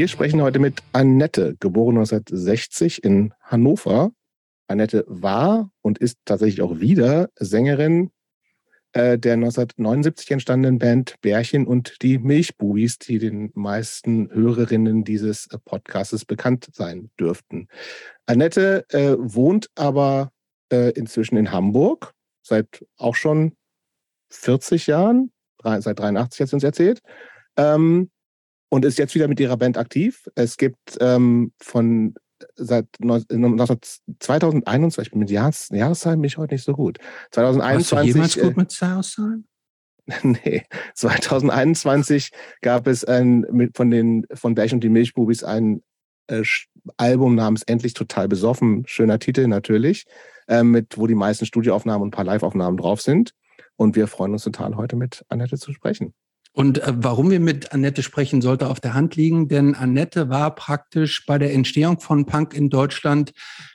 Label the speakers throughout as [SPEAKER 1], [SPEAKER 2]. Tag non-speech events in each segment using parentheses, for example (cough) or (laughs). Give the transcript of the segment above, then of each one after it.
[SPEAKER 1] Wir sprechen heute mit Annette, geboren 1960 in Hannover. Annette war und ist tatsächlich auch wieder Sängerin äh, der 1979 entstandenen Band Bärchen und die Milchbubis, die den meisten Hörerinnen dieses Podcasts bekannt sein dürften. Annette äh, wohnt aber äh, inzwischen in Hamburg seit auch schon 40 Jahren, seit 83 hat sie uns erzählt. Ähm, und ist jetzt wieder mit ihrer Band aktiv. Es gibt ähm, von seit 2021, ich bin mit Jahres, Jahreszahlen bin ich heute nicht so gut. 2021. Warst du jemals
[SPEAKER 2] gut mit Jahreszahlen? (laughs)
[SPEAKER 1] nee, 2021 gab es ein, von den von Berch und die Milchbubis ein äh, Album namens Endlich total besoffen, schöner Titel natürlich, äh, mit wo die meisten Studioaufnahmen und ein paar Liveaufnahmen drauf sind. Und wir freuen uns total, heute mit Annette zu sprechen.
[SPEAKER 2] Und äh, warum wir mit Annette sprechen, sollte auf der Hand liegen, denn Annette war praktisch bei der Entstehung von Punk in Deutschland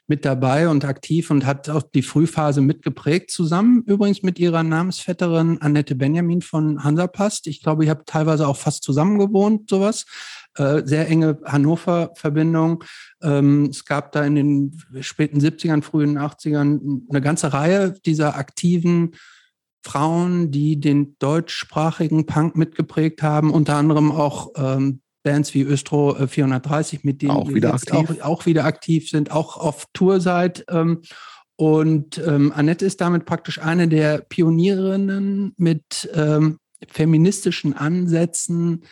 [SPEAKER 2] mit dabei und aktiv und hat auch die Frühphase mitgeprägt, zusammen übrigens mit ihrer Namensvetterin Annette Benjamin von Hansapast. Ich glaube, ihr habt teilweise auch fast zusammen gewohnt, sowas. Äh, sehr enge Hannover-Verbindung. Ähm, es gab da in den späten 70ern, frühen 80ern eine ganze Reihe dieser aktiven Frauen, die den deutschsprachigen Punk mitgeprägt haben, unter anderem auch ähm, Bands wie Östro 430, äh, mit denen
[SPEAKER 1] auch wieder, aktiv.
[SPEAKER 2] Auch, auch, wieder aktiv sind, auch auf Tour seid. Ähm, und ähm, Annette ist damit praktisch eine der Pionierinnen mit ähm, feministischen Ansätzen,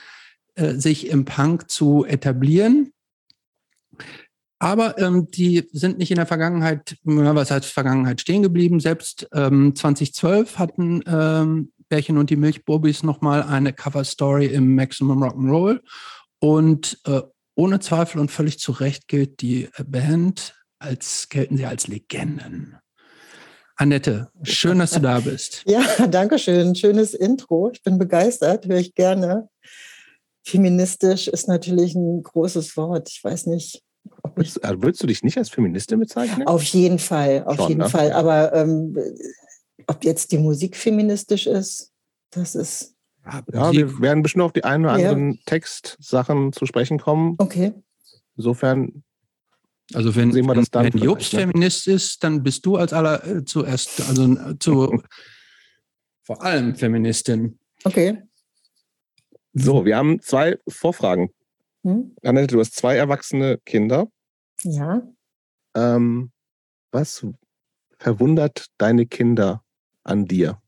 [SPEAKER 2] äh, sich im Punk zu etablieren. Aber ähm, die sind nicht in der Vergangenheit, was heißt Vergangenheit stehen geblieben. Selbst ähm, 2012 hatten ähm, Bärchen und die Milchbobis nochmal eine Cover-Story im Maximum Rock'n'Roll. Und äh, ohne Zweifel und völlig zu Recht gilt die Band als, gelten sie als Legenden. Annette, schön, dass du da bist. (laughs)
[SPEAKER 3] Ja, danke schön. Schönes Intro. Ich bin begeistert, höre ich gerne. Feministisch ist natürlich ein großes Wort. Ich weiß nicht,
[SPEAKER 1] also würdest, du dich nicht als Feministin bezeichnen?
[SPEAKER 3] Auf jeden Fall, auf Schon, jeden ne? Fall. Aber ähm, ob jetzt die Musik feministisch ist, das ist.
[SPEAKER 1] Ja, wir werden bestimmt auf die einen oder anderen ja. Textsachen zu sprechen kommen.
[SPEAKER 3] Okay.
[SPEAKER 1] Insofern.
[SPEAKER 2] Also wenn, sehen wir das dann wenn Jobst ne? Feminist ist, dann bist du als aller äh, zuerst, also äh, zu (laughs) vor allem Feministin.
[SPEAKER 3] Okay.
[SPEAKER 1] So, wir haben zwei Vorfragen hm? Annette, du hast zwei erwachsene Kinder.
[SPEAKER 3] Ja.
[SPEAKER 1] Ähm, was verwundert deine Kinder an dir?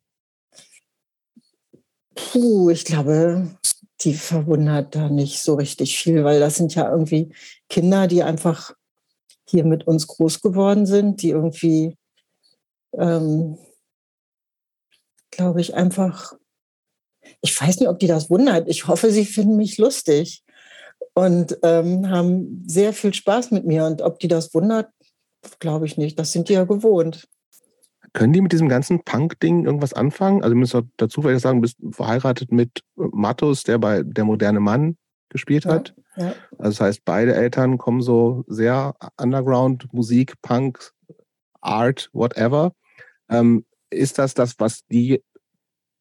[SPEAKER 3] Puh, ich glaube, die verwundert da nicht so richtig viel, weil das sind ja irgendwie Kinder, die einfach hier mit uns groß geworden sind, die irgendwie, ähm, glaube ich, einfach, ich weiß nicht, ob die das wundert. Ich hoffe, sie finden mich lustig und ähm, haben sehr viel Spaß mit mir. Und ob die das wundert, glaube ich nicht. Das sind die ja gewohnt.
[SPEAKER 1] Können die mit diesem ganzen Punk-Ding irgendwas anfangen? Also, du musst dazu vielleicht sagen, du bist verheiratet mit Mattus, der bei Der moderne Mann gespielt hat. Ja, ja. Also, das heißt, beide Eltern kommen so sehr Underground, Musik, Punk, Art, whatever. Ähm, ist das das, was die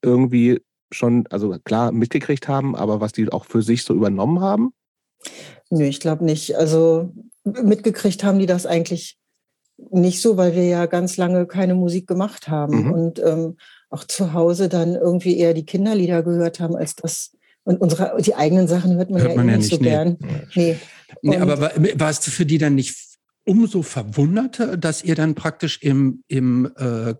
[SPEAKER 1] irgendwie schon, also klar mitgekriegt haben, aber was die auch für sich so übernommen haben?
[SPEAKER 3] Nö, ich glaube nicht. Also mitgekriegt haben die das eigentlich nicht so, weil wir ja ganz lange keine Musik gemacht haben mhm. und ähm, auch zu Hause dann irgendwie eher die Kinderlieder gehört haben, als das. Und unsere, die eigenen Sachen hört man, hört ja, man eh ja nicht so nee. gern.
[SPEAKER 2] Nee. nee aber war, warst du für die dann nicht umso verwunderter, dass ihr dann praktisch im, im äh,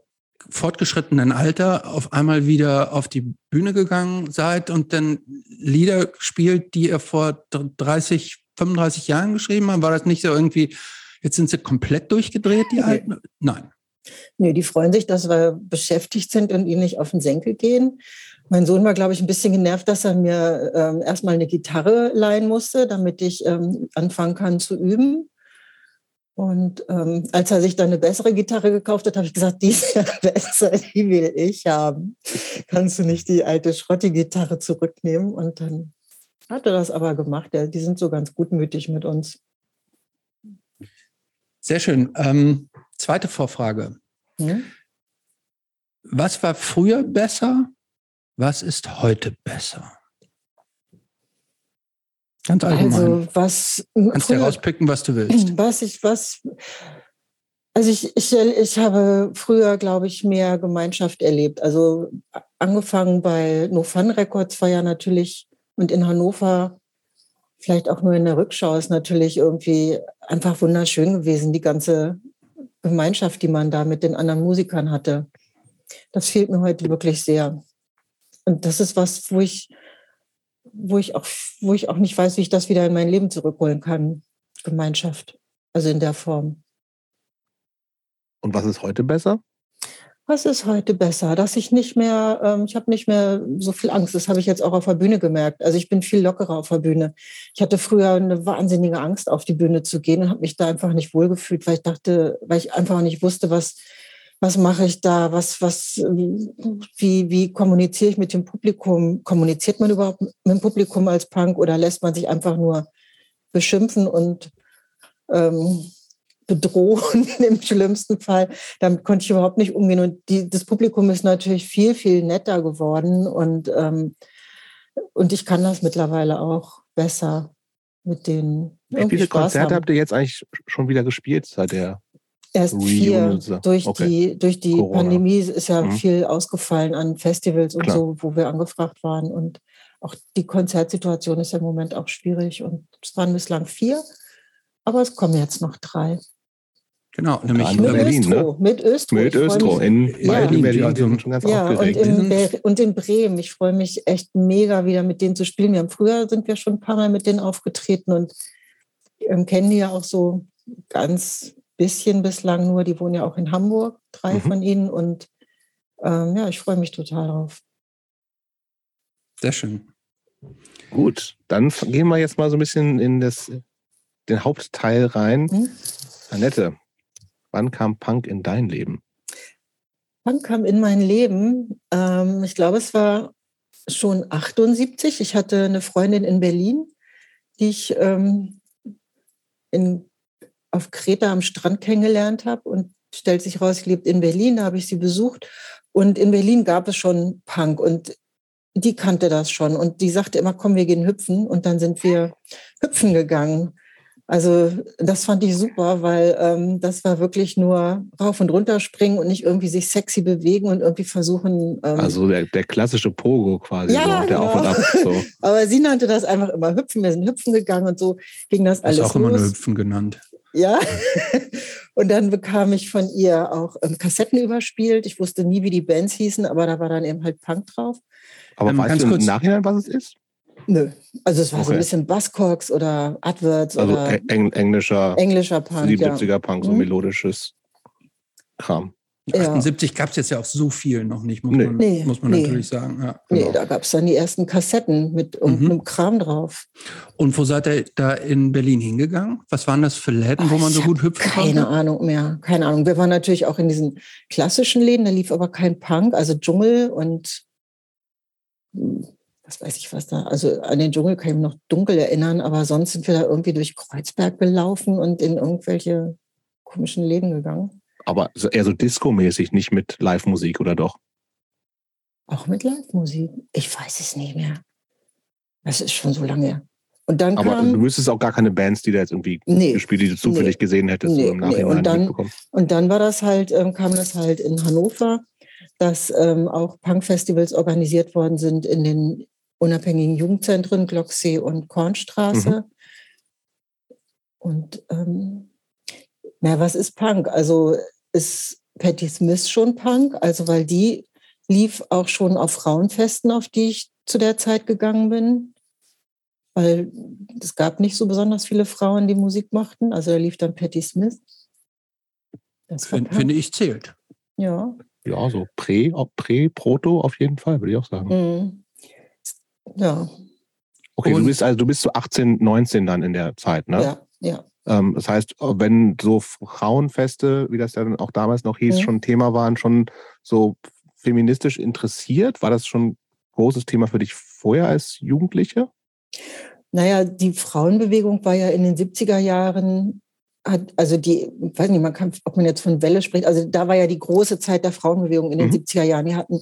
[SPEAKER 2] fortgeschrittenen Alter auf einmal wieder auf die Bühne gegangen seid und dann Lieder spielt, die ihr vor 30, 35 Jahren geschrieben habt? War das nicht so irgendwie, jetzt sind sie komplett durchgedreht, die Alten? Nein.
[SPEAKER 3] Nee, die freuen sich, dass wir beschäftigt sind und ihnen nicht auf den Senkel gehen. Mein Sohn war, glaube ich, ein bisschen genervt, dass er mir ähm, erstmal eine Gitarre leihen musste, damit ich ähm, anfangen kann zu üben. Und ähm, als er sich dann eine bessere Gitarre gekauft hat, habe ich gesagt, (laughs) die ist ja besser, die will ich haben. Kannst du nicht die alte Schrotti-Gitarre zurücknehmen? Und dann hat er das aber gemacht. Ja, die sind so ganz gutmütig mit uns.
[SPEAKER 2] Sehr schön. Ähm, zweite Vorfrage. Hm? Was war früher besser? Was ist heute besser? Ganz allgemein.
[SPEAKER 3] Also was
[SPEAKER 2] Kannst dir rauspicken, was du willst. (clears throat)
[SPEAKER 3] Was ich, was, also ich, ich, ich habe früher, glaube ich, mehr Gemeinschaft erlebt. Also angefangen bei No Fun Records war ja natürlich und in Hannover, vielleicht auch nur in der Rückschau, ist natürlich irgendwie einfach wunderschön gewesen, die ganze Gemeinschaft, die man da mit den anderen Musikern hatte. Das fehlt mir heute wirklich sehr. Und das ist was, wo ich, wo ich auch, wo ich auch nicht weiß, wie ich das wieder in mein Leben zurückholen kann. Gemeinschaft. Also in der Form.
[SPEAKER 1] Und was ist heute besser?
[SPEAKER 3] Was ist heute besser? Dass ich nicht mehr, ähm, ich habe nicht mehr so viel Angst. Das habe ich jetzt auch auf der Bühne gemerkt. Also ich bin viel lockerer auf der Bühne. Ich hatte früher eine wahnsinnige Angst, auf die Bühne zu gehen und habe mich da einfach nicht wohlgefühlt, weil ich dachte, weil ich einfach nicht wusste, was, was mache ich da, was, was, wie, wie kommuniziere ich mit dem Publikum? Kommuniziert man überhaupt mit dem Publikum als Punk oder lässt man sich einfach nur beschimpfen und ähm, bedrohen (laughs) im schlimmsten Fall. Damit konnte ich überhaupt nicht umgehen. Und die, das Publikum ist natürlich viel, viel netter geworden. Und, ähm, und ich kann das mittlerweile auch besser mit den.
[SPEAKER 1] Wie viele Konzerte habt ihr jetzt eigentlich schon wieder gespielt seit der
[SPEAKER 3] Erst vier. Durch okay. die, durch die Pandemie ist ja mhm. viel ausgefallen an Festivals und Klar. so, wo wir angefragt waren. Und auch die Konzertsituation ist ja im Moment auch schwierig. Und es waren bislang vier, aber es kommen jetzt noch drei.
[SPEAKER 2] Genau, nämlich
[SPEAKER 3] mit Berlin, Östro. Ne? Mit Östro.
[SPEAKER 1] Mit Östro in ja. Berlin. Berlin. Schon ganz
[SPEAKER 3] ja, aufgeregt. Und in, und in Bremen. Ich freue mich echt mega, wieder mit denen zu spielen. Wir haben früher sind wir schon ein paar Mal mit denen aufgetreten und ähm, kennen die ja auch so ganz bisschen bislang nur. Die wohnen ja auch in Hamburg, drei mhm. von ihnen. Und ähm, ja, ich freue mich total drauf.
[SPEAKER 2] Sehr schön.
[SPEAKER 1] Gut, dann gehen wir jetzt mal so ein bisschen in das, den Hauptteil rein. Mhm. Annette, Wann kam Punk in dein Leben?
[SPEAKER 3] Punk kam in mein Leben. Ähm, ich glaube, es war schon 78. Ich hatte eine Freundin in Berlin, die ich ähm, in, auf Kreta am Strand kennengelernt habe und stellt sich raus, sie lebt in Berlin. Da habe ich sie besucht. Und in Berlin gab es schon Punk und die kannte das schon. Und die sagte immer, komm, wir gehen hüpfen. Und dann sind wir hüpfen gegangen. Also das fand ich super, weil ähm, das war wirklich nur rauf und runter springen und nicht irgendwie sich sexy bewegen und irgendwie versuchen.
[SPEAKER 1] Ähm, also der, der klassische Pogo quasi, ja, so, der genau. auf und ab. So. (laughs)
[SPEAKER 3] Aber sie nannte das einfach immer Hüpfen. Wir sind Hüpfen gegangen und so ging das alles.
[SPEAKER 2] Ist auch
[SPEAKER 3] los.
[SPEAKER 2] immer nur Hüpfen genannt.
[SPEAKER 3] Ja. und dann bekam ich von ihr auch ähm, Kassetten überspielt. Ich wusste nie, wie die Bands hießen, aber da war dann eben halt Punk drauf.
[SPEAKER 1] Aber ähm, weißt du im Nachhinein, was es ist?
[SPEAKER 3] Nö. Also es war okay. so ein bisschen Buzzcocks oder Adverts
[SPEAKER 1] also
[SPEAKER 3] oder
[SPEAKER 1] Eng englischer,
[SPEAKER 3] englischer Punk.
[SPEAKER 1] 77er ja. Punk, so mhm. melodisches Kram.
[SPEAKER 2] 78 ja. gab es jetzt ja auch so viel noch nicht, muss nee. man, nee, muss man nee. natürlich sagen. Ja,
[SPEAKER 3] genau. Nee, da gab es dann die ersten Kassetten mit irgendeinem mhm. Kram drauf.
[SPEAKER 2] Und wo seid ihr da in Berlin hingegangen? Was waren das für Läden, wo man so gut hüpfen
[SPEAKER 3] keine konnte? Keine Ahnung mehr, keine Ahnung. Wir waren natürlich auch in diesen klassischen Läden, da lief aber kein Punk, also Dschungel und was weiß ich was da, also an den Dschungel kann ich mich noch dunkel erinnern, aber sonst sind wir da irgendwie durch Kreuzberg gelaufen und in irgendwelche komischen Läden gegangen.
[SPEAKER 1] Aber eher so Disco-mäßig, nicht mit Live-Musik oder doch?
[SPEAKER 3] Auch mit Live-Musik? Ich weiß es nicht mehr. Das ist schon so lange. Und dann
[SPEAKER 1] Aber
[SPEAKER 3] kam,
[SPEAKER 1] du wüsstest auch gar keine Bands, die da jetzt irgendwie nee, gespielt, die du zufällig nee, gesehen hättest
[SPEAKER 3] nee, im Nachhinein nee. und dann, Und dann war das halt, ähm, kam das halt in Hannover, dass ähm, auch Punk-Festivals organisiert worden sind in den unabhängigen Jugendzentren Glocksee und Kornstraße. Mhm. Und ähm, na, was ist Punk? Also ist Patti Smith schon Punk? Also weil die lief auch schon auf Frauenfesten, auf die ich zu der Zeit gegangen bin. Weil es gab nicht so besonders viele Frauen, die Musik machten. Also da lief dann Patti Smith.
[SPEAKER 2] Finde ich zählt.
[SPEAKER 3] Ja.
[SPEAKER 1] Ja, so Prä, Prä, Proto auf jeden Fall, würde ich auch sagen. Mhm.
[SPEAKER 3] Ja.
[SPEAKER 1] Okay, und, du bist also du bist so 18, 19 dann in der Zeit, ne?
[SPEAKER 3] Ja, ja.
[SPEAKER 1] Ähm, das heißt, wenn so Frauenfeste, wie das ja dann auch damals noch hieß, mhm. schon Thema waren, schon so feministisch interessiert, war das schon ein großes Thema für dich vorher als Jugendliche?
[SPEAKER 3] Naja, die Frauenbewegung war ja in den 70er Jahren, hat, also die, ich weiß nicht, man kann, ob man jetzt von Welle spricht, also da war ja die große Zeit der Frauenbewegung in den mhm. 70er Jahren. Die hatten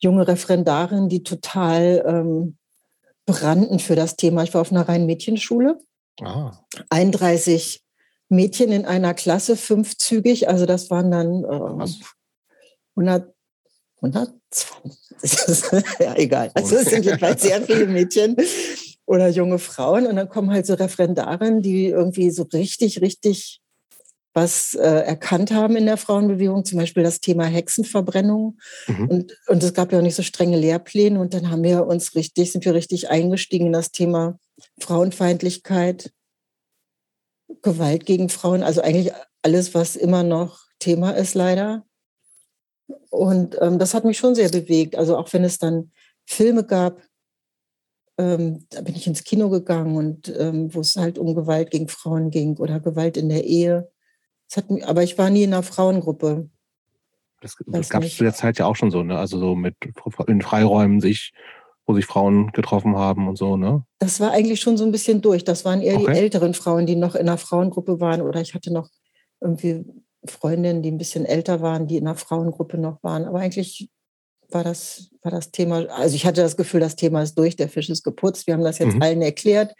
[SPEAKER 3] junge Referendarinnen, die total ähm, brannten für das Thema. Ich war auf einer reinen Mädchenschule. Ah. 31 Mädchen in einer Klasse, fünfzügig. Also das waren dann äh, 100, 120. ja, egal. Also es sind jedenfalls sehr viele Mädchen oder junge Frauen. Und dann kommen halt so Referendarinnen, die irgendwie so richtig, richtig was äh, erkannt haben in der Frauenbewegung, zum Beispiel das Thema Hexenverbrennung. Mhm. Und, und es gab ja auch nicht so strenge Lehrpläne. Und dann haben wir uns richtig, sind wir richtig eingestiegen in das Thema Frauenfeindlichkeit, Gewalt gegen Frauen, also eigentlich alles, was immer noch Thema ist, leider. Und ähm, das hat mich schon sehr bewegt. Also auch wenn es dann Filme gab, ähm, da bin ich ins Kino gegangen und ähm, wo es halt um Gewalt gegen Frauen ging oder Gewalt in der Ehe. Mich, aber ich war nie in einer Frauengruppe.
[SPEAKER 1] Das, das gab es zu der Zeit ja auch schon so, ne? Also so mit in Freiräumen sich, wo sich Frauen getroffen haben und so, ne?
[SPEAKER 3] Das war eigentlich schon so ein bisschen durch. Das waren eher okay. die älteren Frauen, die noch in einer Frauengruppe waren. Oder ich hatte noch irgendwie Freundinnen, die ein bisschen älter waren, die in einer Frauengruppe noch waren. Aber eigentlich war das, war das Thema, also ich hatte das Gefühl, das Thema ist durch, der Fisch ist geputzt. Wir haben das jetzt mhm. allen erklärt,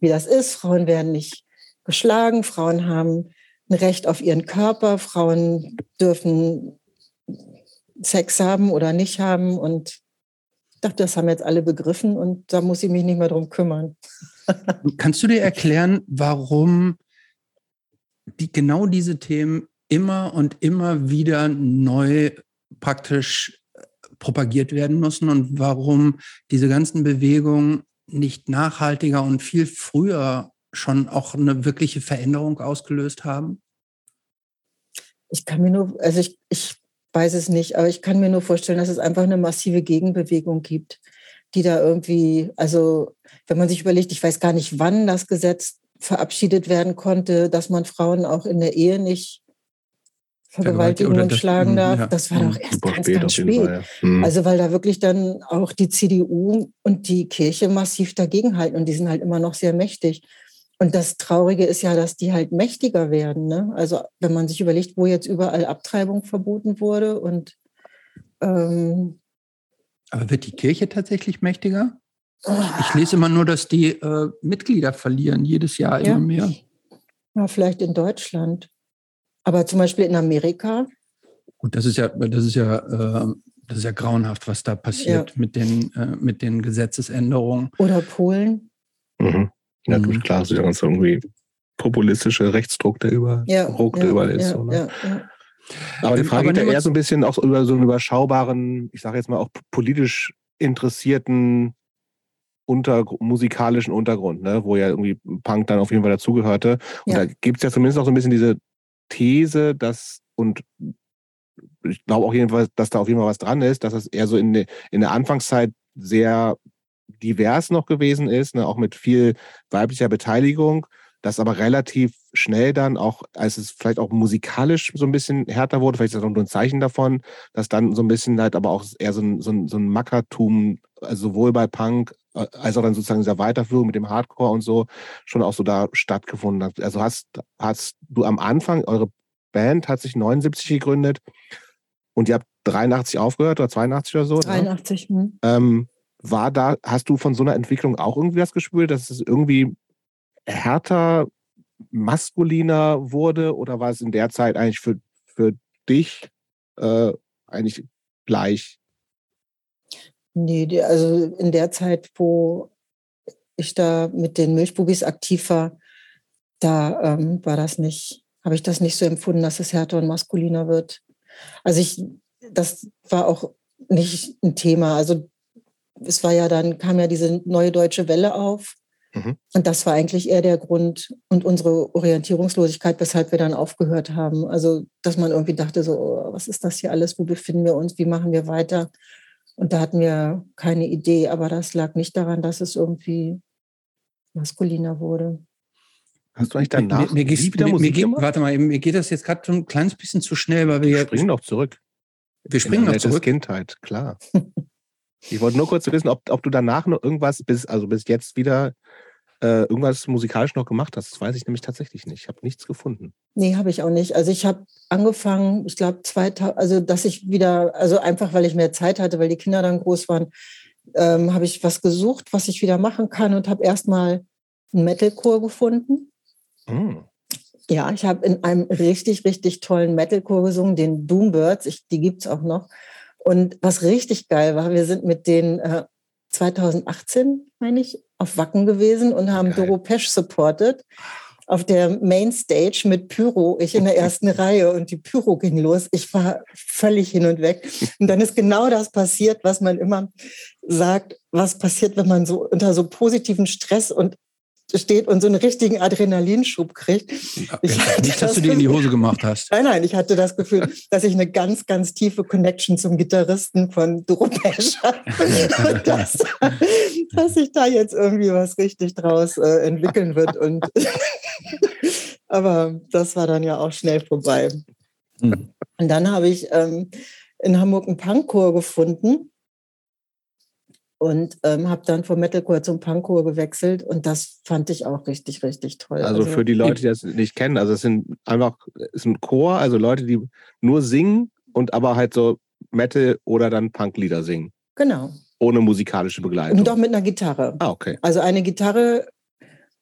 [SPEAKER 3] wie das ist. Frauen werden nicht geschlagen, Frauen haben ein Recht auf ihren Körper, Frauen dürfen Sex haben oder nicht haben. Und ich dachte, das haben jetzt alle begriffen und da muss ich mich nicht mehr drum kümmern. (laughs)
[SPEAKER 2] Kannst du dir erklären, warum die, genau diese Themen immer und immer wieder neu praktisch äh, propagiert werden müssen und warum diese ganzen Bewegungen nicht nachhaltiger und viel früher schon auch eine wirkliche Veränderung ausgelöst haben?
[SPEAKER 3] Ich kann mir nur, also ich, ich weiß es nicht, aber ich kann mir nur vorstellen, dass es einfach eine massive Gegenbewegung gibt, die da irgendwie, also wenn man sich überlegt, ich weiß gar nicht, wann das Gesetz verabschiedet werden konnte, dass man Frauen auch in der Ehe nicht vergewaltigen und schlagen darf. Ja, das war doch erst ganz, ganz spät. Fall, ja. mhm. Also weil da wirklich dann auch die CDU und die Kirche massiv dagegenhalten und die sind halt immer noch sehr mächtig. Und das Traurige ist ja, dass die halt mächtiger werden. Ne? Also wenn man sich überlegt, wo jetzt überall Abtreibung verboten wurde und ähm,
[SPEAKER 2] aber wird die Kirche tatsächlich mächtiger? Ich lese immer nur, dass die äh, Mitglieder verlieren, jedes Jahr ja. immer mehr.
[SPEAKER 3] Ja, vielleicht in Deutschland. Aber zum Beispiel in Amerika.
[SPEAKER 2] Gut, das ist ja, das ist ja, äh, das ist ja grauenhaft, was da passiert ja. mit, den, äh, mit den Gesetzesänderungen.
[SPEAKER 3] Oder Polen.
[SPEAKER 1] Mhm. Ja, mhm. klar, das ist ja ganz irgendwie populistische Rechtsdruck, der über, ja, Druck, der überall ist. So, ne? Aber die Frage geht ja eher so ein bisschen auch über so einen überschaubaren, ich sage jetzt mal auch politisch interessierten unter, musikalischen Untergrund, ne? wo ja irgendwie Punk dann auf jeden Fall dazugehörte. Und ja. da gibt es ja zumindest auch so ein bisschen diese These, dass, und ich glaube auch jedenfalls, dass da auf jeden Fall was dran ist, dass es eher so in, in der Anfangszeit sehr divers noch gewesen ist, ne? auch mit viel weiblicher Beteiligung das aber relativ schnell dann auch, als es vielleicht auch musikalisch so ein bisschen härter wurde, vielleicht ist das auch nur ein Zeichen davon, dass dann so ein bisschen halt aber auch eher so ein, so ein, so ein Mackertum, also sowohl bei Punk äh, als auch dann sozusagen dieser Weiterführung mit dem Hardcore und so schon auch so da stattgefunden hat. Also hast, hast du am Anfang, eure Band hat sich 79 gegründet und ihr habt 83 aufgehört oder 82 oder so?
[SPEAKER 3] 83. Ne?
[SPEAKER 1] Ähm, war da, hast du von so einer Entwicklung auch irgendwie was gespürt, dass es irgendwie härter, maskuliner wurde oder war es in der Zeit eigentlich für, für dich äh, eigentlich gleich?
[SPEAKER 3] Nee, also in der Zeit, wo ich da mit den Milchbubis aktiv war, da ähm, war das nicht, habe ich das nicht so empfunden, dass es härter und maskuliner wird. Also ich, das war auch nicht ein Thema. Also es war ja dann, kam ja diese neue deutsche Welle auf Mhm. Und das war eigentlich eher der Grund und unsere Orientierungslosigkeit, weshalb wir dann aufgehört haben. Also, dass man irgendwie dachte, so, oh, was ist das hier alles? Wo befinden wir uns? Wie machen wir weiter? Und da hatten wir keine Idee, aber das lag nicht daran, dass es irgendwie maskuliner wurde.
[SPEAKER 1] Hast du eigentlich danach
[SPEAKER 2] mir, mir, mir, mir geht, Warte mal, mir geht das jetzt gerade so ein kleines bisschen zu schnell, weil wir, wir
[SPEAKER 1] springen noch zurück.
[SPEAKER 2] Wir springen noch zurück.
[SPEAKER 1] Kindheit, klar. (laughs) ich wollte nur kurz wissen, ob, ob du danach noch irgendwas bis, also bis jetzt wieder äh, irgendwas musikalisch noch gemacht hast. Das weiß ich nämlich tatsächlich nicht. Ich habe nichts gefunden.
[SPEAKER 3] Nee, habe ich auch nicht. Also ich habe angefangen, ich glaube, 2000, also dass ich wieder, also einfach weil ich mehr Zeit hatte, weil die Kinder dann groß waren, ähm, habe ich was gesucht, was ich wieder machen kann und habe erstmal einen Metalcore gefunden. Mm. Ja, ich habe in einem richtig, richtig tollen Metalcore gesungen, den Doombirds. Ich, die gibt es auch noch. Und was richtig geil war, wir sind mit den äh, 2018, meine ich, auf Wacken gewesen und haben geil. Doro Pesch supported auf der Mainstage mit Pyro, ich in der ersten (laughs) Reihe und die Pyro ging los. Ich war völlig hin und weg. Und dann ist genau das passiert, was man immer sagt, was passiert, wenn man so unter so positiven Stress und steht und so einen richtigen Adrenalinschub kriegt.
[SPEAKER 2] Ja, ich nicht, dass du dir in die Hose gemacht hast.
[SPEAKER 3] Nein, nein, ich hatte das Gefühl, dass ich eine ganz, ganz tiefe Connection zum Gitarristen von Duropesh (laughs) habe. dass, dass sich da jetzt irgendwie was richtig draus äh, entwickeln wird. Und (laughs) Aber das war dann ja auch schnell vorbei. Mhm. Und dann habe ich ähm, in Hamburg einen Punkchor gefunden und ähm, habe dann vom Metalcore zum Punkcore gewechselt und das fand ich auch richtig, richtig toll.
[SPEAKER 1] Also, also für die Leute, die das nicht kennen, also es sind einfach, es ist ein Chor, also Leute, die nur singen und aber halt so Metal oder dann Punklieder singen.
[SPEAKER 3] Genau.
[SPEAKER 1] Ohne musikalische Begleitung.
[SPEAKER 3] Und doch mit einer Gitarre.
[SPEAKER 1] Ah, okay.
[SPEAKER 3] Also eine Gitarre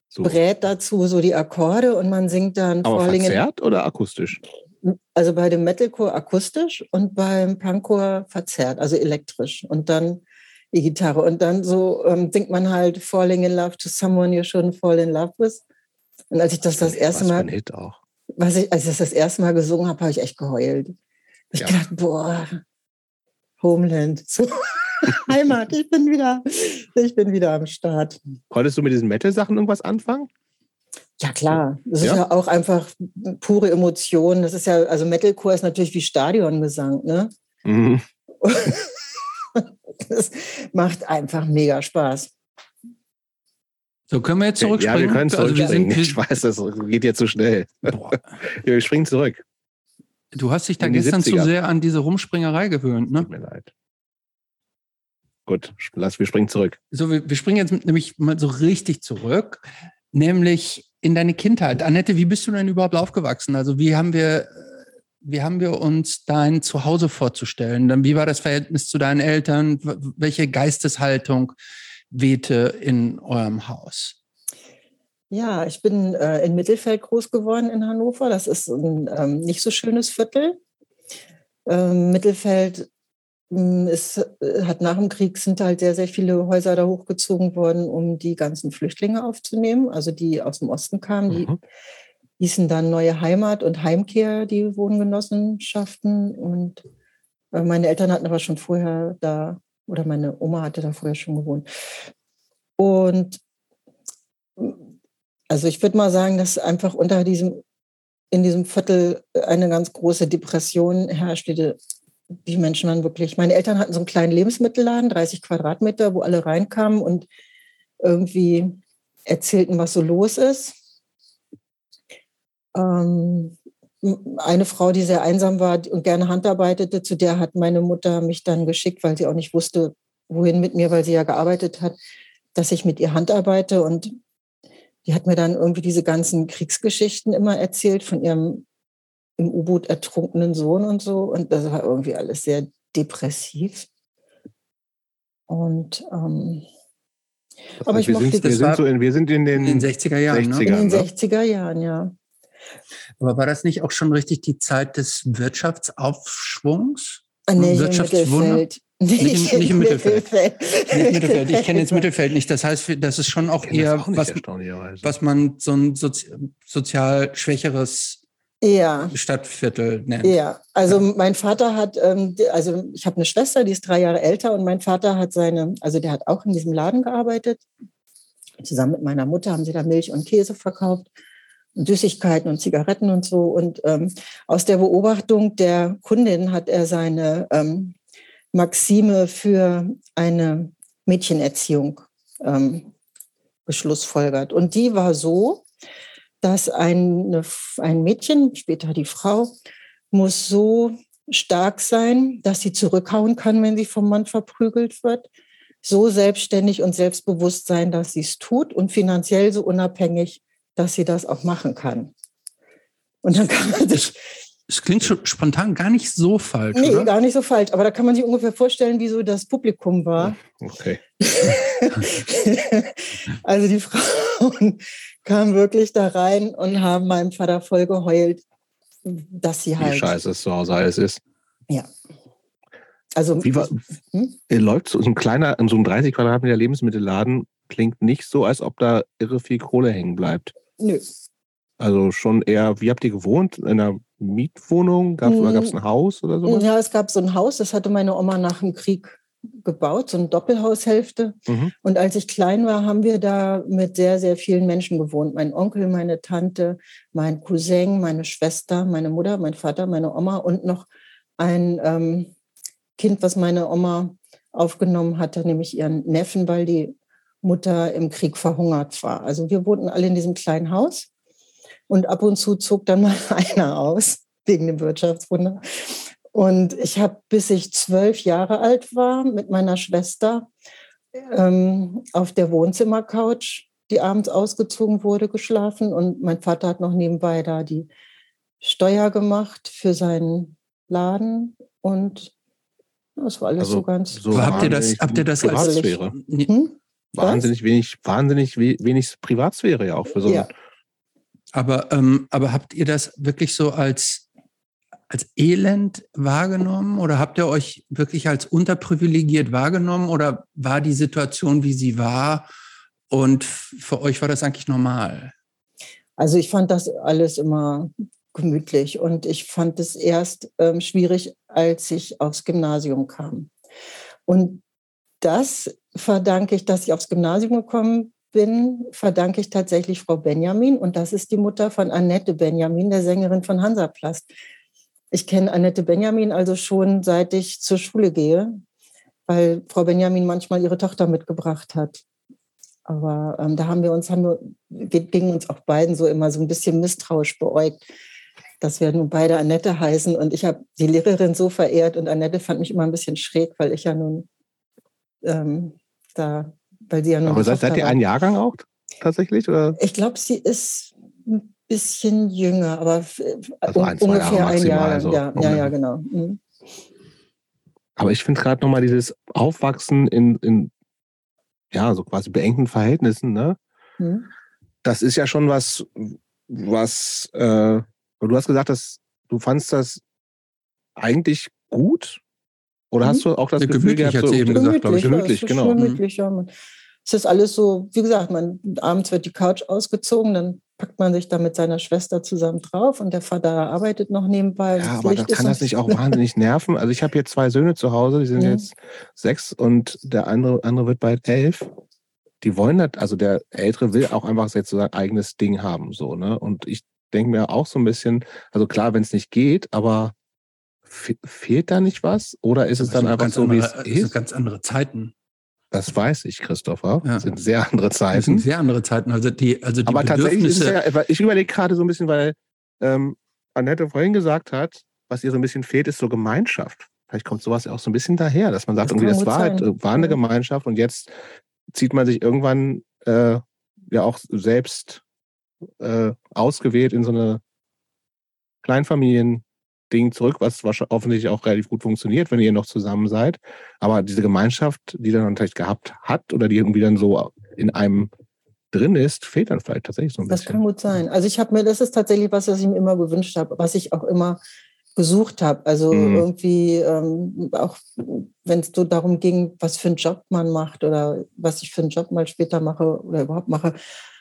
[SPEAKER 3] so. brät dazu so die Akkorde und man singt dann
[SPEAKER 1] aber verzerrt oder akustisch?
[SPEAKER 3] Also bei dem Metalcore akustisch und beim Punkcore verzerrt, also elektrisch. Und dann die Gitarre. Und dann so ähm, singt man halt Falling in Love to Someone You Shouldn't Fall in Love With. Und als ich das das erste Mal,
[SPEAKER 1] ein Hit auch.
[SPEAKER 3] Was ich, als ich das das erste Mal gesungen habe, habe ich echt geheult. Ich ja. dachte, boah, Homeland, so. (laughs) Heimat, ich bin wieder, ich bin wieder am Start.
[SPEAKER 1] Konntest du mit diesen Metal-Sachen irgendwas anfangen?
[SPEAKER 3] Ja, klar. Das ja? ist ja auch einfach pure Emotion. Das ist ja, also Metalcore ist natürlich wie Stadiongesang, ne? Mhm. (laughs) Das macht einfach mega Spaß.
[SPEAKER 2] So, können wir jetzt zurückspringen?
[SPEAKER 1] Ja, wir können zurückspringen. Also wir ich weiß, das geht jetzt zu so schnell. (laughs) wir springen zurück.
[SPEAKER 2] Du hast dich da gestern zu sehr an diese Rumspringerei gewöhnt, ne? Tut mir leid.
[SPEAKER 1] Gut, lass, wir springen zurück.
[SPEAKER 2] So, wir, wir springen jetzt nämlich mal so richtig zurück, nämlich in deine Kindheit. Annette, wie bist du denn überhaupt aufgewachsen? Also, wie haben wir wie haben wir uns dein Zuhause vorzustellen? Dann, wie war das Verhältnis zu deinen Eltern? Welche Geisteshaltung wehte in eurem Haus?
[SPEAKER 3] Ja, ich bin äh, in Mittelfeld groß geworden in Hannover. Das ist ein ähm, nicht so schönes Viertel. Ähm, Mittelfeld hm, ist, äh, hat nach dem Krieg sind halt sehr, sehr viele Häuser da hochgezogen worden, um die ganzen Flüchtlinge aufzunehmen, also die aus dem Osten kamen, die mhm hießen dann Neue Heimat und Heimkehr, die Wohngenossenschaften. Und äh, meine Eltern hatten aber schon vorher da, oder meine Oma hatte da vorher schon gewohnt. Und also ich würde mal sagen, dass einfach unter diesem, in diesem Viertel eine ganz große Depression herrschte. Die Menschen waren wirklich, meine Eltern hatten so einen kleinen Lebensmittelladen, 30 Quadratmeter, wo alle reinkamen und irgendwie erzählten, was so los ist. Ähm, eine Frau, die sehr einsam war und gerne handarbeitete, zu der hat meine Mutter mich dann geschickt, weil sie auch nicht wusste, wohin mit mir, weil sie ja gearbeitet hat, dass ich mit ihr handarbeite. Und die hat mir dann irgendwie diese ganzen Kriegsgeschichten immer erzählt von ihrem im U-Boot ertrunkenen Sohn und so. Und das war irgendwie alles sehr depressiv. Und ähm,
[SPEAKER 1] aber ich wir, sind, wir, sind so in, wir sind in den,
[SPEAKER 2] in den 60er Jahren. 60er,
[SPEAKER 3] ne? In den 60er Jahren, ja.
[SPEAKER 2] Aber war das nicht auch schon richtig die Zeit des Wirtschaftsaufschwungs?
[SPEAKER 3] Ah, nee, Wirtschaftswunder?
[SPEAKER 2] Nicht, nicht, im, nicht im Mittelfeld. Nicht im Mittelfeld. Ich kenne jetzt (laughs) Mittelfeld nicht. Das heißt, das ist schon auch eher, auch was, was man so ein sozi sozial schwächeres
[SPEAKER 3] ja.
[SPEAKER 2] Stadtviertel nennt.
[SPEAKER 3] Ja, also mein Vater hat, ähm, also ich habe eine Schwester, die ist drei Jahre älter und mein Vater hat seine, also der hat auch in diesem Laden gearbeitet. Zusammen mit meiner Mutter haben sie da Milch und Käse verkauft. Süßigkeiten und Zigaretten und so. Und ähm, aus der Beobachtung der Kundin hat er seine ähm, Maxime für eine Mädchenerziehung ähm, beschlussfolgert. Und die war so, dass eine, ein Mädchen, später die Frau, muss so stark sein, dass sie zurückhauen kann, wenn sie vom Mann verprügelt wird, so selbstständig und selbstbewusst sein, dass sie es tut und finanziell so unabhängig, dass sie das auch machen kann. Und dann kann man sich
[SPEAKER 2] es klingt schon spontan gar nicht so falsch.
[SPEAKER 3] Nee,
[SPEAKER 2] oder?
[SPEAKER 3] gar nicht so falsch. Aber da kann man sich ungefähr vorstellen, wie so das Publikum war.
[SPEAKER 1] Okay. (laughs)
[SPEAKER 3] also die Frauen kamen wirklich da rein und haben meinem Vater voll geheult, dass sie halt.
[SPEAKER 1] Wie scheiße es zu Hause alles ist.
[SPEAKER 3] Ja. Also,
[SPEAKER 1] Wie war,
[SPEAKER 3] Hm?
[SPEAKER 1] läuft so ein kleiner, so ein 30 Quadratmeter Lebensmittelladen, klingt nicht so, als ob da irre viel Kohle hängen bleibt.
[SPEAKER 3] Nö.
[SPEAKER 1] Also schon eher, wie habt ihr gewohnt? In einer Mietwohnung? Gab es ein Haus oder sowas?
[SPEAKER 3] Ja, es gab so ein Haus, das hatte meine Oma nach dem Krieg gebaut, so eine Doppelhaushälfte.
[SPEAKER 1] Mhm.
[SPEAKER 3] Und als ich klein war, haben wir da mit sehr, sehr vielen Menschen gewohnt. Mein Onkel, meine Tante, mein Cousin, meine Schwester, meine Mutter, mein Vater, meine Oma und noch ein ähm, Kind, was meine Oma aufgenommen hatte, nämlich ihren Neffen, weil die Mutter im Krieg verhungert war. Also wir wohnten alle in diesem kleinen Haus und ab und zu zog dann mal (laughs) einer aus wegen dem Wirtschaftswunder. Und ich habe, bis ich zwölf Jahre alt war, mit meiner Schwester ähm, auf der Wohnzimmercouch, die abends ausgezogen wurde, geschlafen. Und mein Vater hat noch nebenbei da die Steuer gemacht für seinen Laden. Und das war alles
[SPEAKER 1] Also
[SPEAKER 3] so ganz.
[SPEAKER 1] so
[SPEAKER 2] habt ihr das, habt ihr das als.
[SPEAKER 3] Hm?
[SPEAKER 1] Wahnsinnig wenig, wahnsinnig we- wenig Privatsphäre ja auch für so
[SPEAKER 3] Ja.
[SPEAKER 1] ein
[SPEAKER 2] Aber, ähm, aber habt ihr das wirklich so als, als Elend wahrgenommen oder habt ihr euch wirklich als unterprivilegiert wahrgenommen oder war die Situation, wie sie war und für euch war das eigentlich normal?
[SPEAKER 3] Also ich fand das alles immer gemütlich und ich fand es erst ähm, schwierig, als ich aufs Gymnasium kam. Und das verdanke ich, dass ich aufs Gymnasium gekommen bin, verdanke ich tatsächlich Frau Benjamin und das ist die Mutter von Annette Benjamin, der Sängerin von Hansaplast. Ich kenne Annette Benjamin also schon seit ich zur Schule gehe, weil Frau Benjamin manchmal ihre Tochter mitgebracht hat. Aber ähm, da haben wir uns, haben wir, wir gingen uns auch beiden so immer so ein bisschen misstrauisch beäugt, dass wir nun beide Annette heißen. Und ich habe die Lehrerin so verehrt und Annette fand mich immer ein bisschen schräg, weil ich ja nun ähm, da, weil sie ja nun.
[SPEAKER 1] Aber seid, seid ihr ein Jahrgang auch tatsächlich? Oder?
[SPEAKER 3] Ich glaube, sie ist ein bisschen jünger, aber
[SPEAKER 1] Also
[SPEAKER 3] un-
[SPEAKER 1] ein,
[SPEAKER 3] ungefähr
[SPEAKER 1] Jahre
[SPEAKER 3] ein Jahr.
[SPEAKER 1] maximal, so.
[SPEAKER 3] Ja, ja, ja, genau. Mhm.
[SPEAKER 1] Aber ich finde gerade nochmal dieses Aufwachsen in, in ja, so quasi beengten Verhältnissen, ne?
[SPEAKER 3] Mhm.
[SPEAKER 1] Das ist ja schon was, was, äh, du hast gesagt, dass du fandst das eigentlich gut? Oder
[SPEAKER 3] Mhm.
[SPEAKER 1] hast du auch das
[SPEAKER 2] Ja,
[SPEAKER 1] Gefühl
[SPEAKER 2] gemütlich
[SPEAKER 1] gehabt,
[SPEAKER 2] sie eben gesagt, glaube ich.
[SPEAKER 3] ja,
[SPEAKER 1] Gemütlich,
[SPEAKER 3] es ist
[SPEAKER 1] genau.
[SPEAKER 3] Gemütlich, ja. Man, es ist alles so, wie gesagt, man, abends wird die Couch ausgezogen, dann packt man sich da mit seiner Schwester zusammen drauf und der Vater arbeitet noch nebenbei.
[SPEAKER 1] Ja, aber
[SPEAKER 3] ist
[SPEAKER 1] kann das nicht auch wahnsinnig nerven. Also ich habe jetzt zwei Söhne zu Hause, die sind
[SPEAKER 3] Mhm.
[SPEAKER 1] jetzt sechs und der andere, andere wird bald elf. Die wollen das, also der Ältere will auch einfach jetzt so sein eigenes Ding haben, so, ne? Und ich denke mir auch so ein bisschen, also klar, wenn es nicht geht, aber fe fehlt da nicht was? Oder ist es dann einfach
[SPEAKER 2] ganz
[SPEAKER 1] so, wie es
[SPEAKER 2] andere, das sind
[SPEAKER 1] ist?
[SPEAKER 2] ganz andere Zeiten.
[SPEAKER 1] Das weiß ich, Christopher.
[SPEAKER 2] Ja.
[SPEAKER 1] Das sind sehr andere
[SPEAKER 2] Das sind
[SPEAKER 1] Zeiten.
[SPEAKER 2] sehr andere Zeiten. Also die, also die
[SPEAKER 1] Aber tatsächlich ist es
[SPEAKER 2] Bedürfnisse.
[SPEAKER 1] ja, weil ich überlege gerade so ein bisschen, weil ähm, Annette vorhin gesagt hat, was ihr so ein bisschen fehlt, ist so Gemeinschaft. Vielleicht kommt sowas ja auch so ein bisschen daher, dass man sagt,
[SPEAKER 3] Das
[SPEAKER 1] irgendwie, das war halt, äh, war eine
[SPEAKER 3] Ja.
[SPEAKER 1] Gemeinschaft und jetzt zieht man sich irgendwann äh, ja auch selbst äh, ausgewählt in so eine Kleinfamilien-Ding zurück, was wahrscheinlich offensichtlich auch relativ gut funktioniert, wenn ihr noch zusammen seid. Aber diese Gemeinschaft, die dann vielleicht gehabt hat oder die irgendwie dann so in einem drin ist, fehlt dann vielleicht tatsächlich so ein
[SPEAKER 3] Das
[SPEAKER 1] bisschen.
[SPEAKER 3] kann gut sein. Also ich habe mir, das ist tatsächlich was, was ich mir immer gewünscht habe, was ich auch immer gesucht habe. Also
[SPEAKER 1] Mhm.
[SPEAKER 3] irgendwie, ähm, auch wenn es so darum ging, was für einen Job man macht oder was ich für einen Job mal später mache oder überhaupt mache,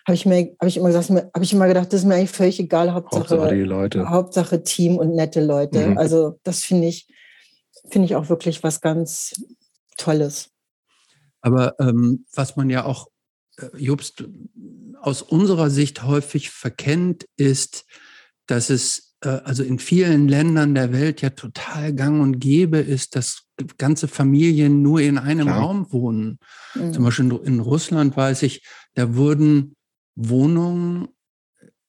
[SPEAKER 3] habe ich mir, habe ich immer gesagt, habe ich immer gedacht, das ist mir eigentlich völlig egal, Hauptsache,
[SPEAKER 1] Hauptsache die Leute.
[SPEAKER 3] Hauptsache Team und nette Leute.
[SPEAKER 1] Mhm.
[SPEAKER 3] Also das finde ich, finde ich auch wirklich was ganz Tolles.
[SPEAKER 2] Aber ähm, was man ja auch, äh, Jobst, aus unserer Sicht häufig verkennt, ist, dass es äh, also in vielen Ländern der Welt ja total gang und gäbe ist, dass ganze Familien nur in einem
[SPEAKER 1] Klar.
[SPEAKER 2] Raum wohnen.
[SPEAKER 3] Mhm.
[SPEAKER 2] Zum Beispiel in, in Russland weiß ich, da wurden Wohnungen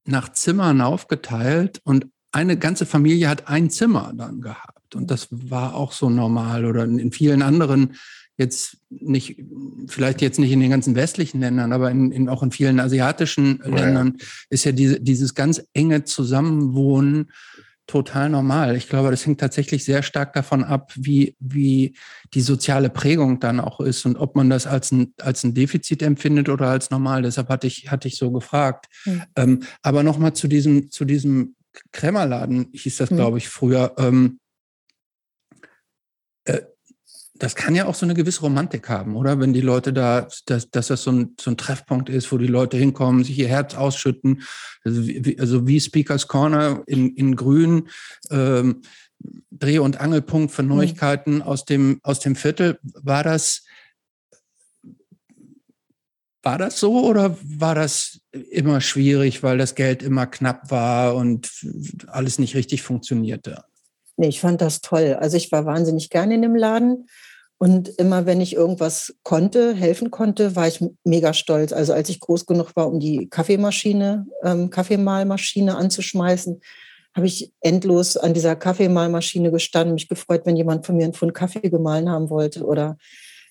[SPEAKER 2] nach Zimmern aufgeteilt und eine ganze Familie hat ein Zimmer dann gehabt. Und das war auch so normal oder in vielen anderen, jetzt nicht, vielleicht jetzt nicht in den ganzen westlichen Ländern, aber in, in, auch in vielen asiatischen
[SPEAKER 1] ja.
[SPEAKER 2] Ländern ist ja diese, dieses ganz enge Zusammenwohnen total normal. Ich glaube, das hängt tatsächlich sehr stark davon ab, wie, wie die soziale Prägung dann auch ist und ob man das als ein, als ein Defizit empfindet oder als normal. Deshalb hatte ich, hatte ich so gefragt. Mhm. Ähm, aber nochmal zu diesem, zu diesem Krämerladen, hieß das, mhm. glaube ich, früher. Ähm, äh, das kann ja auch so eine gewisse Romantik haben, oder? Wenn die Leute da, dass, dass das so ein, so ein Treffpunkt ist, wo die Leute hinkommen, sich ihr Herz ausschütten. Also wie, also wie Speakers Corner in, in Grün, ähm, Dreh- und Angelpunkt für mhm. Neuigkeiten mhm. aus, dem, aus dem Viertel. War das, war das so oder war das immer schwierig, weil das Geld immer knapp war und alles nicht richtig funktionierte?
[SPEAKER 3] Nee, ich fand das toll. Also ich war wahnsinnig gerne in dem Laden. Und immer wenn ich irgendwas konnte, helfen konnte, war ich mega stolz. Also als ich groß genug war, um die Kaffeemaschine, ähm, Kaffeemahlmaschine anzuschmeißen, habe ich endlos an dieser Kaffeemahlmaschine gestanden, mich gefreut, wenn jemand von mir einen Pfund Kaffee gemahlen haben wollte oder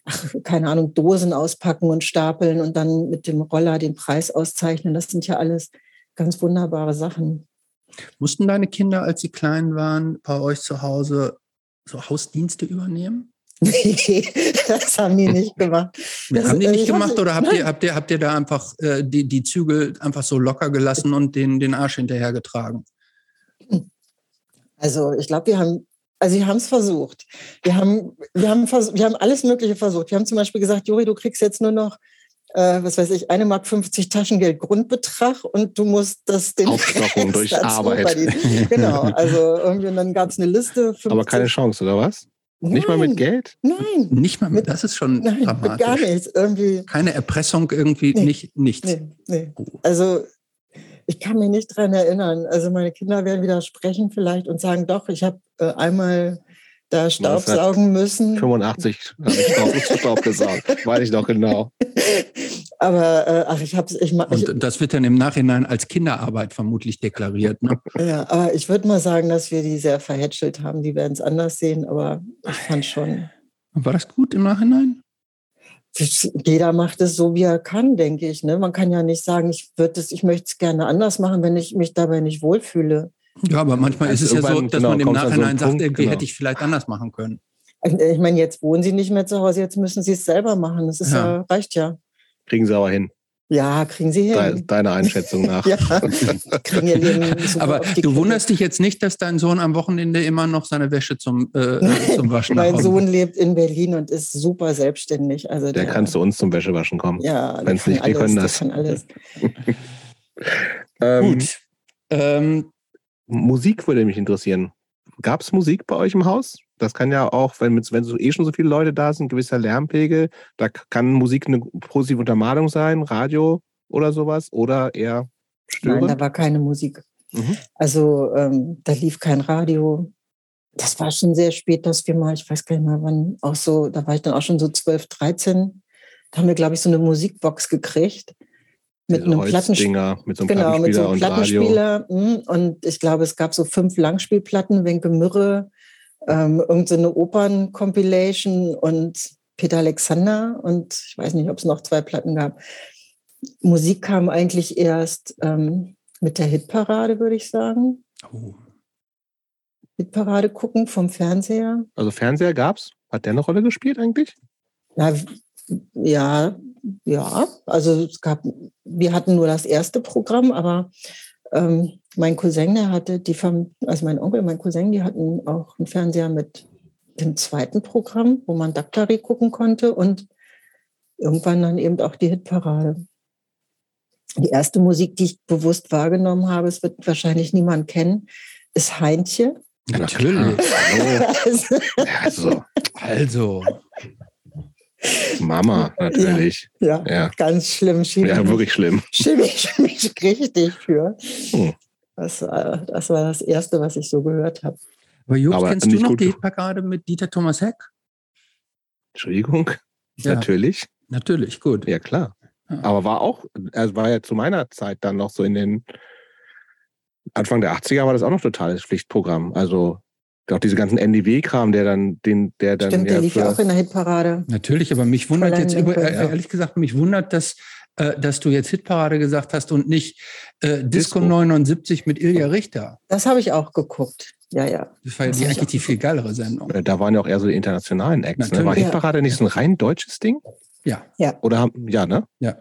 [SPEAKER 3] ach, keine Ahnung, Dosen auspacken und stapeln und dann mit dem Roller den Preis auszeichnen. Das sind ja alles ganz wunderbare Sachen.
[SPEAKER 2] Mussten deine Kinder, als sie klein waren, bei euch zu Hause so Hausdienste übernehmen? (laughs)
[SPEAKER 3] Nee, das haben die nicht gemacht.
[SPEAKER 2] Das, haben die nicht gemacht oder habt ihr, habt, ihr, habt ihr da einfach äh, die, die Zügel einfach so locker gelassen und den, den Arsch hinterhergetragen?
[SPEAKER 3] Also ich glaube, wir haben, also wir haben es versucht. Wir haben, wir, haben vers wir haben alles Mögliche versucht. Wir haben zum Beispiel gesagt, Juri, du kriegst jetzt nur noch äh, was weiß ich, eine Mark 50 Taschengeld Grundbetrag und du musst das
[SPEAKER 1] den Aufstockung durch Arbeit. (laughs)
[SPEAKER 3] Genau, also irgendwie und dann gab es eine Liste.
[SPEAKER 1] 50. Aber keine Chance, oder was? Nein, nicht mal mit Geld?
[SPEAKER 3] Nein.
[SPEAKER 2] Nicht mal mit, das ist schon nein, dramatisch. gar nichts. Irgendwie. Keine Erpressung, irgendwie nee, nicht, nichts. Nee,
[SPEAKER 3] nee. Oh. Also ich kann mich nicht daran erinnern. Also meine Kinder werden widersprechen vielleicht und sagen, doch, ich habe äh, einmal da Staubsaugen müssen.
[SPEAKER 1] 85 habe ich Staub gesaugt, weiß ich noch genau. (laughs)
[SPEAKER 3] Aber äh, ach, ich habe ich,
[SPEAKER 2] ich, Und das wird dann im Nachhinein als Kinderarbeit vermutlich deklariert. Ne?
[SPEAKER 3] Ja, aber ich würde mal sagen, dass wir die sehr verhätschelt haben. Die werden es anders sehen, aber ich fand schon.
[SPEAKER 2] War das gut im Nachhinein?
[SPEAKER 3] Jeder macht es so, wie er kann, denke ich. Ne? Man kann ja nicht sagen, ich, ich möchte es gerne anders machen, wenn ich mich dabei nicht wohlfühle.
[SPEAKER 2] Ja, aber manchmal also ist es ja so, dass genau, man im Nachhinein so sagt, Punkt, irgendwie genau. hätte ich vielleicht anders machen können.
[SPEAKER 3] Ich meine, jetzt wohnen sie nicht mehr zu Hause, jetzt müssen sie es selber machen. Das ist ja. ja reicht ja.
[SPEAKER 1] Kriegen sie aber hin.
[SPEAKER 3] Ja, kriegen sie hin.
[SPEAKER 1] Deiner Einschätzung (laughs) nach. ja, (laughs)
[SPEAKER 2] kriegen ihr Leben Aber du Kinder. wunderst dich jetzt nicht, dass dein Sohn am Wochenende immer noch seine Wäsche zum, äh, zum Waschen
[SPEAKER 3] Mein Sohn lebt in Berlin und ist super selbstständig. Also
[SPEAKER 1] der, der kann zu uns zum Wäschewaschen kommen.
[SPEAKER 3] Ja,
[SPEAKER 1] Wenn's nicht, alles, wir können das.
[SPEAKER 3] kann alles. (laughs)
[SPEAKER 1] ähm, Gut. Ähm, Musik würde mich interessieren. Gab es Musik bei euch im Haus? Das kann ja auch, wenn, wenn so eh schon so viele Leute da sind, gewisser Lärmpegel, da kann Musik eine positive Untermalung sein, Radio oder sowas oder eher störend?
[SPEAKER 3] Nein, da war keine Musik. Mhm. Also ähm, da lief kein Radio. Das war schon sehr spät, dass wir mal, ich weiß gar nicht mehr wann, auch so, da war ich dann auch schon so 12, 13. Da haben wir, glaube ich, so eine Musikbox gekriegt mit einem Plattenspieler,
[SPEAKER 1] mit so einem genau, mit so einem Plattenspieler.
[SPEAKER 3] Hm, und ich glaube, es gab so fünf Langspielplatten, Wenke Mürre, ähm, irgendeine Opern-Compilation und Peter Alexander und ich weiß nicht, ob es noch zwei Platten gab. Musik kam eigentlich erst ähm, mit der Hitparade, würde ich sagen. Oh. Hitparade gucken vom Fernseher.
[SPEAKER 1] Also Fernseher gab's? Hat der eine Rolle gespielt eigentlich?
[SPEAKER 3] Ja, ja, ja. Also es gab, wir hatten nur das erste Programm, aber ähm, mein Cousin, der hatte die, also mein Onkel, mein Cousin, die hatten auch einen Fernseher mit dem zweiten Programm, wo man Daktari gucken konnte und irgendwann dann eben auch die Hitparade. Die erste Musik, die ich bewusst wahrgenommen habe, es wird wahrscheinlich niemand kennen, ist Heintje.
[SPEAKER 2] Natürlich. (laughs)
[SPEAKER 1] also, also.
[SPEAKER 2] also.
[SPEAKER 1] Mama, natürlich.
[SPEAKER 3] Ja, ja, ja. ganz schlimm.
[SPEAKER 1] Schiebe ja, wirklich schlimm.
[SPEAKER 3] Schiebe ich mich richtig für. Hm. Das, war, das war das Erste, was ich so gehört habe.
[SPEAKER 2] Aber Jobs, Aber kennst du noch die Parade mit Dieter Thomas Heck?
[SPEAKER 1] Entschuldigung? Ja. Natürlich.
[SPEAKER 2] Natürlich, gut.
[SPEAKER 1] Ja, klar. Aber war auch, also war ja zu meiner Zeit dann noch so in den Anfang der 80er war das auch noch totales Pflichtprogramm. Also auch diese ganzen NDW-Kram, der dann, den, der dann.
[SPEAKER 3] Stimmt, der lief ja auch in der Hitparade.
[SPEAKER 2] Natürlich, aber mich wundert jetzt über, äh, ehrlich gesagt, mich wundert, dass äh, dass du jetzt Hitparade gesagt hast und nicht äh, Disco, Disco 79 mit Ilja Richter.
[SPEAKER 3] Das habe ich auch geguckt. Ja, ja.
[SPEAKER 2] Das war ja die, eigentlich die viel geilere Sendung.
[SPEAKER 1] Äh, da waren ja auch eher so die internationalen Acts. Ne? War Hitparade ja. nicht so ein rein deutsches Ding?
[SPEAKER 2] Ja.
[SPEAKER 3] ja.
[SPEAKER 1] Oder haben, ja, ne?
[SPEAKER 2] Ja.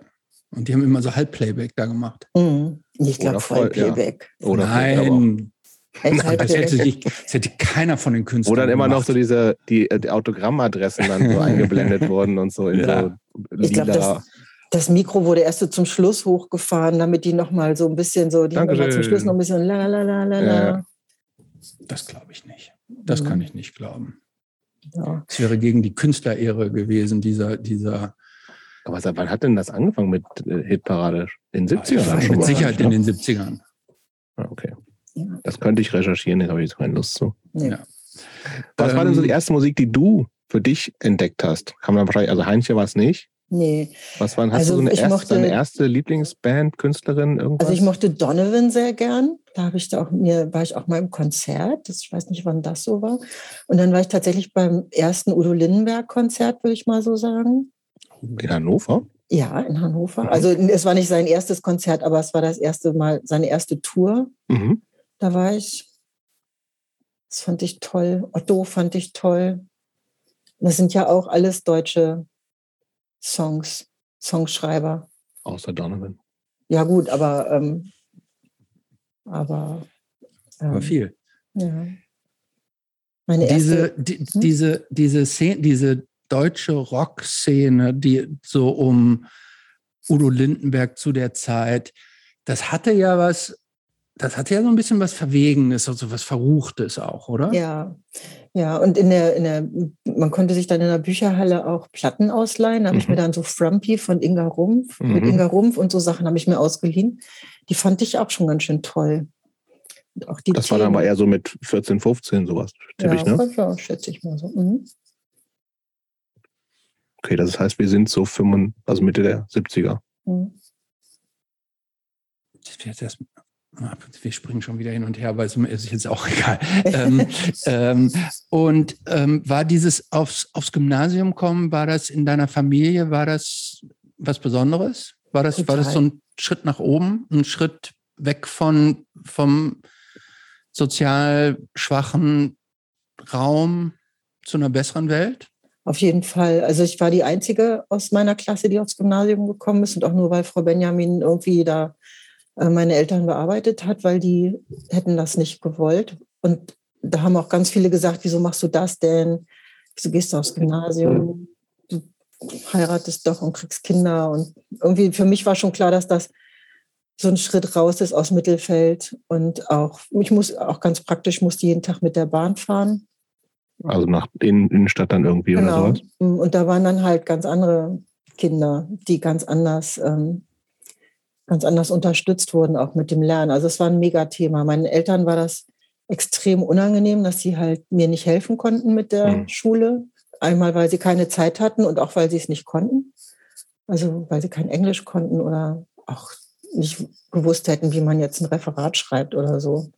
[SPEAKER 2] Und die haben immer so Halbplayback da gemacht.
[SPEAKER 3] Mhm. Ich glaube Vollplayback.
[SPEAKER 2] Ja. Oder Nein. Nein, das, hätte sich, das hätte keiner von den Künstlern.
[SPEAKER 1] Wo dann immer gemacht. noch so diese die, die Autogrammadressen dann so (laughs) eingeblendet wurden und so in ja.
[SPEAKER 3] so ich glaube, das, das Mikro wurde erst so zum Schluss hochgefahren, damit die nochmal so ein bisschen so, die haben zum Schluss noch ein bisschen la la la la la.
[SPEAKER 2] Das glaube ich nicht. Das mhm. kann ich nicht glauben. Ja. Es wäre gegen die Künstlerehre gewesen, dieser, dieser.
[SPEAKER 1] Aber seit wann hat denn das angefangen mit äh, Hitparade? In den 70ern?
[SPEAKER 2] Ja, mit Sicherheit in den 70ern.
[SPEAKER 1] Ah, okay. Das könnte ich recherchieren, da habe ich jetzt keine Lust zu.
[SPEAKER 2] Ja.
[SPEAKER 1] Was ähm, war denn so die erste Musik, die du für dich entdeckt hast? Kann man wahrscheinlich, also Heinche war es nicht.
[SPEAKER 3] Nee.
[SPEAKER 1] Was waren, hast also du so eine erste, mochte, deine erste Lieblingsband, Künstlerin, irgendwas?
[SPEAKER 3] Also ich mochte Donovan sehr gern. Da habe ich da auch mir, war ich auch mal im Konzert. Das, ich weiß nicht, wann das so war. Und dann war ich tatsächlich beim ersten Udo Lindenberg-Konzert, würde ich mal so sagen.
[SPEAKER 1] In Hannover?
[SPEAKER 3] Ja, in Hannover. Also es war nicht sein erstes Konzert, aber es war das erste Mal, seine erste Tour. Mhm. Da war ich. Das fand ich toll. Otto fand ich toll. Das sind ja auch alles deutsche Songs, Songschreiber.
[SPEAKER 1] Außer Donovan.
[SPEAKER 3] Ja, gut, aber. Ähm, aber,
[SPEAKER 2] ähm, aber viel.
[SPEAKER 3] Ja.
[SPEAKER 2] Meine diese, die, hm? diese, diese, Szene, diese deutsche Rockszene, die so um Udo Lindenberg zu der Zeit, das hatte ja was das hat ja so ein bisschen was Verwegenes, also was Verruchtes auch, oder?
[SPEAKER 3] Ja, ja. Und in der, in der, man konnte sich dann in der Bücherhalle auch Platten ausleihen. Da habe mhm. ich mir mhm. dann so Frumpy von Inga Rumpf, mhm. mit Inga Rumpf und so Sachen habe ich mir ausgeliehen. Die fand ich auch schon ganz schön toll.
[SPEAKER 1] auch die das Themen. war dann aber eher so mit 14, 15 sowas,
[SPEAKER 3] ja, ich, ne? Ja, schätze ich mal so. Mhm.
[SPEAKER 1] Okay, das heißt, wir sind so 5, also Mitte der 70er. Mhm.
[SPEAKER 2] Das wäre jetzt wir springen schon wieder hin und her, aber es ist jetzt auch (laughs) egal. ähm, ähm, und ähm, war dieses aufs, aufs Gymnasium kommen, war das in deiner Familie, war das was Besonderes? War das, war das so ein Schritt nach oben, ein Schritt weg von, vom sozial schwachen Raum zu einer besseren Welt?
[SPEAKER 3] Auf jeden Fall. Also ich war die Einzige aus meiner Klasse, die aufs Gymnasium gekommen ist und auch nur, weil Frau Benjamin irgendwie da meine Eltern bearbeitet hat, weil die hätten das nicht gewollt. Und da haben auch ganz viele gesagt, wieso machst du das denn? Wieso gehst du aufs Gymnasium? Du heiratest doch und kriegst Kinder. Und irgendwie für mich war schon klar, dass das so ein Schritt raus ist aus Mittelfeld. Und auch, ich muss auch ganz praktisch, musste jeden Tag mit der Bahn fahren.
[SPEAKER 1] Also nach in Innenstadt dann irgendwie genau. oder sowas?
[SPEAKER 3] Und da waren dann halt ganz andere Kinder, die ganz anders ähm, ganz anders unterstützt wurden, auch mit dem Lernen. Also es war ein Megathema. Meinen Eltern war das extrem unangenehm, dass sie halt mir nicht helfen konnten mit der mhm. Schule. Einmal, weil sie keine Zeit hatten und auch weil sie es nicht konnten. Also weil sie kein Englisch konnten oder auch nicht gewusst hätten, wie man jetzt ein Referat schreibt oder so.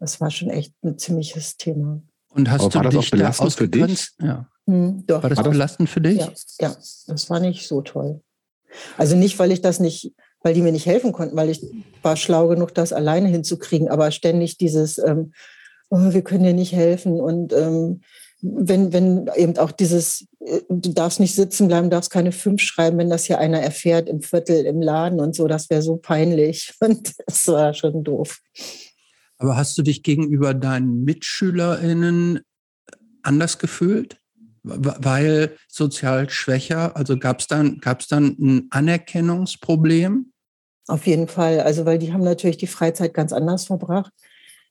[SPEAKER 3] Das war schon echt ein ziemliches Thema.
[SPEAKER 2] Und hast Aber
[SPEAKER 1] du dich da für dich?
[SPEAKER 2] Ja. Hm, doch. War das belastend für dich?
[SPEAKER 3] Ja, ja, das war nicht so toll. Also nicht, weil ich das nicht weil die mir nicht helfen konnten, weil ich war schlau genug, das alleine hinzukriegen. Aber ständig dieses, ähm, oh, wir können dir nicht helfen und ähm, wenn, wenn eben auch dieses, äh, du darfst nicht sitzen bleiben, darfst keine fünf schreiben, wenn das hier einer erfährt im Viertel, im Laden und so, das wäre so peinlich. (laughs) Und das war schon doof.
[SPEAKER 2] Aber hast du dich gegenüber deinen MitschülerInnen anders gefühlt? Weil sozial schwächer, also gab es dann, gab's dann ein Anerkennungsproblem?
[SPEAKER 3] Auf jeden Fall. Also, weil die haben natürlich die Freizeit ganz anders verbracht.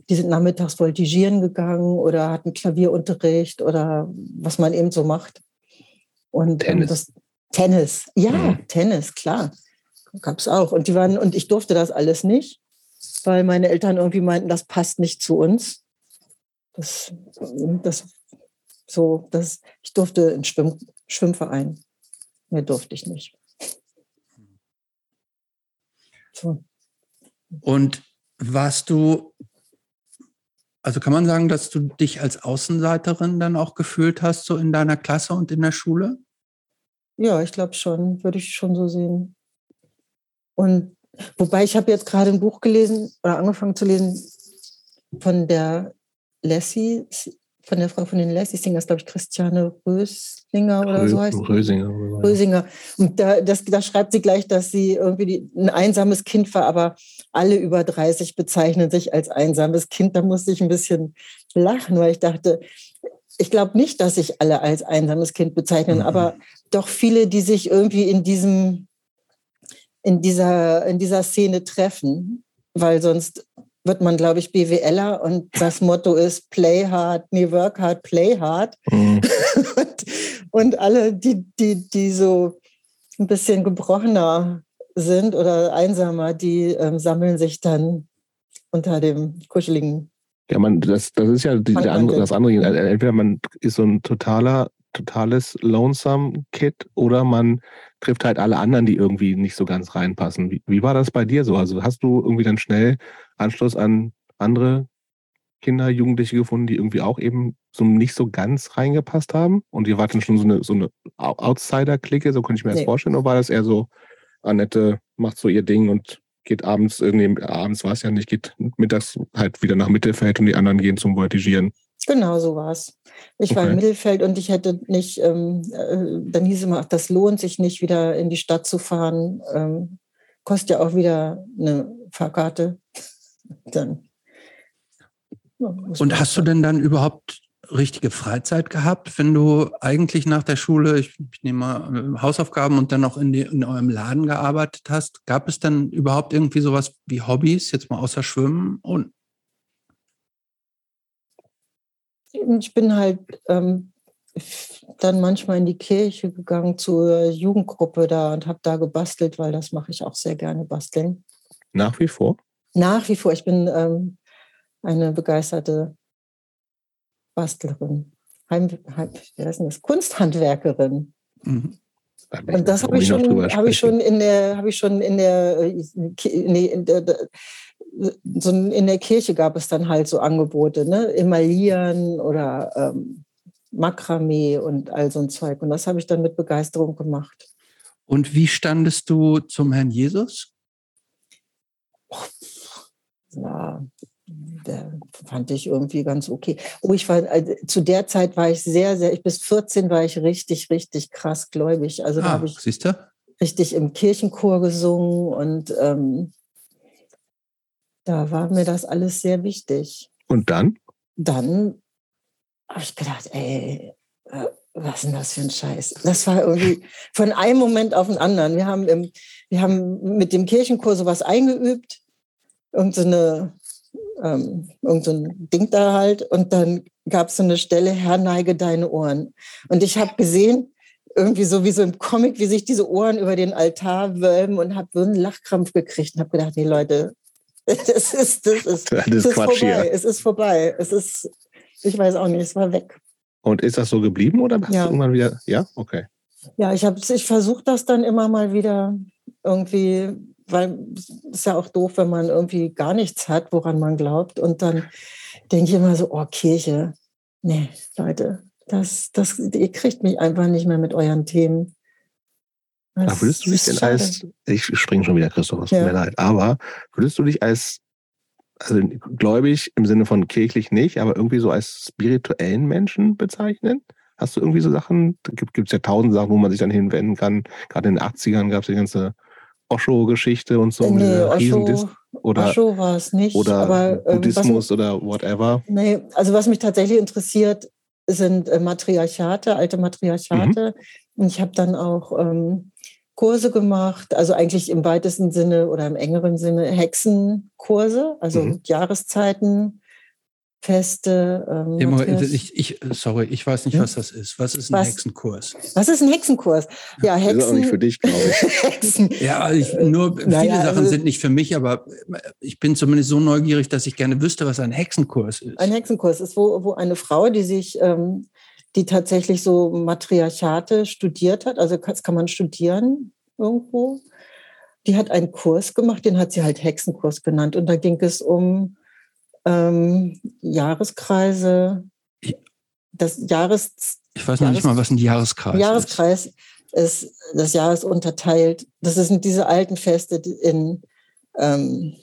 [SPEAKER 3] Die sind nachmittags voltigieren gegangen oder hatten Klavierunterricht oder was man eben so macht. Und
[SPEAKER 1] Tennis. Das,
[SPEAKER 3] Tennis, ja, mhm. Tennis, klar. Gab es auch. Und die waren, und ich durfte das alles nicht, weil meine Eltern irgendwie meinten, das passt nicht zu uns. Das, das so, das, ich durfte in Schwimm, Schwimmverein. Mehr durfte ich nicht.
[SPEAKER 2] Und warst du, also kann man sagen, dass du dich als Außenseiterin dann auch gefühlt hast, so in deiner Klasse und in der Schule?
[SPEAKER 3] Ja, ich glaube schon, würde ich schon so sehen. Und wobei ich habe jetzt gerade ein Buch gelesen oder angefangen zu lesen von der Lassie, von der Frau von den Lassie Singers, glaube ich, Christiane Röslinger oder so heißt
[SPEAKER 1] Rösinger.
[SPEAKER 3] Rösinger. Und da, das, da schreibt sie gleich, dass sie irgendwie die, ein einsames Kind war, aber alle über 30 bezeichnen sich als einsames Kind. Da musste ich ein bisschen lachen, weil ich dachte, ich glaube nicht, dass sich alle als einsames Kind bezeichnen, mhm. aber doch viele, die sich irgendwie in diesem, in dieser, in dieser Szene treffen, weil sonst wird man, glaube ich, BWLer und das Motto ist Play hard, nee, work hard, play hard. Mhm. (laughs) und, und, alle, die, die, die so ein bisschen gebrochener sind oder einsamer, die ähm, sammeln sich dann unter dem kuscheligen
[SPEAKER 1] ja, man, das, das ist ja die, andere, das andere. Entweder man ist so ein totaler, totales Lonesome Kid oder man trifft halt alle anderen, die irgendwie nicht so ganz reinpassen. Wie, wie war das bei dir so? Also hast du irgendwie dann schnell Anschluss an andere Kinder, Jugendliche gefunden, die irgendwie auch eben so nicht so ganz reingepasst haben? Und ihr wart dann schon so eine, so eine Outsider-Clique, so könnte ich mir das nee. vorstellen, oder war das eher so, Annette macht so ihr Ding und geht abends irgendwie, abends war es ja nicht, geht mittags halt wieder nach Mittelfeld und die anderen gehen zum Voltigieren.
[SPEAKER 3] Genau so war es. Ich okay. war im Mittelfeld und ich hätte nicht, ähm, äh, dann hieß es immer, das lohnt sich nicht, wieder in die Stadt zu fahren. Ähm, kostet ja auch wieder eine Fahrkarte. Dann.
[SPEAKER 2] Und hast du denn dann überhaupt richtige Freizeit gehabt, wenn du eigentlich nach der Schule, ich, ich nehme mal äh, Hausaufgaben und dann noch in, die, in eurem Laden gearbeitet hast? Gab es dann überhaupt irgendwie sowas wie Hobbys, jetzt mal außer Schwimmen? Und
[SPEAKER 3] ich bin halt ähm, dann manchmal in die Kirche gegangen zur Jugendgruppe da und habe da gebastelt, weil das mache ich auch sehr gerne, basteln.
[SPEAKER 1] Nach wie vor?
[SPEAKER 3] Nach wie vor. Ich bin ähm, eine begeisterte Bastlerin, Heim, Heim, wie heißt das? Kunsthandwerkerin. Mhm. Und das habe ich, schon, hab ich schon in der, habe ich schon in der, nee, in der, so in der Kirche gab es dann halt so Angebote, ne? Emaillieren oder ähm, Makramee und all so ein Zeug. Und das habe ich dann mit Begeisterung gemacht.
[SPEAKER 2] Und wie standest du zum Herrn Jesus?
[SPEAKER 3] Der fand ich irgendwie ganz okay. Oh, ich war, also, zu der Zeit war ich sehr, sehr, ich bis 14 war ich richtig, richtig krass gläubig. Also ah, da habe ich
[SPEAKER 2] siehst du?
[SPEAKER 3] richtig im Kirchenchor gesungen und ähm, da war mir das alles sehr wichtig.
[SPEAKER 1] Und dann?
[SPEAKER 3] Dann habe ich gedacht, ey, äh, was ist denn das für ein Scheiß? Das war irgendwie von einem Moment auf den anderen. Wir haben, im, wir haben mit dem Kirchenchor sowas eingeübt, irgendeine ähm, irgend so ein Ding da halt. Und dann gab es so eine Stelle, Herr, neige deine Ohren. Und ich habe gesehen, irgendwie so wie so im Comic, wie sich diese Ohren über den Altar wölben und habe so einen Lachkrampf gekriegt und habe gedacht, nee Leute, (laughs) das ist, das ist, das ist, ist vorbei. Hier. Es ist vorbei. Es ist, ich weiß auch nicht, es war weg.
[SPEAKER 1] Und ist das so geblieben oder hast ja. du irgendwann wieder? Ja, okay.
[SPEAKER 3] Ja, ich habe ich versuche das dann immer mal wieder irgendwie weil es ist ja auch doof, wenn man irgendwie gar nichts hat, woran man glaubt. Und dann denke ich immer so, oh, Kirche, nee, Leute, das, das, ihr kriegt mich einfach nicht mehr mit euren Themen.
[SPEAKER 1] Das würdest du dich denn als, ich springe schon wieder, Christoph, es tut ja. mir leid, aber würdest du dich als, also gläubig im Sinne von kirchlich nicht, aber irgendwie so als spirituellen Menschen bezeichnen? Hast du irgendwie so Sachen, da gibt es ja tausend Sachen, wo man sich dann hinwenden kann. Gerade in den 80ern gab es die ganze Osho-Geschichte und so.
[SPEAKER 3] Nee, Osho, oder, Osho war es nicht.
[SPEAKER 1] Oder aber, ähm, Buddhismus mich, oder whatever.
[SPEAKER 3] Nee, also was mich tatsächlich interessiert, sind äh, Matriarchate, alte Matriarchate. Mhm. Und ich habe dann auch ähm, Kurse gemacht, also eigentlich im weitesten Sinne oder im engeren Sinne Hexenkurse, also mhm. Jahreszeiten, Feste.
[SPEAKER 2] Ähm, ich, ich, sorry, ich weiß nicht, hm? was das ist. Was ist ein was? Hexenkurs?
[SPEAKER 3] Was ist ein Hexenkurs?
[SPEAKER 1] Ja, Hexen. Das ist auch nicht für dich, glaube ich. (laughs)
[SPEAKER 2] Hexen. Ja, ich, nur viele naja, Sachen also, sind nicht für mich, aber ich bin zumindest so neugierig, dass ich gerne wüsste, was ein Hexenkurs ist.
[SPEAKER 3] Ein Hexenkurs ist, wo, wo eine Frau, die sich, ähm, die tatsächlich so Matriarchate studiert hat, also das kann man studieren irgendwo, die hat einen Kurs gemacht, den hat sie halt Hexenkurs genannt. Und da ging es um ähm, Jahreskreise, das Jahres...
[SPEAKER 2] Ich weiß noch Jahres nicht mal, was ein Jahreskreis,
[SPEAKER 3] Jahreskreis
[SPEAKER 2] ist.
[SPEAKER 3] ist, das Jahr ist unterteilt. Das sind diese alten Feste in, ähm,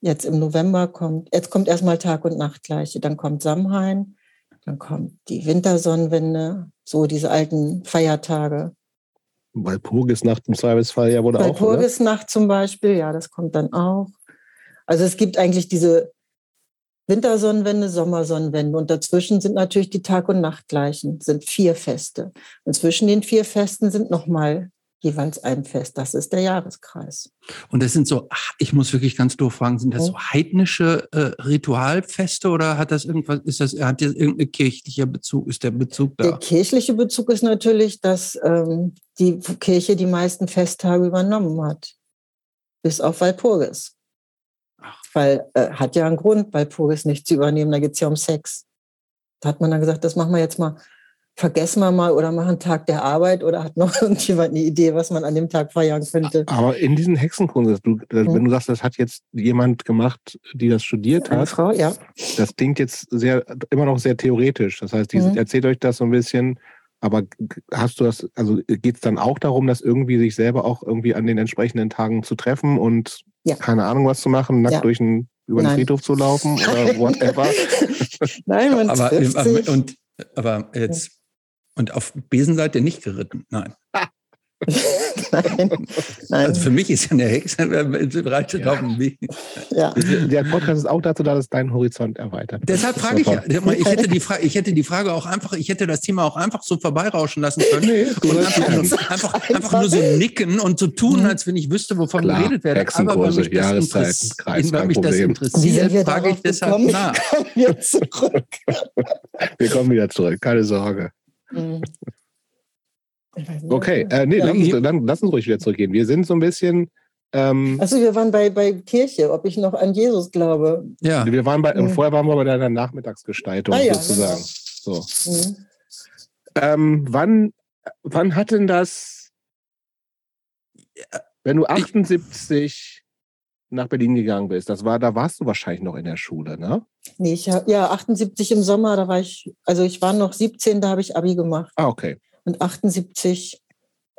[SPEAKER 3] jetzt im November kommt, jetzt kommt erstmal Tag und Nacht gleiche, dann kommt Samhain, dann kommt die Wintersonnenwende, so diese alten Feiertage.
[SPEAKER 1] Walpurgisnacht im Zweifelsfall ja wohl auch.
[SPEAKER 3] Walpurgisnacht zum Beispiel, ja, das kommt dann auch. Also es gibt eigentlich diese Wintersonnenwende, Sommersonnenwende und dazwischen sind natürlich die Tag- und Nachtgleichen, sind vier Feste. Und zwischen den vier Festen sind nochmal jeweils ein Fest. Das ist der Jahreskreis.
[SPEAKER 2] Und das sind so, ich muss wirklich ganz doof fragen, sind das so heidnische äh, Ritualfeste oder hat das irgendwas, ist das, hat das irgendein kirchlicher Bezug, ist der Bezug da?
[SPEAKER 3] Der kirchliche Bezug ist natürlich, dass ähm, die Kirche die meisten Festtage übernommen hat. Bis auf Walpurgis. Weil äh, hat ja einen Grund, Walpurgis nicht zu übernehmen, da geht es ja um Sex. Da hat man dann gesagt, das machen wir jetzt mal vergessen wir mal oder machen Tag der Arbeit oder hat noch (laughs) irgendjemand eine Idee, was man an dem Tag feiern könnte.
[SPEAKER 1] Aber in diesen Hexenkunst, du, hm. wenn du sagst, das hat jetzt jemand gemacht, die das studiert Eine hat,
[SPEAKER 3] Frau, ja.
[SPEAKER 1] das klingt jetzt sehr, immer noch sehr theoretisch. Das heißt, die, mhm. erzählt euch das so ein bisschen, aber hast du das, also geht es dann auch darum, dass irgendwie sich selber auch irgendwie an den entsprechenden Tagen zu treffen und ja. keine Ahnung was zu machen, nackt ja. durch einen über den Nein. Friedhof zu laufen (laughs) oder whatever. (laughs)
[SPEAKER 3] Nein, man
[SPEAKER 2] aber, aber, und, aber jetzt und auf Besen seid ihr nicht geritten? Nein. (laughs) (laughs) nein, nein. Also für mich ist ja eine Hexe reitet ja. auf dem Weg.
[SPEAKER 1] Ja. Der Podcast ist auch dazu da, dass dein Horizont erweitert.
[SPEAKER 2] Deshalb frage ich ja. Ich hätte, die Frage, ich hätte die Frage auch einfach, ich hätte das Thema auch einfach so vorbeirauschen lassen können. Nee, und einfach, nur, einfach, einfach, nur so nicken und so tun, mhm. als wenn ich wüsste, wovon Klar, geredet werde.
[SPEAKER 1] Aber weil mich das, interessiert,
[SPEAKER 2] weil mich das interessiert, frage ich deshalb nach. (laughs) Wir,
[SPEAKER 1] wir kommen wieder zurück, keine Sorge. Mhm. Okay, äh, nee, ja. lass, uns, dann, lass uns ruhig wieder zurückgehen. Wir sind so ein bisschen. Ähm,
[SPEAKER 3] Achso, wir waren bei, bei Kirche, ob ich noch an Jesus glaube.
[SPEAKER 1] Ja. Wir waren bei, mhm. Vorher waren wir bei deiner Nachmittagsgestaltung ah, ja, sozusagen. Genau. So. Mhm. Ähm, wann, wann hat denn das, wenn du 78 ich, nach Berlin gegangen bist, das war, da warst du wahrscheinlich noch in der Schule, ne?
[SPEAKER 3] Nee, ich, ja, 78 im Sommer, da war ich, also ich war noch 17, da habe ich Abi gemacht.
[SPEAKER 1] Ah, okay.
[SPEAKER 3] Und 78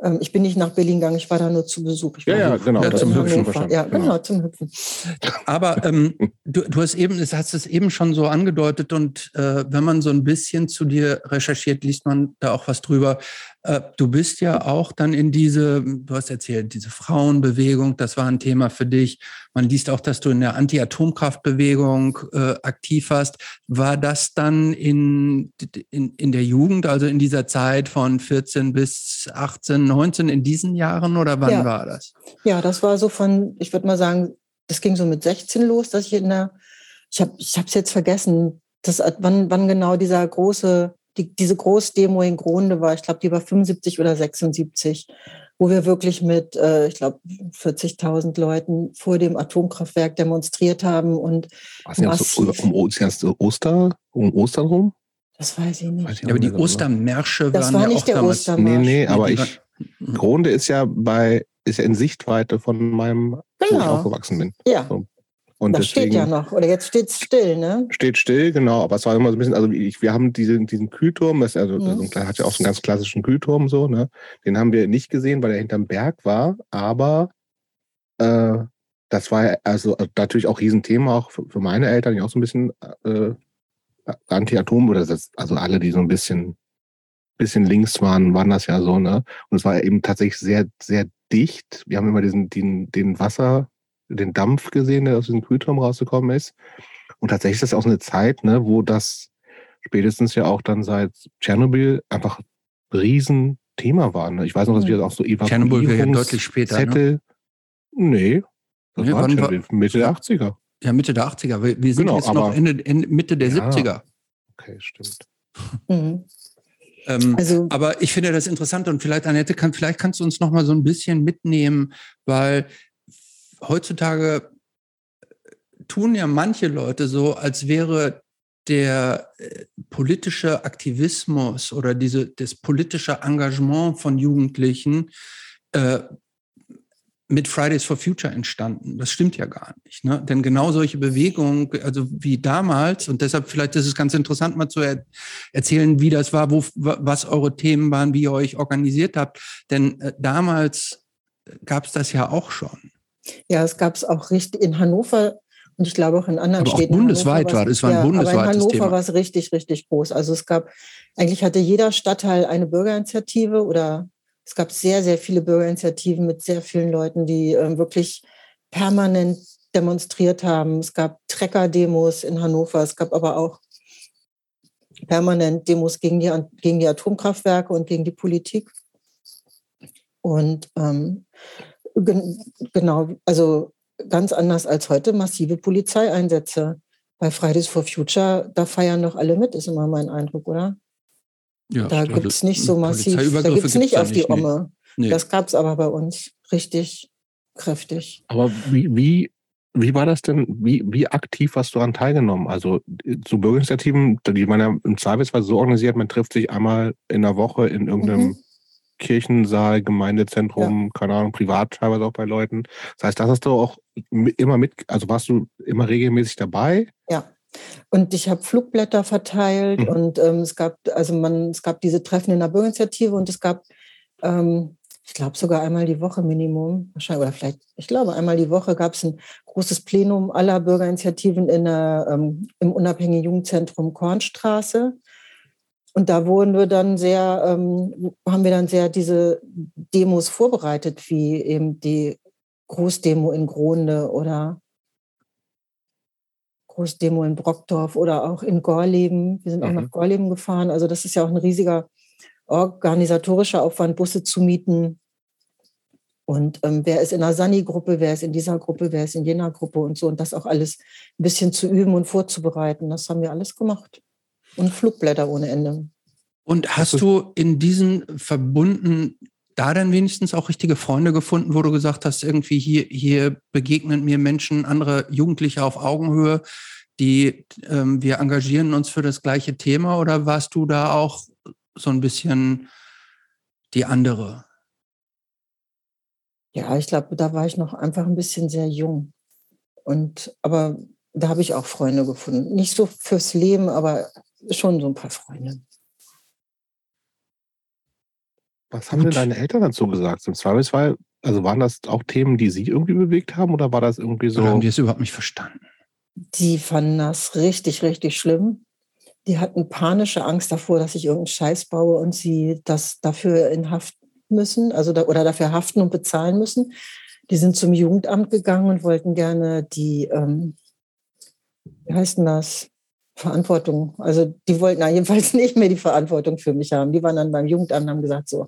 [SPEAKER 3] ähm, ich bin nicht nach Berlin gegangen, ich war da nur zu Besuch.
[SPEAKER 1] ja, ja, genau, ja,
[SPEAKER 2] zum Hüpfen.
[SPEAKER 3] Ja, genau, genau, zum Hüpfen.
[SPEAKER 2] Aber ähm, (laughs) du, du, hast eben, hast es eben schon so angedeutet und äh, wenn man so ein bisschen zu dir recherchiert, liest man da auch was drüber. Äh, du bist ja auch dann in diese, du hast erzählt, diese Frauenbewegung, das war ein Thema für dich. Man liest auch, dass du in der Anti-Atomkraftbewegung äh, aktiv warst. War das dann in, in, in der Jugend, also in dieser Zeit von 14 bis 18, 19, in diesen Jahren oder wann ja. war das?
[SPEAKER 3] Ja, das war so von, ich würde mal sagen, das ging so mit 16 los, dass ich in der, ich habe es jetzt vergessen, das, wann, wann genau dieser große die, diese Großdemo in Gronde war, ich glaube, die war 75 oder 76, wo wir wirklich mit, äh, ich glaube, 40.000 Leuten vor dem Atomkraftwerk demonstriert haben und
[SPEAKER 1] Was, um, um, Oster, um Ostern rum?
[SPEAKER 3] Das weiß ich nicht. Weiß ich
[SPEAKER 2] ja, aber die Ostermärsche
[SPEAKER 3] das waren war nicht ja auch der damals.
[SPEAKER 1] Nee, nee, aber ich, Gronde ist ja bei, ist ja in Sichtweite von meinem, genau. wo ich aufgewachsen bin.
[SPEAKER 3] Ja. So. Und das deswegen, steht ja noch, oder jetzt steht es still, ne?
[SPEAKER 1] Steht still, genau. Aber es war immer so ein bisschen, also ich, wir haben diesen, diesen Kühlturm, das, also, mhm. also hat ja auch so einen ganz klassischen Kühlturm so, ne? Den haben wir nicht gesehen, weil er hinterm Berg war, aber äh, das war also natürlich auch Riesenthema, auch für, für meine Eltern, die auch so ein bisschen äh, Anti-Atom oder das, also alle, die so ein bisschen, bisschen links waren, waren das ja so, ne? Und es war eben tatsächlich sehr, sehr dicht. Wir haben immer diesen, den, den Wasser, den Dampf gesehen, der aus diesem Kühlturm rausgekommen ist. Und tatsächlich ist das auch so eine Zeit, ne, wo das spätestens ja auch dann seit Tschernobyl einfach ein Riesenthema war. Ne? Ich weiß noch, dass wir auch so
[SPEAKER 2] Tschernobyl ja deutlich später. Zettel.
[SPEAKER 1] Ne? Nee, das nee, war Tschernobyl, Mitte der 80er.
[SPEAKER 2] Ja, Mitte der 80er. Wir sind genau, jetzt noch Ende, Ende, Mitte der ja, 70er.
[SPEAKER 1] Okay, stimmt.
[SPEAKER 2] Mhm. Ähm, also, aber ich finde das interessant und vielleicht, Annette, kann, vielleicht kannst du uns noch mal so ein bisschen mitnehmen, weil heutzutage tun ja manche Leute so, als wäre der äh, politische Aktivismus oder diese, das politische Engagement von Jugendlichen äh, mit Fridays for Future entstanden. Das stimmt ja gar nicht. Ne? Denn genau solche Bewegungen, also wie damals, und deshalb vielleicht ist es ganz interessant, mal zu er erzählen, wie das war, wo, was eure Themen waren, wie ihr euch organisiert habt. Denn äh, damals gab es das ja auch schon.
[SPEAKER 3] Ja, es gab es auch richtig in Hannover und ich glaube auch in anderen
[SPEAKER 2] aber
[SPEAKER 3] Städten.
[SPEAKER 2] Auch bundesweit war es war ein ja, bundesweites
[SPEAKER 3] aber in Hannover war es richtig, richtig groß. Also es gab, eigentlich hatte jeder Stadtteil eine Bürgerinitiative oder es gab sehr, sehr viele Bürgerinitiativen mit sehr vielen Leuten, die äh, wirklich permanent demonstriert haben. Es gab Trecker-Demos in Hannover, es gab aber auch permanent Demos gegen die, gegen die Atomkraftwerke und gegen die Politik. Und ähm, gen genau, also ganz anders als heute, massive Polizeieinsätze. Bei Fridays for Future, da feiern doch alle mit, ist immer mein Eindruck, oder? Ja, da gibt es nicht so massiv, da gibt es nicht auf die Omme. Nee. Das gab es aber bei uns richtig kräftig.
[SPEAKER 1] Aber wie, wie, wie war das denn, wie, wie aktiv hast du daran teilgenommen? Also zu Bürgerinitiativen, die man ja im Zweifelsfall so organisiert, man trifft sich einmal in der Woche in irgendeinem mhm. Kirchensaal, Gemeindezentrum, ja. keine Ahnung, privat teilweise auch bei Leuten. Das heißt, das hast du auch immer mit, also warst du immer regelmäßig dabei?
[SPEAKER 3] Ja. Und ich habe Flugblätter verteilt mhm. und ähm, es gab, also man, es gab diese Treffen in der Bürgerinitiative und es gab, ähm, ich glaube sogar einmal die Woche Minimum, wahrscheinlich, oder vielleicht, ich glaube, einmal die Woche gab es ein großes Plenum aller Bürgerinitiativen in der, ähm, im unabhängigen Jugendzentrum Kornstraße. Und da wurden wir dann sehr, ähm, haben wir dann sehr diese Demos vorbereitet, wie eben die Großdemo in Gronde oder Großdemo in Brockdorf oder auch in Gorleben. Wir sind mhm. auch nach Gorleben gefahren. Also das ist ja auch ein riesiger organisatorischer Aufwand, Busse zu mieten. Und ähm, wer ist in der Sani-Gruppe, wer ist in dieser Gruppe, wer ist in jener Gruppe und so. Und das auch alles ein bisschen zu üben und vorzubereiten. Das haben wir alles gemacht. Und Flugblätter ohne Ende.
[SPEAKER 2] Und hast du in diesen Verbunden da dann wenigstens auch richtige Freunde gefunden, wo du gesagt hast, irgendwie hier, hier begegnen mir Menschen, andere Jugendliche auf Augenhöhe, die ähm, wir engagieren uns für das gleiche Thema oder warst du da auch so ein bisschen die andere?
[SPEAKER 3] Ja, ich glaube, da war ich noch einfach ein bisschen sehr jung. Und aber da habe ich auch Freunde gefunden. Nicht so fürs Leben, aber schon so ein paar Freunde.
[SPEAKER 1] Was haben denn deine Eltern dazu gesagt? Im Zweifelsfall, also waren das auch Themen, die sie irgendwie bewegt haben oder war das irgendwie so? Oder
[SPEAKER 2] haben die es überhaupt nicht verstanden?
[SPEAKER 3] Die fanden das richtig, richtig schlimm. Die hatten panische Angst davor, dass ich irgendeinen Scheiß baue und sie das dafür in Haft müssen, also da, oder dafür haften und bezahlen müssen. Die sind zum Jugendamt gegangen und wollten gerne die, ähm, wie heißt denn das? Verantwortung. Also die wollten na, jedenfalls nicht mehr die Verantwortung für mich haben. Die waren dann beim Jugendamt und haben gesagt, so,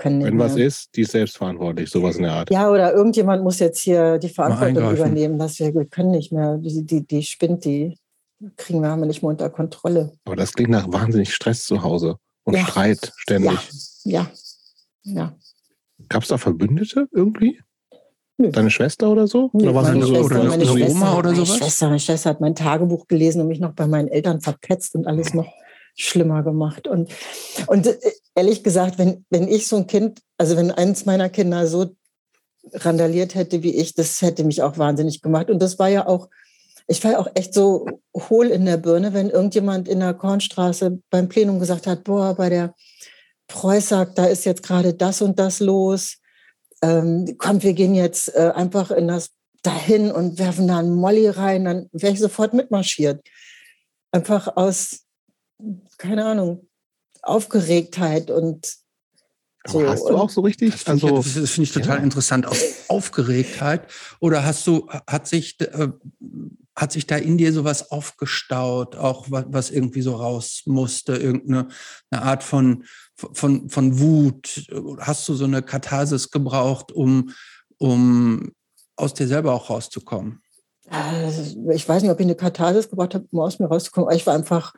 [SPEAKER 1] können Wenn was ist, die ist selbstverantwortlich, sowas in der Art.
[SPEAKER 3] Ja, oder irgendjemand muss jetzt hier die Verantwortung übernehmen, dass wir, wir können nicht mehr, die, die, die spinnt, die kriegen wir, haben wir nicht mehr unter Kontrolle.
[SPEAKER 1] Aber das klingt nach wahnsinnig Stress zu Hause und ja. Streit ständig.
[SPEAKER 3] Ja, ja. ja.
[SPEAKER 1] Gab es da Verbündete irgendwie? Deine Schwester oder so?
[SPEAKER 3] Nö,
[SPEAKER 1] oder
[SPEAKER 3] was meine
[SPEAKER 1] so,
[SPEAKER 3] Schwester,
[SPEAKER 1] oder
[SPEAKER 3] meine
[SPEAKER 1] Oma
[SPEAKER 3] Schwester,
[SPEAKER 1] oder sowas?
[SPEAKER 3] Meine Schwester, meine Schwester hat mein Tagebuch gelesen und mich noch bei meinen Eltern verpetzt und alles noch schlimmer gemacht. Und, und äh, ehrlich gesagt, wenn, wenn ich so ein Kind, also wenn eins meiner Kinder so randaliert hätte wie ich, das hätte mich auch wahnsinnig gemacht. Und das war ja auch, ich war ja auch echt so hohl in der Birne, wenn irgendjemand in der Kornstraße beim Plenum gesagt hat, boah, bei der Preußag, da ist jetzt gerade das und das los. Ähm, komm, wir gehen jetzt äh, einfach in das dahin und werfen da einen Molly rein, dann wäre ich sofort mitmarschiert. Einfach aus keine Ahnung, Aufgeregtheit und
[SPEAKER 1] so. hast du auch so richtig?
[SPEAKER 2] Das finde also, ich, das find ich total ja. interessant. Auf Aufgeregtheit. Oder hast du, hat sich, äh, hat sich da in dir sowas aufgestaut, auch was, was irgendwie so raus musste, irgendeine eine Art von, von, von Wut? Hast du so eine Katharsis gebraucht, um, um aus dir selber auch rauszukommen?
[SPEAKER 3] Äh, ich weiß nicht, ob ich eine Katharsis gebraucht habe, um aus mir rauszukommen, aber ich war einfach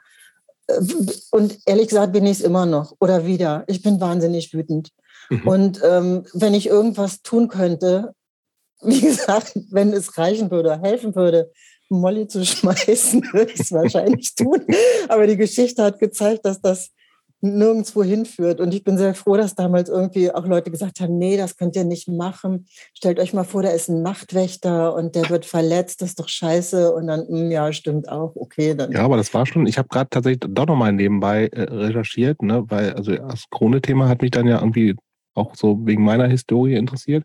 [SPEAKER 3] und ehrlich gesagt bin ich es immer noch oder wieder. Ich bin wahnsinnig wütend. Mhm. Und ähm, wenn ich irgendwas tun könnte, (laughs) wie gesagt, wenn es reichen würde, helfen würde, Molly zu (laughs) schmeißen, würde ich es wahrscheinlich tun. Aber die Geschichte hat gezeigt, dass das nirgendwo hinführt. Und ich bin sehr froh, dass damals irgendwie auch Leute gesagt haben, nee, das könnt ihr nicht machen. Stellt euch mal vor, da ist ein Nachtwächter und der wird verletzt, das ist doch scheiße. Und dann, hm, ja, stimmt auch, okay. Dann.
[SPEAKER 1] Ja, aber das war schon, ich habe gerade tatsächlich doch nochmal nebenbei äh, recherchiert, ne, weil also das Krone-Thema hat mich dann ja irgendwie auch so wegen meiner Historie interessiert.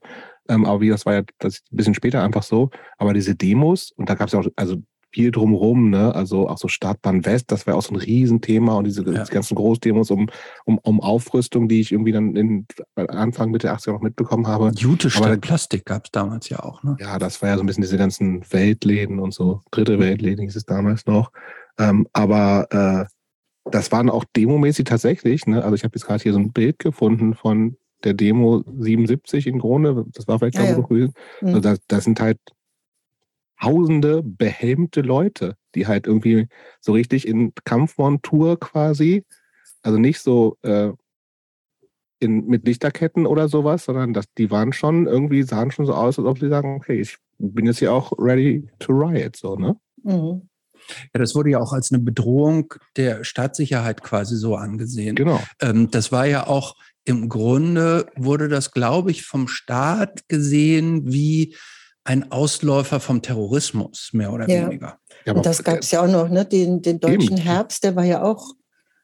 [SPEAKER 1] Ähm, aber wie das war ja das ein bisschen später einfach so. Aber diese Demos, und da gab es ja auch, also viel drumherum, ne? Also auch so Startbahn West, das war auch so ein Riesenthema und diese ja. ganzen Großdemos um, um, um Aufrüstung, die ich irgendwie dann in Anfang Mitte 80er noch mitbekommen habe.
[SPEAKER 2] Jute statt Plastik gab es damals ja auch, ne?
[SPEAKER 1] Ja, das war ja so ein bisschen diese ganzen Weltläden und so, dritte Weltläden hieß es damals noch. Ähm, aber äh, das waren auch demomäßig tatsächlich, ne? Also ich habe jetzt gerade hier so ein Bild gefunden von der Demo 77 in Krone, das war vielleicht ja, ja. gewesen. Mhm. Also das, das sind halt tausende behelmte Leute, die halt irgendwie so richtig in Kampfmontur quasi, also nicht so äh, in, mit Lichterketten oder sowas, sondern das, die waren schon irgendwie, sahen schon so aus, als ob sie sagen, okay, ich bin jetzt hier auch ready to riot, so, ne? Mhm.
[SPEAKER 2] Ja, das wurde ja auch als eine Bedrohung der Staatssicherheit quasi so angesehen.
[SPEAKER 1] Genau.
[SPEAKER 2] Ähm, das war ja auch im Grunde, wurde das, glaube ich, vom Staat gesehen wie ein Ausläufer vom Terrorismus, mehr oder ja. weniger.
[SPEAKER 3] Ja, und das gab es ja auch noch, ne? Den, den deutschen eben. Herbst, der war ja auch,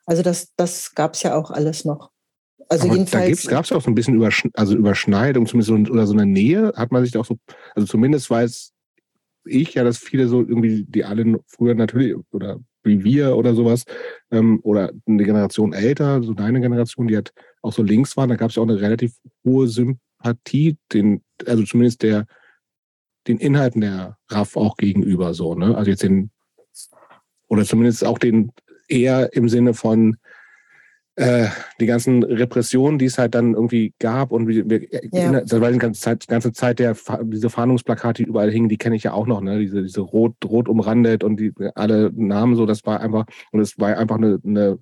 [SPEAKER 3] also das, das gab es ja auch alles noch.
[SPEAKER 1] Also aber jedenfalls. Da gab es ja auch so ein bisschen Übersch also Überschneidung, zumindest so, oder so eine Nähe, hat man sich auch so, also zumindest weiß ich ja, dass viele so irgendwie, die alle früher natürlich, oder wie wir oder sowas, ähm, oder eine Generation älter, so deine Generation, die hat auch so links waren, da gab es ja auch eine relativ hohe Sympathie, den, also zumindest der den Inhalten der RAF auch gegenüber so, ne? Also jetzt den, oder zumindest auch den eher im Sinne von äh, die ganzen Repressionen, die es halt dann irgendwie gab und wir, wir ja. das war die ganze Zeit, ganze Zeit der diese Fahndungsplakate, die überall hingen, die kenne ich ja auch noch, ne? Diese, diese rot, rot umrandet und die alle Namen so, das war einfach, und es war einfach eine, eine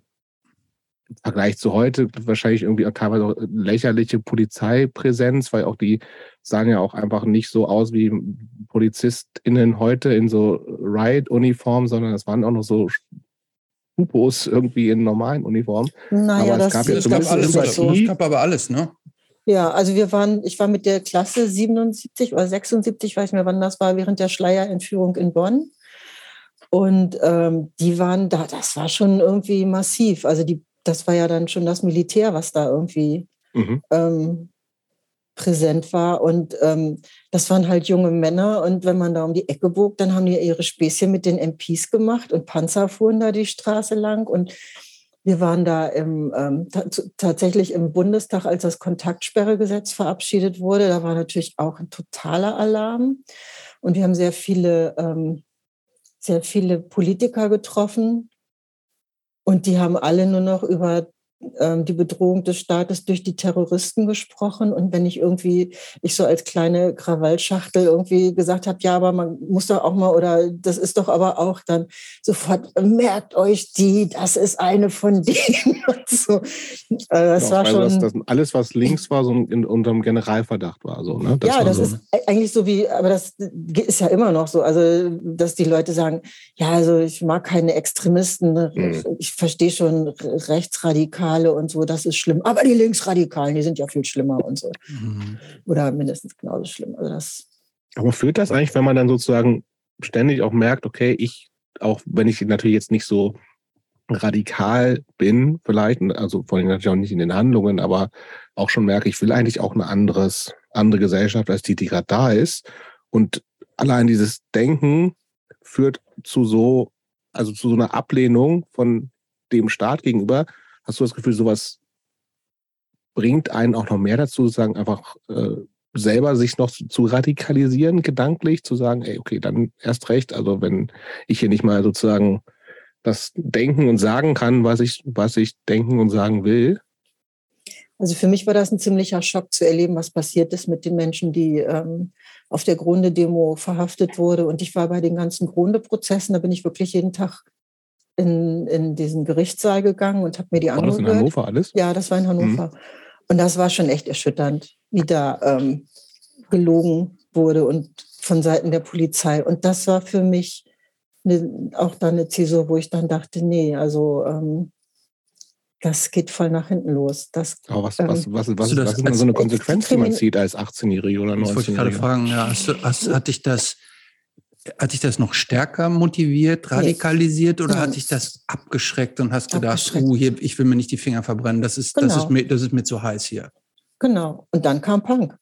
[SPEAKER 1] im Vergleich zu heute wahrscheinlich irgendwie auch teilweise auch lächerliche Polizeipräsenz, weil auch die sahen ja auch einfach nicht so aus wie PolizistInnen heute in so Riot-Uniform, sondern es waren auch noch so Hupos irgendwie in normalen Uniformen.
[SPEAKER 3] Naja, aber es
[SPEAKER 2] gab, ja es gab alles, so. es gab aber alles, ne?
[SPEAKER 3] Ja, also wir waren, ich war mit der Klasse 77 oder 76, weiß nicht mehr wann das war, während der Schleierentführung in Bonn. Und ähm, die waren da, das war schon irgendwie massiv. Also die, das war ja dann schon das Militär, was da irgendwie mhm. ähm, präsent war. Und ähm, das waren halt junge Männer. Und wenn man da um die Ecke bog, dann haben die ihre Späßchen mit den MPs gemacht und Panzer fuhren da die Straße lang. Und wir waren da im, ähm, tatsächlich im Bundestag, als das Kontaktsperregesetz verabschiedet wurde. Da war natürlich auch ein totaler Alarm. Und wir haben sehr viele, ähm, sehr viele Politiker getroffen. Und die haben alle nur noch über die Bedrohung des Staates durch die Terroristen gesprochen. Und wenn ich irgendwie, ich so als kleine Krawallschachtel irgendwie gesagt habe, ja, aber man muss doch auch mal, oder das ist doch aber auch dann sofort, merkt euch die, das ist eine von denen. (laughs) Und so.
[SPEAKER 1] Äh, das ja, war schon, das, das, alles, was links war, so in unserem Generalverdacht war. So, ne?
[SPEAKER 3] Das ja, das so. ist eigentlich so wie, aber das ist ja immer noch so, also dass die Leute sagen, ja, also ich mag keine Extremisten, hm. ich verstehe schon rechtsradikal Rechtsradikale und so, das ist schlimm. Aber die Linksradikalen, die sind ja viel schlimmer und so. Mhm. Oder mindestens genauso schlimm. Also das
[SPEAKER 1] Aber führt das eigentlich, wenn man dann sozusagen ständig auch merkt, okay, ich, auch wenn ich natürlich jetzt nicht so radikal bin, vielleicht, also vor allem natürlich auch nicht in den Handlungen, aber auch schon merke, ich will eigentlich auch eine anderes, andere Gesellschaft, als die, die gerade da ist. Und allein dieses Denken führt zu so, also zu so einer Ablehnung von dem Staat gegenüber, Hast du das Gefühl, sowas bringt einen auch noch mehr dazu, sozusagen einfach äh, selber sich noch zu radikalisieren, gedanklich, zu sagen, ey, okay, dann erst recht. Also wenn ich hier nicht mal sozusagen das denken und sagen kann, was ich, was ich denken und sagen will.
[SPEAKER 3] Also für mich war das ein ziemlicher Schock zu erleben, was passiert ist mit den Menschen, die ähm, auf der Grunde-Demo verhaftet wurde. Und ich war bei den ganzen Grunde-Prozessen, da bin ich wirklich jeden Tag in, in diesen Gerichtssaal gegangen und habe mir die war angehört.
[SPEAKER 1] War das in Hannover alles?
[SPEAKER 3] Ja, das war in Hannover. Mhm. Und das war schon echt erschütternd, wie da ähm, gelogen wurde und von Seiten der Polizei. Und das war für mich eine, auch dann eine Zäsur, wo ich dann dachte, nee, also ähm, das geht voll nach hinten los. Das,
[SPEAKER 1] Aber was, was,
[SPEAKER 3] ähm,
[SPEAKER 1] was, was,
[SPEAKER 2] das
[SPEAKER 1] was ist denn so eine Konsequenz, die man zieht als 18-Jährige oder
[SPEAKER 2] Das wollte ich gerade
[SPEAKER 1] 19-Jährige?
[SPEAKER 2] fragen. Ja, hast du, hast, hat dich das, hat dich das noch stärker motiviert, radikalisiert oder
[SPEAKER 3] Nein.
[SPEAKER 2] hat dich das abgeschreckt und hast gedacht, oh, hier, ich will mir nicht die Finger verbrennen, das ist, das
[SPEAKER 3] Genau.
[SPEAKER 2] ist mir, das ist mir zu heiß hier.
[SPEAKER 3] Genau. Und dann kam Punk.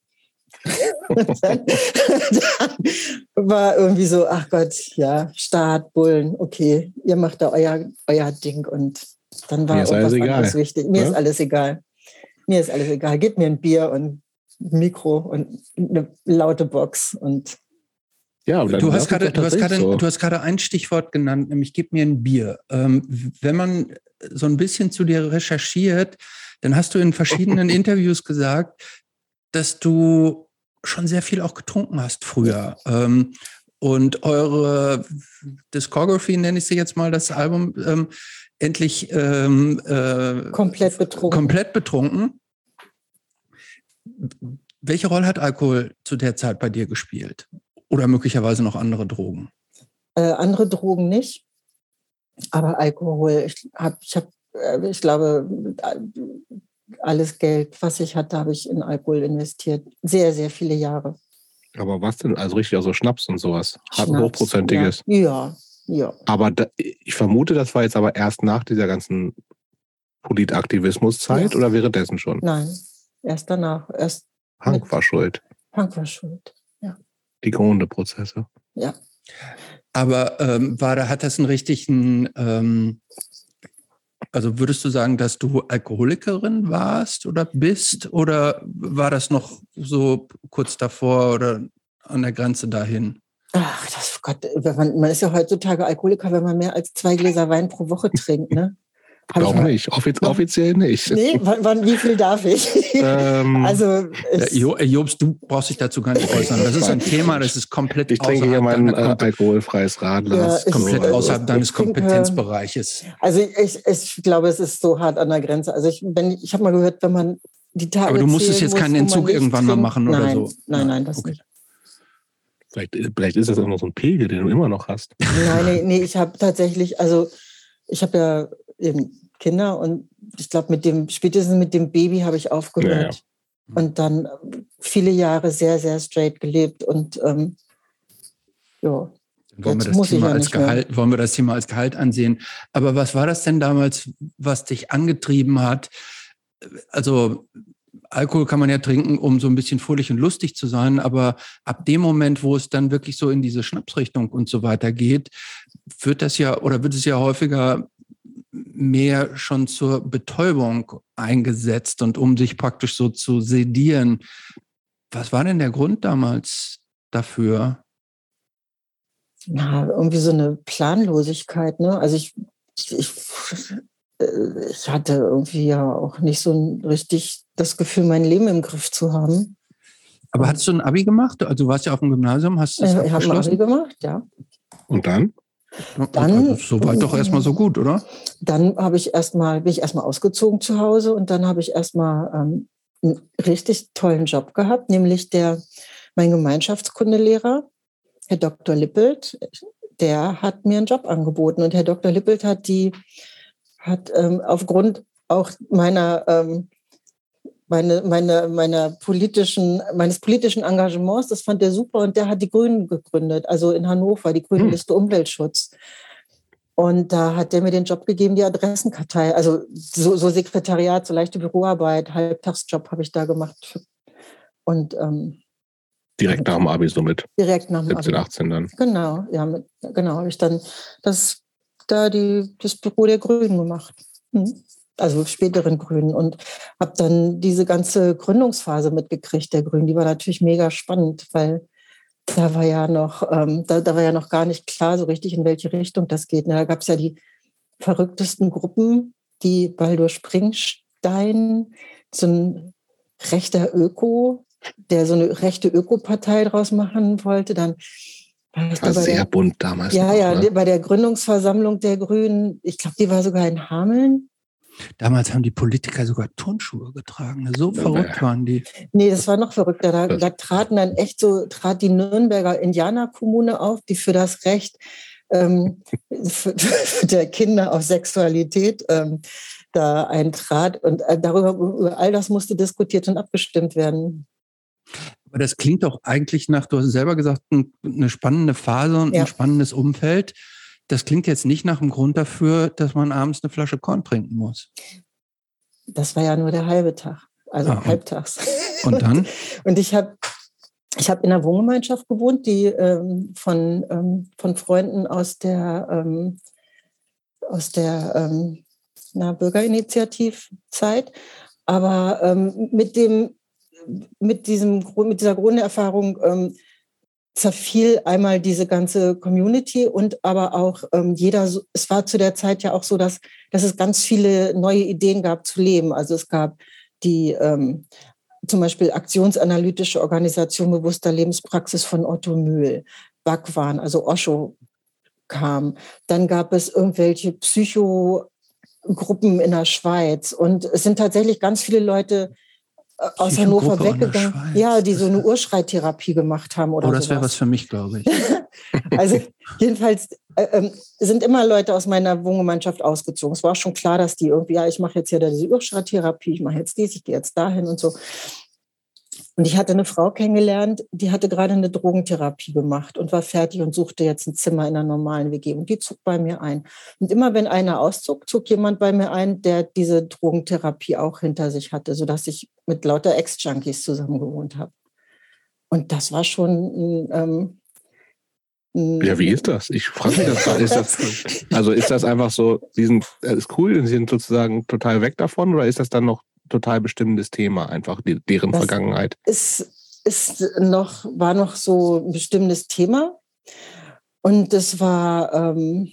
[SPEAKER 3] (laughs) Und dann, dann war irgendwie so, ach Gott, ja, Staat, Bullen, okay, ihr macht da euer, euer Ding und dann war
[SPEAKER 1] Mir ist
[SPEAKER 3] auch
[SPEAKER 1] alles egal,
[SPEAKER 3] anderes wichtig. Mir
[SPEAKER 1] ne?
[SPEAKER 3] ist alles egal. Mir ist alles egal. Gib mir ein Bier und ein Mikro und eine laute Box und
[SPEAKER 1] Ja,
[SPEAKER 2] Du hast gerade, du hast gerade,
[SPEAKER 1] so.
[SPEAKER 2] du hast gerade ein Stichwort genannt, nämlich gib mir ein Bier. Ähm, wenn man so ein bisschen zu dir recherchiert, dann hast du in verschiedenen (laughs) Interviews gesagt, dass du schon sehr viel auch getrunken hast früher. Ähm, und eure Discography, nenne ich sie jetzt mal, das Album, ähm, endlich ähm, äh,
[SPEAKER 3] komplett betrunken.
[SPEAKER 2] komplett betrunken. Welche Rolle hat Alkohol zu der Zeit bei dir gespielt? Oder möglicherweise noch andere Drogen?
[SPEAKER 3] Äh, andere Drogen nicht, aber Alkohol. Ich habe, ich, hab, äh, ich glaube, äh, alles Geld, was ich hatte, habe ich in Alkohol investiert. Sehr, sehr viele Jahre.
[SPEAKER 1] Aber was denn? Also richtig, also Schnaps und sowas. Hat
[SPEAKER 3] Schnaps,
[SPEAKER 1] hochprozentiges.
[SPEAKER 3] Ja, ja.
[SPEAKER 1] Aber da, ich vermute, das war jetzt aber erst nach dieser ganzen Politaktivismuszeit
[SPEAKER 3] Ja.
[SPEAKER 1] oder währenddessen schon?
[SPEAKER 3] Nein, erst danach. Erst
[SPEAKER 1] Hank war schuld.
[SPEAKER 3] Punk war schuld.
[SPEAKER 1] Die Grunde-Prozesse.
[SPEAKER 3] Ja.
[SPEAKER 2] Aber ähm, war da, hat das einen richtigen, ähm, also würdest du sagen, dass du Alkoholikerin warst oder bist? Oder war das noch so kurz davor oder an der Grenze dahin?
[SPEAKER 3] Ach, das Gott, wenn man, man ist ja heutzutage Alkoholiker, wenn man mehr als zwei Gläser Wein pro Woche trinkt, ne? Ich mal-
[SPEAKER 1] nicht. Offiz offiziell nicht.
[SPEAKER 3] Nee, wann, wann, wie viel darf ich?
[SPEAKER 1] Ähm, (laughs)
[SPEAKER 3] also,
[SPEAKER 2] Ja, äh, Jobs, du brauchst dich dazu gar nicht äußern. Das ist ein Thema, das ist komplett
[SPEAKER 1] ich trinke hier
[SPEAKER 2] außerhalb
[SPEAKER 1] mein äh, alkoholfreies Radler.
[SPEAKER 3] Ja,
[SPEAKER 2] das ist
[SPEAKER 3] ich-
[SPEAKER 2] komplett
[SPEAKER 3] äh,
[SPEAKER 2] außerhalb
[SPEAKER 3] ich
[SPEAKER 2] deines
[SPEAKER 3] trinke-
[SPEAKER 2] Kompetenzbereiches.
[SPEAKER 3] also ich, ich glaube, es ist so hart an der Grenze. Also ich, wenn, ich habe mal gehört, wenn man die Tage
[SPEAKER 2] Aber du musstest
[SPEAKER 3] zählen
[SPEAKER 2] jetzt keinen
[SPEAKER 3] muss,
[SPEAKER 2] Entzug irgendwann mal machen oder
[SPEAKER 3] nein,
[SPEAKER 2] so.
[SPEAKER 3] Nein, nein, das
[SPEAKER 2] Okay.
[SPEAKER 3] nicht.
[SPEAKER 1] Vielleicht, vielleicht ist das auch noch so ein Pegel, den du immer noch hast.
[SPEAKER 3] Nein, nee, nee ich habe tatsächlich, also ich habe ja eben Kinder und ich glaube, mit dem, spätestens mit dem Baby habe ich aufgehört. Und dann äh, viele Jahre sehr, sehr straight gelebt und ähm, ja.
[SPEAKER 2] Wollen wir, das Thema
[SPEAKER 3] ja
[SPEAKER 2] als
[SPEAKER 3] mehr.
[SPEAKER 2] Gehalt, wollen wir das Thema als Gehalt ansehen? Aber was war das denn damals, was dich angetrieben hat? Also Alkohol kann man ja trinken, um so ein bisschen fröhlich und lustig zu sein, aber ab dem Moment, wo es dann wirklich so in diese Schnapsrichtung und so weiter geht, wird das ja oder wird es ja häufiger mehr schon zur Betäubung eingesetzt und um sich praktisch so zu sedieren. Was war denn der Grund damals dafür?
[SPEAKER 3] ja, irgendwie so eine Planlosigkeit. Ne? Also ich, ich, ich, äh, ich hatte irgendwie ja auch nicht so richtig das Gefühl, mein Leben im Griff zu haben.
[SPEAKER 2] Aber hattest du ein Abi gemacht? Also du warst ja auf dem Gymnasium, hast du es
[SPEAKER 3] Äh, Ich habe ein Abi gemacht, ja.
[SPEAKER 1] Und dann?
[SPEAKER 3] Dann-
[SPEAKER 2] also, soweit doch erstmal so gut, oder?
[SPEAKER 3] Dann habe ich erstmal, bin ich erstmal ausgezogen zu Hause und dann habe ich erstmal ähm, einen richtig tollen Job gehabt, nämlich der, mein Gemeinschaftskundelehrer, Herr Dr. Lippelt, der hat mir einen Job angeboten und Herr Dr. Lippelt hat die, hat ähm, aufgrund auch meiner, ähm, meine, meine, meiner politischen, meines politischen Engagements, das fand er super und der hat die Grünen gegründet, also in Hannover, die Grüne
[SPEAKER 1] Hm.
[SPEAKER 3] Liste Umweltschutz. Und da hat der mir den Job gegeben, die Adressenkartei, also so, so Sekretariat, so leichte Büroarbeit, Halbtagsjob habe ich da gemacht. Und ähm,
[SPEAKER 1] Direkt nach dem Abi so mit
[SPEAKER 3] direkt nach dem
[SPEAKER 1] 17,
[SPEAKER 3] Abi.
[SPEAKER 1] 18 dann.
[SPEAKER 3] Genau, ja, mit, genau, habe ich dann das, da die, das Büro der Grünen gemacht. Hm. Also späteren Grünen und habe dann diese ganze Gründungsphase mitgekriegt der Grünen. Die war natürlich mega spannend, weil da war ja noch, ähm, da, da war ja noch gar nicht klar so richtig, in welche Richtung das geht. Na, da gab es ja die verrücktesten Gruppen, die Baldur Springstein, so ein rechter Öko, der so eine rechte Ökopartei draus machen wollte. Dann war
[SPEAKER 1] sehr
[SPEAKER 3] der,
[SPEAKER 1] bunt damals.
[SPEAKER 3] ja,
[SPEAKER 1] noch,
[SPEAKER 3] ja,
[SPEAKER 1] ne?
[SPEAKER 3] bei der Gründungsversammlung der Grünen. Ich glaube, die war sogar in Hameln.
[SPEAKER 2] Damals haben die Politiker sogar Turnschuhe getragen. So verrückt waren die.
[SPEAKER 3] Nee, das war noch verrückter. Da, da traten dann echt so, trat die Nürnberger Indianerkommune auf, die für das Recht ähm, für, für der Kinder auf Sexualität ähm, da eintrat. Und äh, darüber, über all das musste diskutiert und abgestimmt werden.
[SPEAKER 2] Aber das klingt doch eigentlich nach, du hast selber gesagt, eine spannende Phase und ja. ein spannendes Umfeld. Das klingt jetzt nicht nach einem Grund dafür, dass man abends eine Flasche Korn trinken muss.
[SPEAKER 3] Das war ja nur der halbe Tag, also ah, halbtags. (laughs)
[SPEAKER 2] Und dann?
[SPEAKER 3] und ich habe ich hab in einer Wohngemeinschaft gewohnt, die ähm, von, ähm, von Freunden aus der, ähm, aus der ähm, na, Bürgerinitiativzeit. Aber ähm, mit dem mit, diesem, mit dieser Grunderfahrung ähm, zerfiel einmal diese ganze Community und aber auch ähm, jeder, es war zu der Zeit ja auch so, dass, dass es ganz viele neue Ideen gab zu leben. Also es gab die ähm, zum Beispiel aktionsanalytische Organisation bewusster Lebenspraxis von Otto Mühl, Bhagwan, also Osho kam. Dann gab es irgendwelche Psychogruppen in der Schweiz und es sind tatsächlich ganz viele Leute aus Hannover weggegangen. Ja, die so eine Urschreittherapie gemacht haben oder
[SPEAKER 2] Oh, das wäre was für mich, glaube ich. (laughs)
[SPEAKER 3] also jedenfalls äh, äh, sind immer Leute aus meiner Wohngemeinschaft ausgezogen. Es war schon klar, dass die irgendwie, ja, ich mache jetzt hier diese Urschreittherapie, ich mache jetzt dies, ich gehe jetzt dahin und so. Und ich hatte eine Frau kennengelernt, die hatte gerade eine Drogentherapie gemacht und war fertig und suchte jetzt ein Zimmer in einer normalen WG. Und die zog bei mir ein. Und immer wenn einer auszog, zog jemand bei mir ein, der diese Drogentherapie auch hinter sich hatte, sodass ich mit lauter Ex-Junkies zusammen gewohnt habe. Und das war schon ähm,
[SPEAKER 1] ja, wie ist das? Ich frage mich das gerade. Ist das, (laughs) also ist das einfach so, sie sind, ist cool, sie sind sozusagen total weg davon oder ist das dann noch total bestimmendes Thema, einfach die, deren das Vergangenheit.
[SPEAKER 3] Ist, ist noch, war noch so ein bestimmendes Thema. Und es war, ähm,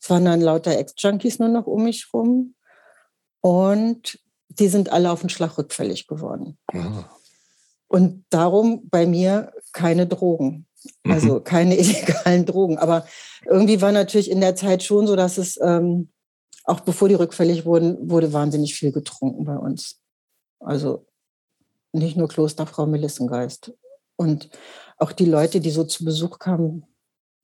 [SPEAKER 3] es waren dann lauter Ex-Junkies nur noch um mich rum. Und die sind alle auf den Schlag rückfällig geworden. Ah. Und darum bei mir keine Drogen. Also mhm. keine (laughs) illegalen Drogen. Aber irgendwie war natürlich in der Zeit schon so, dass es ähm, auch bevor die rückfällig wurden, wurde wahnsinnig viel getrunken bei uns. Also nicht nur Klosterfrau Melissengeist. Und auch die Leute, die so zu Besuch kamen,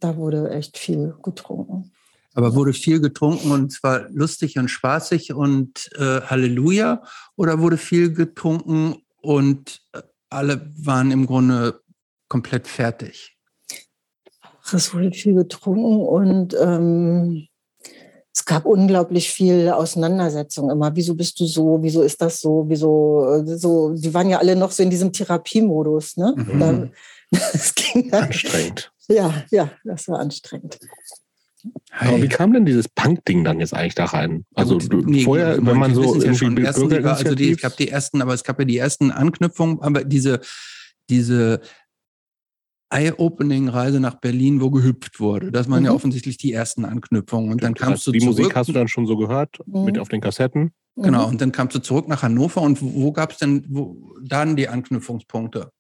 [SPEAKER 3] da wurde echt viel getrunken.
[SPEAKER 2] Aber wurde viel getrunken und zwar lustig und spaßig und äh, Halleluja? Oder wurde viel getrunken und äh, alle waren im Grunde komplett fertig?
[SPEAKER 3] Es wurde viel getrunken und ähm, es gab unglaublich viel Auseinandersetzung immer. Wieso bist du so? Wieso ist das so? Wieso äh, so? Die waren ja alle noch so in diesem Therapiemodus. Ne? Mhm. (laughs)
[SPEAKER 1] Das ging dann, anstrengend.
[SPEAKER 3] Ja, ja, das war anstrengend.
[SPEAKER 1] Aber wie kam denn dieses Punk-Ding dann jetzt eigentlich da rein? Also ja, gut, nee, vorher, wenn man so
[SPEAKER 2] ja schon Liga, also die, es gab die ersten, aber es gab ja die ersten Anknüpfungen, aber diese diese Eye-Opening-Reise nach Berlin, wo gehüpft wurde. Das waren mhm. ja offensichtlich die ersten Anknüpfungen. Und dann kamst du
[SPEAKER 1] die zurück. Die Musik hast du dann schon so gehört, mhm. mit auf den Kassetten.
[SPEAKER 2] Genau, mhm. und dann kamst du zurück nach Hannover. Und wo, wo gab es denn wo, dann die Anknüpfungspunkte?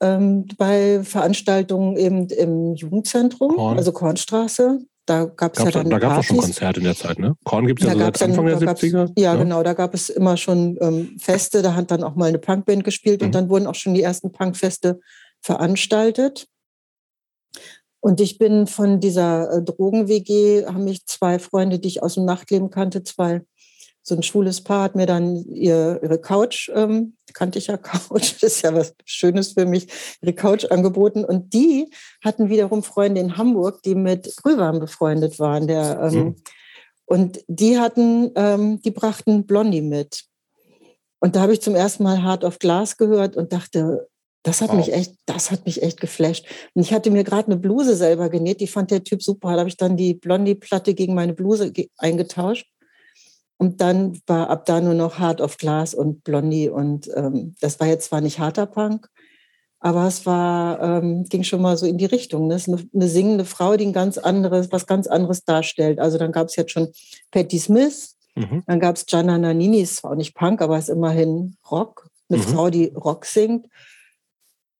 [SPEAKER 3] Ähm, bei Veranstaltungen eben im Jugendzentrum, Korn. also Kornstraße. Da gab es ja dann.
[SPEAKER 1] Da gab es schon Konzerte in der Zeit, ne? Korn gibt es ja so seit Anfang dann, der 70er.
[SPEAKER 3] Ja, ja, genau, da gab es immer schon ähm, Feste, da hat dann auch mal eine Punkband gespielt mhm. und dann wurden auch schon die ersten Punkfeste veranstaltet. Und ich bin von dieser äh, Drogen-WG, haben mich zwei Freunde, die ich aus dem Nachtleben kannte, zwei, so ein schwules Paar hat mir dann ihr, ihre Couch, ähm, kannte ich ja (laughs) Couch, das ist ja was Schönes für mich, ihre Couch angeboten. Und die hatten wiederum Freunde in Hamburg, die mit Grüwarm befreundet waren. Der, ähm, mhm. Und die hatten, ähm, die brachten Blondie mit. Und da habe ich zum ersten Mal Hard of Glass gehört und dachte, das hat wow. mich echt, das hat mich echt geflasht. Und ich hatte mir gerade eine Bluse selber genäht, die fand der Typ super. Da habe ich dann die Blondie-Platte gegen meine Bluse eingetauscht. Und dann war ab da nur noch Hard of Glass und Blondie. Und ähm, das war jetzt zwar nicht harter Punk, aber es war, ähm, ging schon mal so in die Richtung. Ne? Das ist eine, eine, singende Frau, die ein ganz anderes, was ganz anderes darstellt. Also dann gab es jetzt schon Patti Smith, mhm. dann gab es Gianna Nannini, ist zwar auch nicht Punk, aber ist immerhin Rock. Eine mhm. Frau, die Rock singt.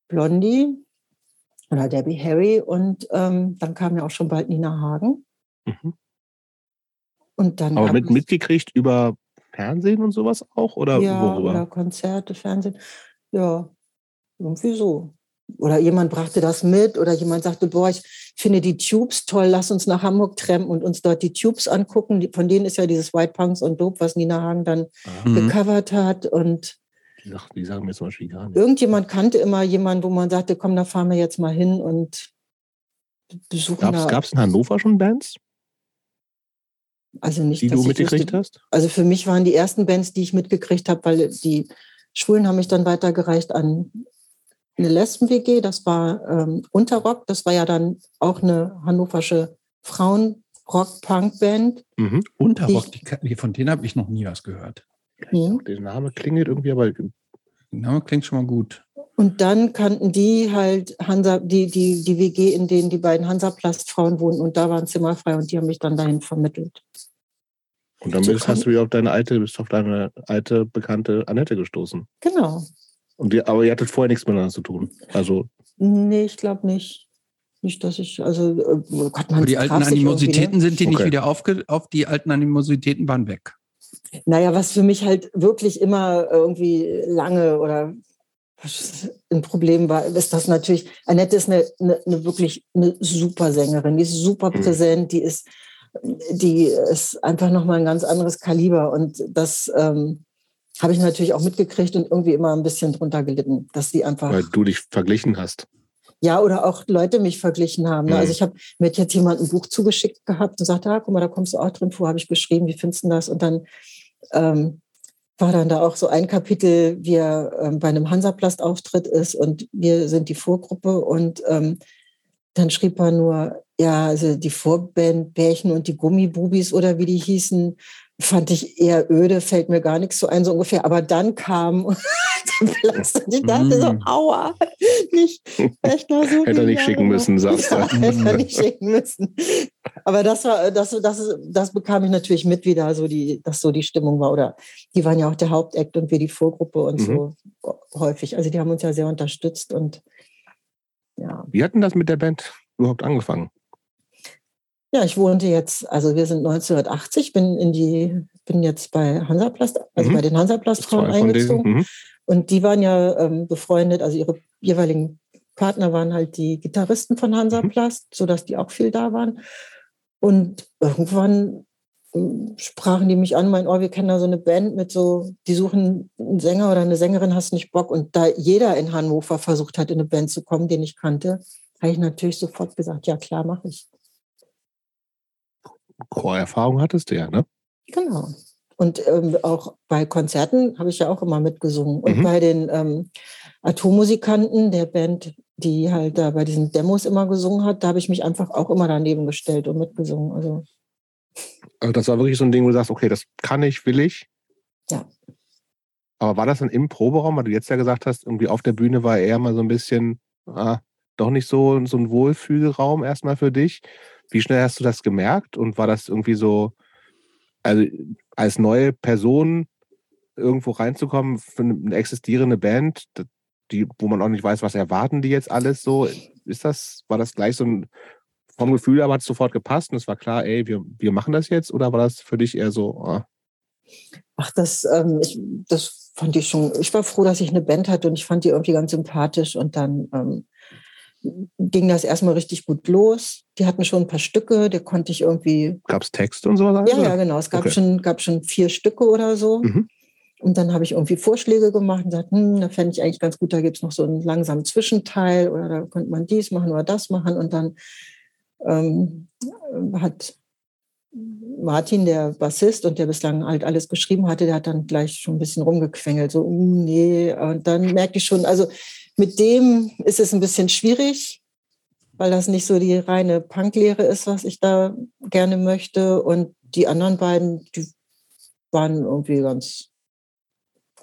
[SPEAKER 3] Blondie oder Debbie Harry und ähm, dann kam ja auch schon bald Nina Hagen. Mhm.
[SPEAKER 1] Und dann Aber mit, mitgekriegt über Fernsehen und sowas auch? Oder
[SPEAKER 3] ja,
[SPEAKER 1] worüber?
[SPEAKER 3] oder Konzerte, Fernsehen. Ja, irgendwie so. oder jemand brachte das mit oder jemand sagte, boah, ich finde die Tubes toll, lass uns nach Hamburg trampen und uns dort die Tubes angucken. Von denen ist ja dieses White Punks und Dope, was Nina Hagen dann mhm. gecovert hat. Und
[SPEAKER 1] die, Sachen, die sagen mir zum Beispiel gar
[SPEAKER 3] nicht. Irgendjemand kannte immer jemanden, wo man sagte, komm, da fahren wir jetzt mal hin und besuchen
[SPEAKER 1] Gab es in Hannover schon Bands?
[SPEAKER 3] Also nicht,
[SPEAKER 1] die du mitgekriegt hast?
[SPEAKER 3] Also für mich waren die ersten Bands, die ich mitgekriegt habe, weil die Schwulen haben mich dann weitergereicht an eine Lesben-WG, das war ähm, Unterrock, das war ja dann auch eine hannoversche Frauen-Rock-Punk-Band.
[SPEAKER 2] Mhm. Unterrock, die, die, von denen habe ich noch nie was gehört.
[SPEAKER 1] Mhm. Der Name klingelt irgendwie, aber. Der
[SPEAKER 2] Name klingt schon mal gut.
[SPEAKER 3] Und dann kannten die halt Hansa, die, die, die WG, in denen die beiden Hansaplast-Frauen wohnen und da waren Zimmer frei und die haben mich dann dahin vermittelt.
[SPEAKER 1] Und dann bist, hast du wieder auf deine alte, bist auf deine alte bekannte Annette gestoßen.
[SPEAKER 3] Genau.
[SPEAKER 1] Und die, aber ihr hattet vorher nichts miteinander zu tun. Also.
[SPEAKER 3] Nee, ich glaube nicht. Nicht, dass ich, also
[SPEAKER 2] oh Gott, man. Die alten Animositäten sind die okay. nicht wieder aufge, auf, die alten Animositäten waren weg.
[SPEAKER 3] Naja, was für mich halt wirklich immer irgendwie lange oder ein Problem war, ist das natürlich, Annette ist eine, eine, eine wirklich eine super Sängerin, die ist super mhm. präsent, die ist, die ist einfach nochmal ein ganz anderes Kaliber und das ähm, habe ich natürlich auch mitgekriegt und irgendwie immer ein bisschen drunter gelitten, dass sie einfach.
[SPEAKER 1] Weil du dich verglichen hast.
[SPEAKER 3] Ja, oder auch Leute mich verglichen haben. Ne? Mhm. Also ich habe mir jetzt jemand ein Buch zugeschickt gehabt und sagte, ah, guck mal, da kommst du auch drin vor, habe ich beschrieben, wie findest du das? Und dann ähm, war dann da auch so ein Kapitel, wie er ähm, bei einem Hansaplast-Auftritt ist und wir sind die Vorgruppe und ähm, dann schrieb er nur, ja, also die Vorband Bärchen und die Gummibubis oder wie die hießen, fand ich eher öde, fällt mir gar nichts so ein, so ungefähr. Aber dann kam der Platz und ich dachte mm. so, aua, nicht, echt
[SPEAKER 1] noch so (laughs) Hätte er nicht schicken müssen, sagst du. (laughs) Ja,
[SPEAKER 3] hätte er nicht (laughs) schicken müssen. Aber das war, das, das, das bekam ich natürlich mit, wie da so die, dass so die Stimmung war. Oder die waren ja auch der Hauptakt und wir die Vorgruppe und mhm. so häufig. Also die haben uns ja sehr unterstützt und ja.
[SPEAKER 1] Wie hat denn das mit der Band überhaupt angefangen?
[SPEAKER 3] Ja, ich wohnte jetzt, also wir sind 1980, bin in die, bin jetzt bei Hansaplast, also mhm. bei den Hansaplast-Frauen eingezogen. Mhm. Und die waren ja ähm, befreundet, also ihre jeweiligen Partner waren halt die Gitarristen von Hansaplast, mhm. sodass die auch viel da waren. Und irgendwann ähm, sprachen die mich an, mein, oh, wir kennen da so eine Band mit so, die suchen einen Sänger oder eine Sängerin, hast nicht Bock? Und da jeder in Hannover versucht hat, in eine Band zu kommen, den ich kannte, habe ich natürlich sofort gesagt, ja klar, mache ich.
[SPEAKER 1] Chorerfahrung hattest du ja, ne?
[SPEAKER 3] Genau. Und ähm, auch bei Konzerten habe ich ja auch immer mitgesungen. Und mhm. bei den ähm, Atommusikanten, der Band, die halt da bei diesen Demos immer gesungen hat, da habe ich mich einfach auch immer daneben gestellt und mitgesungen. Also,
[SPEAKER 1] also das war wirklich so ein Ding, wo du sagst, okay, das kann ich, will ich.
[SPEAKER 3] Ja.
[SPEAKER 1] Aber war das dann im Proberaum, weil du jetzt ja gesagt hast, irgendwie auf der Bühne war eher mal so ein bisschen, ah, doch nicht so, so ein Wohlfühlraum erstmal für dich? Wie schnell hast du das gemerkt? Und war das irgendwie so, also als neue Person irgendwo reinzukommen für eine existierende Band, die, wo man auch nicht weiß, was erwarten die jetzt alles so, ist das, war das gleich so ein, vom Gefühl aber hat es sofort gepasst und es war klar, ey, wir, wir machen das jetzt? Oder war das für dich eher so, oh?
[SPEAKER 3] Ach, das, ähm, ich, das fand ich schon, ich war froh, dass ich eine Band hatte und ich fand die irgendwie ganz sympathisch und dann ähm, ging das erstmal richtig gut los. Die hatten schon ein paar Stücke, der konnte ich irgendwie.
[SPEAKER 1] Gab es Text und so?
[SPEAKER 3] Ja, ja, genau. Es gab, okay. schon, gab schon vier Stücke oder so. Mhm. Und dann habe ich irgendwie Vorschläge gemacht und gesagt, hm, da fände ich eigentlich ganz gut, da gibt es noch so einen langsamen Zwischenteil oder da könnte man dies machen oder das machen. Und dann ähm, hat Martin, der Bassist und der bislang halt alles geschrieben hatte, der hat dann gleich schon ein bisschen rumgequengelt, so, uh, nee. Und dann merkte ich schon, also mit dem ist es ein bisschen schwierig, weil das nicht so die reine Punklehre ist, was ich da gerne möchte. Und die anderen beiden, die waren irgendwie ganz,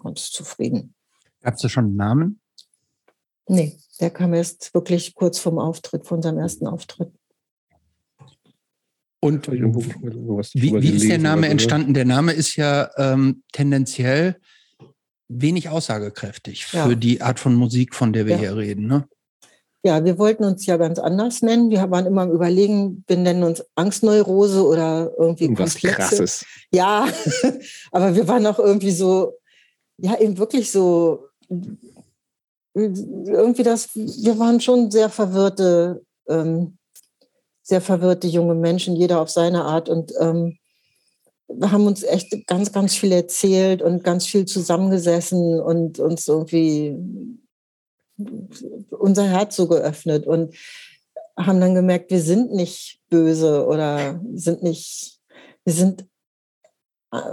[SPEAKER 3] ganz zufrieden.
[SPEAKER 2] Gab es da schon einen Namen?
[SPEAKER 3] Nee, der kam erst wirklich kurz vom Auftritt, von seinem ersten Auftritt.
[SPEAKER 2] Und wie, wie ist der Name entstanden? Der Name ist ja ähm, tendenziell wenig aussagekräftig ja. für die Art von Musik, von der wir ja. hier reden. Ne?
[SPEAKER 3] Ja, wir wollten uns ja ganz anders nennen. Wir waren immer am Überlegen, wir nennen uns Angstneurose oder irgendwie
[SPEAKER 1] Was Krasses.
[SPEAKER 3] Ja, (laughs) aber wir waren auch irgendwie so, ja, eben wirklich so irgendwie das, wir waren schon sehr verwirrte, ähm, sehr verwirrte junge Menschen, jeder auf seine Art. Und ähm, haben uns echt ganz, ganz viel erzählt und ganz viel zusammengesessen und uns irgendwie unser Herz so geöffnet und haben dann gemerkt, wir sind nicht böse oder sind nicht, wir sind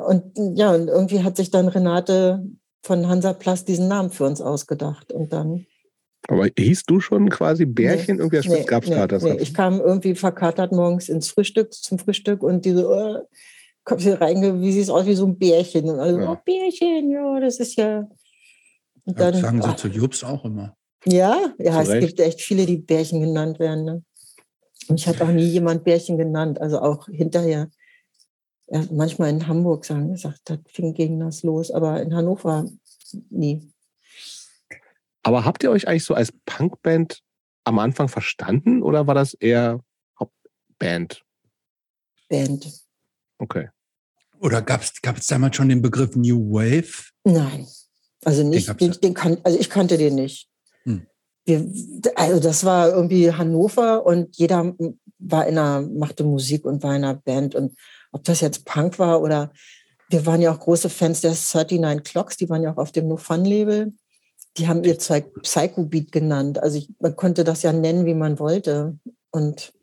[SPEAKER 3] und ja, und irgendwie hat sich dann Renate von Hansa Plast diesen Namen für uns ausgedacht. Und dann.
[SPEAKER 1] Aber hieß du schon quasi Bärchen? Nee, irgendwie nee, gab es nee,
[SPEAKER 3] nee. Ich kam irgendwie verkatert morgens ins Frühstück, zum Frühstück und diese, oh, kommt hier reinge, wie sieht es aus wie so ein Bärchen. Und alle, ja. oh, Bärchen, ja, das ist ja.
[SPEAKER 2] Und dann, ja, sagen sie ach, zu Jobs auch immer.
[SPEAKER 3] Ja, ja, es gibt echt viele, die Bärchen genannt werden. Ne? Und ich hatte auch nie jemand Bärchen genannt, also auch hinterher ja, manchmal in Hamburg sagen, gesagt, das fing gegen das los, aber in Hannover nie.
[SPEAKER 1] Aber habt ihr euch eigentlich so als Punkband am Anfang verstanden oder war das eher Band?
[SPEAKER 3] Band.
[SPEAKER 1] Okay.
[SPEAKER 2] Oder gab es damals schon den Begriff New Wave?
[SPEAKER 3] Nein. Also nicht, den, den, den kan also ich kannte den nicht. Hm. Wir, also das war irgendwie Hannover und jeder war in einer, machte Musik und war in einer Band und ob das jetzt Punk war oder wir waren ja auch große Fans der 39 Clocks, die waren ja auch auf dem No Fun Label. Die haben ihr Zeug Psycho Beat genannt. Also ich, man konnte das ja nennen, wie man wollte. Und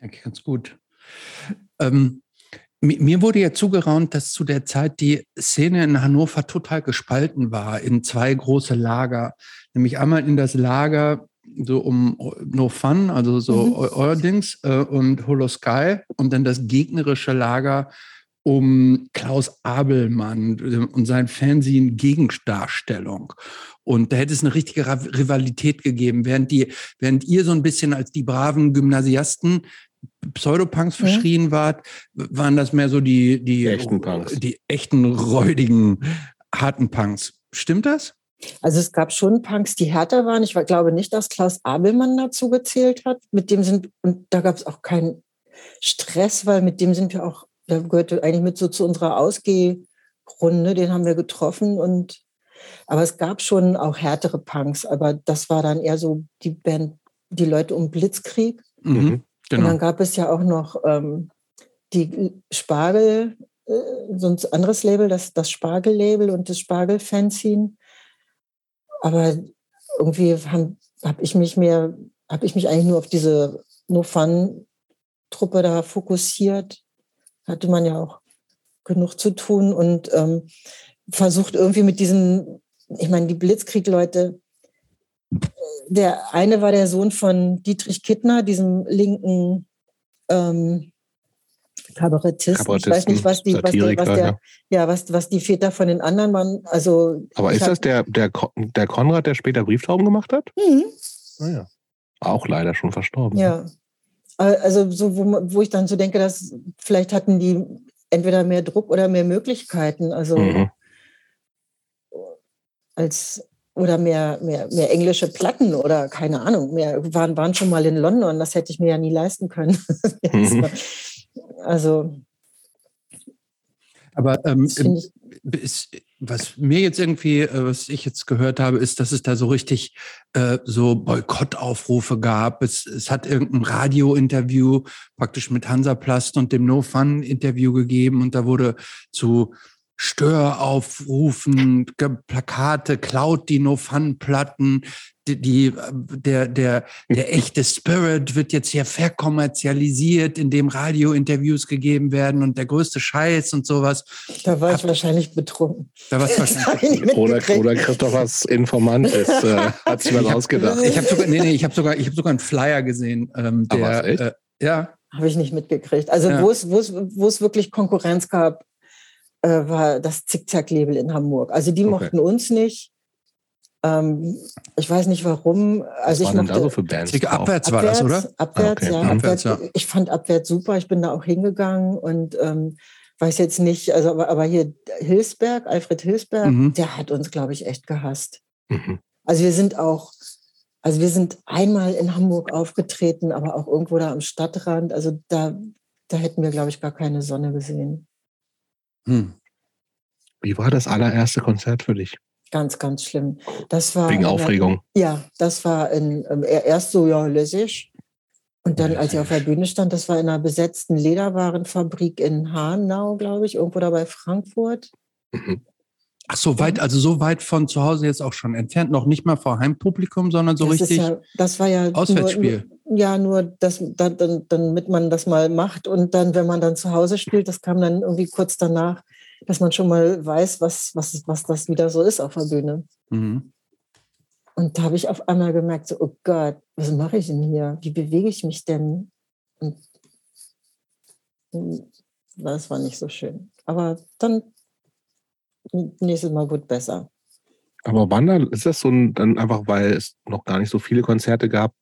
[SPEAKER 2] ja, ganz gut. Ähm, mir wurde ja zugeraunt, dass zu der Zeit die Szene in Hannover total gespalten war in zwei große Lager. Nämlich einmal in das Lager so um No Fun, also so mhm. euer Dings äh, und Holo Sky und dann das gegnerische Lager um Klaus Abelmann äh, und sein Fernsehen Gegendarstellung. Und da hätte es eine richtige Rivalität gegeben, während die, während ihr so ein bisschen als die braven Gymnasiasten Pseudopunks mhm. verschrien wart, waren das mehr so die, die,
[SPEAKER 1] echten Punks.
[SPEAKER 2] die echten räudigen, harten Punks. Stimmt das?
[SPEAKER 3] Also es gab schon Punks, die härter waren. Ich glaube nicht, dass Klaus Abelmann dazu gezählt hat. Mit dem sind, und da gab es auch keinen Stress, weil mit dem sind wir auch, der gehörte eigentlich mit so zu unserer Ausgehrunde, den haben wir getroffen und aber es gab schon auch härtere Punks, aber das war dann eher so die Band, die Leute um Blitzkrieg. Mhm, genau. Und dann gab es ja auch noch ähm, die Spargel, äh, so ein anderes Label, das, das Spargel-Label und das Spargel-Fanzine. Aber irgendwie habe hab ich mich mehr, habe ich mich eigentlich nur auf diese No Fun-Truppe da fokussiert. Hatte man ja auch genug zu tun und ähm, versucht irgendwie mit diesen, ich meine, die Blitzkrieg-Leute, der eine war der Sohn von Dietrich Kittner, diesem linken ähm, Kabarettisten. Ich weiß nicht, was die, was der, was der, ja. ja, was, was die Väter von den anderen waren. Also,
[SPEAKER 1] Aber ist das der, der, der Konrad, der später Brieftauben gemacht hat? Mhm. Naja. Ah, Auch leider schon verstorben.
[SPEAKER 3] Ja. Also, so, wo, wo ich dann so denke, dass vielleicht hatten die entweder mehr Druck oder mehr Möglichkeiten. Also, mhm. als, oder mehr, mehr, mehr englische Platten oder keine Ahnung, mehr waren, waren schon mal in London, das hätte ich mir ja nie leisten können. (laughs) Mhm. Also.
[SPEAKER 2] Aber ähm, ist, was mir jetzt irgendwie, äh, was ich jetzt gehört habe, ist, dass es da so richtig äh, so Boykottaufrufe gab. Es, es hat irgendein Radio-Interview praktisch mit Hansaplast und dem No Fun-Interview gegeben und da wurde zu Störaufrufen, Plakate, klaut die No-Fun-Platten, die, die, der, der, der echte Spirit wird jetzt hier verkommerzialisiert, indem Radiointerviews gegeben werden und der größte Scheiß und sowas.
[SPEAKER 3] Da war ich wahrscheinlich betrunken. Da warst
[SPEAKER 1] wahrscheinlich oder, oder Christophers Informant ist, äh, hat sich mal ausgedacht. (laughs)
[SPEAKER 2] Ich habe sogar, nee, nee, ich habe sogar, ich habe sogar einen Flyer gesehen, ähm, der,
[SPEAKER 3] äh, ja. Habe ich nicht mitgekriegt. Also ja. wo es, wo es, wo es wirklich Konkurrenz gab, äh, war das Zickzack-Label in Hamburg. Also die okay. mochten uns nicht. Ähm, ich weiß nicht warum. Also Was ich mochte,
[SPEAKER 1] da so für Bands?
[SPEAKER 2] Abwärts, abwärts war das, oder?
[SPEAKER 3] Abwärts, ah, okay. ja, abwärts, ja. Ich fand Abwärts super. Ich bin da auch hingegangen und ähm, weiß jetzt nicht, also aber, aber hier Hilsberg, Alfred Hilsberg, mhm. der hat uns, glaube ich, echt gehasst. Mhm. Also wir sind auch, also wir sind einmal in Hamburg aufgetreten, aber auch irgendwo da am Stadtrand. Also da, da hätten wir, glaube ich, gar keine Sonne gesehen.
[SPEAKER 1] Hm. Wie war das allererste Konzert für dich?
[SPEAKER 3] Ganz, ganz schlimm. Das war
[SPEAKER 1] Wegen Aufregung.
[SPEAKER 3] Ja, das war in, ähm, erst so, ja, lässig. Und dann, als ich auf der Bühne stand, das war in einer besetzten Lederwarenfabrik in Hanau, glaube ich, irgendwo da bei Frankfurt.
[SPEAKER 2] Mhm. Ach, so weit, also so weit von zu Hause jetzt auch schon entfernt, noch nicht mal vor Heimpublikum, sondern so
[SPEAKER 3] das
[SPEAKER 2] richtig
[SPEAKER 3] ja, das war ja
[SPEAKER 2] Auswärtsspiel.
[SPEAKER 3] Nur, ja, nur das, dann, dann, damit man das mal macht und dann, wenn man dann zu Hause spielt, das kam dann irgendwie kurz danach, dass man schon mal weiß, was, was, was das wieder so ist auf der Bühne. Mhm. Und da habe ich auf einmal gemerkt, so, oh Gott, was mache ich denn hier? Wie bewege ich mich denn? Und hm, das war nicht so schön. Aber dann nächstes Mal wird besser.
[SPEAKER 1] Aber wann dann ist das so ein, dann einfach, weil es noch gar nicht so viele Konzerte gab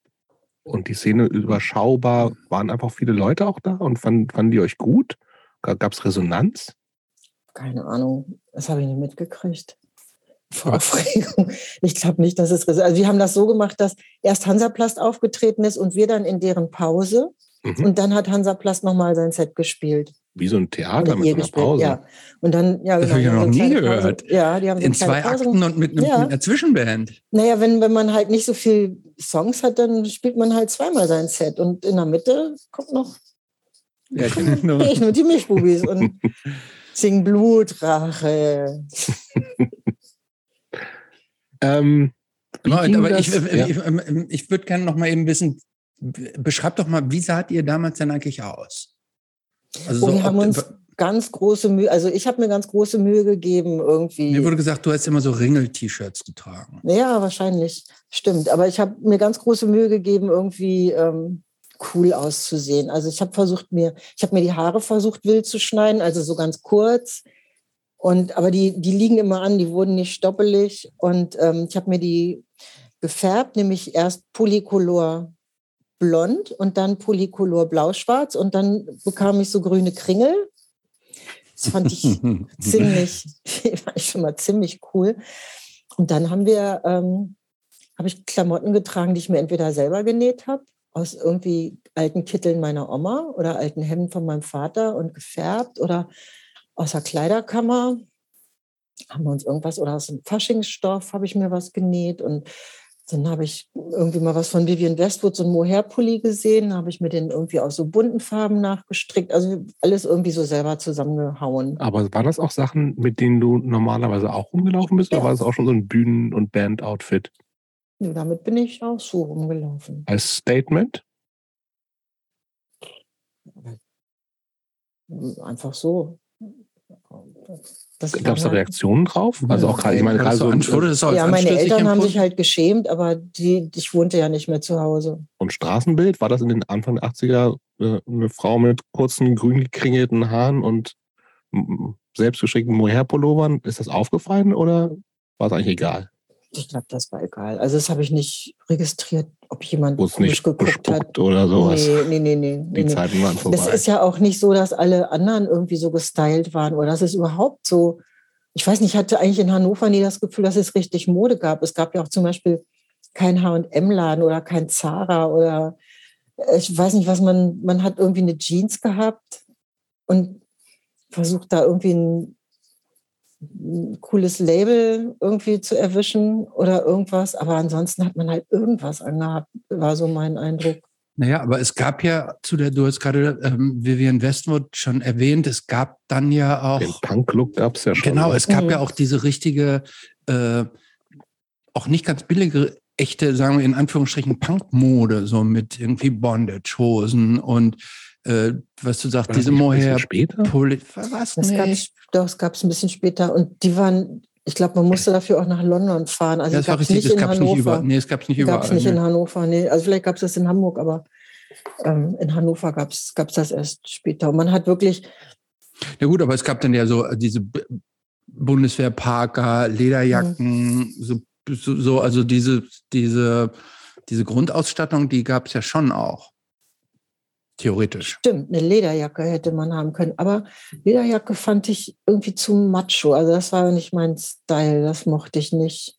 [SPEAKER 1] und die Szene überschaubar, waren einfach viele Leute auch da und fanden, fanden die euch gut? Gab es Resonanz?
[SPEAKER 3] Keine Ahnung, das habe ich nicht mitgekriegt. Vor Aufregung. Ich glaube nicht, dass es. Also, wir haben das so gemacht, dass erst Hansaplast aufgetreten ist und wir dann in deren Pause. Mhm. Und dann hat Hansaplast nochmal sein Set gespielt.
[SPEAKER 1] Wie so ein Theater mit, einer Pause.
[SPEAKER 3] Ja. Und dann, ja,
[SPEAKER 2] das genau, habe ich ja noch nie gehört.
[SPEAKER 3] Pause. Ja, die haben
[SPEAKER 2] in zwei Pause. Akten und mit, einem, ja. mit, einer Zwischenband.
[SPEAKER 3] Naja, wenn, wenn man halt nicht so viel Songs hat, dann spielt man halt zweimal sein Set. Und in der Mitte kommt noch ja, genau. (laughs) ich nur die Milchbubis und (laughs) sing Blutrache. (laughs)
[SPEAKER 2] ähm, aber ich, ja. ich, ich, ich würde gerne noch mal eben wissen, beschreibt doch mal, wie saht ihr damals denn eigentlich aus?
[SPEAKER 3] Also so wir haben uns ganz große Mühe, also ich habe mir ganz große Mühe gegeben irgendwie.
[SPEAKER 2] Mir wurde gesagt, du hast immer so Ringel-T-Shirts getragen.
[SPEAKER 3] Ja, wahrscheinlich. Stimmt. Aber ich habe mir ganz große Mühe gegeben, irgendwie ähm, cool auszusehen. Also ich habe versucht mir, ich habe mir die Haare versucht wild zu schneiden, also so ganz kurz. Und aber die, die liegen immer an, die wurden nicht stoppelig. Und ähm, ich habe mir die gefärbt, nämlich erst Polycolor blond und dann Polycolor blau-schwarz und dann bekam ich so grüne Kringel. Das fand ich (laughs) ziemlich, fand ich schon mal ziemlich cool. Und dann haben wir, ähm, habe ich Klamotten getragen, die ich mir entweder selber genäht habe, aus irgendwie alten Kitteln meiner Oma oder alten Hemden von meinem Vater und gefärbt oder aus der Kleiderkammer haben wir uns irgendwas oder aus dem Faschingsstoff habe ich mir was genäht und dann habe ich irgendwie mal was von Vivian Westwood, so ein Mohair-Pulli gesehen, habe ich mir den irgendwie aus so bunten Farben nachgestrickt, also alles irgendwie so selber zusammengehauen.
[SPEAKER 1] Aber waren das auch Sachen, mit denen du normalerweise auch rumgelaufen bist, ja. oder war das auch schon so ein Bühnen- und Band-Outfit?
[SPEAKER 3] Ja, damit bin ich auch so rumgelaufen.
[SPEAKER 1] Als Statement?
[SPEAKER 3] Einfach so.
[SPEAKER 1] Gab es da Reaktionen drauf? Also auch gerade, ich meine, gerade so.
[SPEAKER 3] so ja, meine Eltern haben sich halt geschämt, aber die, ich wohnte ja nicht mehr zu Hause.
[SPEAKER 1] Und Straßenbild, war das in den Anfang der 80er äh, eine Frau mit kurzen, grün gekringelten Haaren und selbstgestrickten Mohair-Pullovern? Ist das aufgefallen oder war es eigentlich egal?
[SPEAKER 3] Ich glaube, das war egal. Also das habe ich nicht registriert, ob jemand
[SPEAKER 1] Wo's nicht geguckt hat oder sowas.
[SPEAKER 3] Nee, nee, nee, nee.
[SPEAKER 1] Die nee. Zeiten waren vorbei.
[SPEAKER 3] Das ist ja auch nicht so, dass alle anderen irgendwie so gestylt waren oder das ist überhaupt so. Ich weiß nicht, ich hatte eigentlich in Hannover nie das Gefühl, dass es richtig Mode gab. Es gab ja auch zum Beispiel kein H&M-Laden oder kein Zara oder äh, ich weiß nicht, was man, man hat irgendwie eine Jeans gehabt und versucht da irgendwie ein ein cooles Label irgendwie zu erwischen oder irgendwas. Aber ansonsten hat man halt irgendwas angehabt, war so mein Eindruck.
[SPEAKER 2] Naja, aber es gab ja zu der, du hast gerade ähm, Vivian Westwood schon erwähnt, es gab dann ja auch.
[SPEAKER 1] Den Punk-Look gab es ja schon.
[SPEAKER 2] Genau, ne? es gab mhm. ja auch diese richtige, äh, auch nicht ganz billige, echte, sagen wir in Anführungsstrichen, Punk-Mode, so mit irgendwie Bondage-Hosen und äh, was du sagst, diese Mohair.
[SPEAKER 1] Später?
[SPEAKER 2] Poli was?
[SPEAKER 3] Das gab doch, es gab es ein bisschen später und die waren, ich glaube, man musste dafür auch nach London fahren. Also
[SPEAKER 2] ja, das war richtig, es gab es nicht überall. Nee, es gab es nicht überall.
[SPEAKER 3] Gab es nicht in Hannover, nee. Also vielleicht gab es das in Hamburg, aber ähm, in Hannover gab es das erst später. Und man hat wirklich.
[SPEAKER 2] Ja gut, aber es gab dann ja so äh, diese Bundeswehrparker, Lederjacken, mhm. so, so, also diese, diese, diese Grundausstattung, die gab es ja schon auch. Theoretisch.
[SPEAKER 3] Stimmt, eine Lederjacke hätte man haben können. Aber Lederjacke fand ich irgendwie zu macho. Also das war nicht mein Style. Das mochte ich nicht.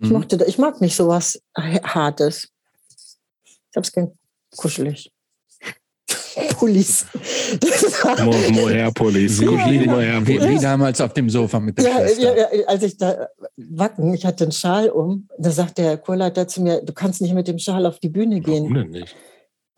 [SPEAKER 3] Ich, mhm. mochte, ich mag nicht sowas Hartes. Ich habe es gern kuschelig. (laughs)
[SPEAKER 2] Mohair-Pullis.
[SPEAKER 1] Mohair-Pullis.
[SPEAKER 2] Wie, wie damals auf dem Sofa mit der
[SPEAKER 3] ja,
[SPEAKER 2] Schwester.
[SPEAKER 3] Ja, ja, als ich da wacken, ich hatte einen Schal um, da sagt der Chorleiter zu mir, du kannst nicht mit dem Schal auf die Bühne gehen.
[SPEAKER 1] Warum denn nicht?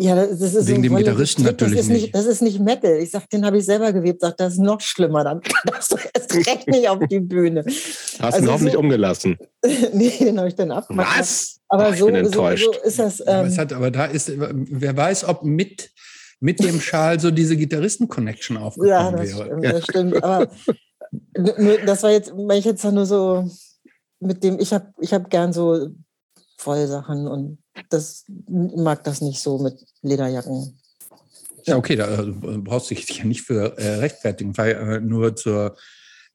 [SPEAKER 3] Ja, das ist
[SPEAKER 2] Wegen
[SPEAKER 3] so
[SPEAKER 2] dem Gitarristen natürlich
[SPEAKER 3] das ist nicht.
[SPEAKER 2] nicht.
[SPEAKER 3] Das ist nicht Metal. Ich sag, den habe ich selber gewebt. Sagt, das ist noch schlimmer. Dann (laughs) darfst du erst recht nicht auf die Bühne.
[SPEAKER 1] Hast
[SPEAKER 3] Also
[SPEAKER 1] du ihn hoffentlich
[SPEAKER 3] so-
[SPEAKER 1] umgelassen. (laughs)
[SPEAKER 3] nee, den habe ich dann abgemacht.
[SPEAKER 1] Was?
[SPEAKER 3] Aber
[SPEAKER 1] Ach, ich
[SPEAKER 3] so,
[SPEAKER 1] bin
[SPEAKER 3] so,
[SPEAKER 1] enttäuscht.
[SPEAKER 3] so ist das.
[SPEAKER 2] Aber,
[SPEAKER 3] Ähm,
[SPEAKER 2] es hat, aber da ist, wer weiß, ob mit, mit dem Schal so diese Gitarristen-Connection aufgekommen
[SPEAKER 3] ja, das
[SPEAKER 2] wäre.
[SPEAKER 3] stimmt, das stimmt. Aber das war jetzt, weil ich jetzt nur so mit dem, ich habe ich hab gern so Vollsachen und das mag das nicht so mit Lederjacken.
[SPEAKER 2] Ja, okay, da äh, brauchst du dich ja nicht für äh, rechtfertigen, weil äh, nur zur,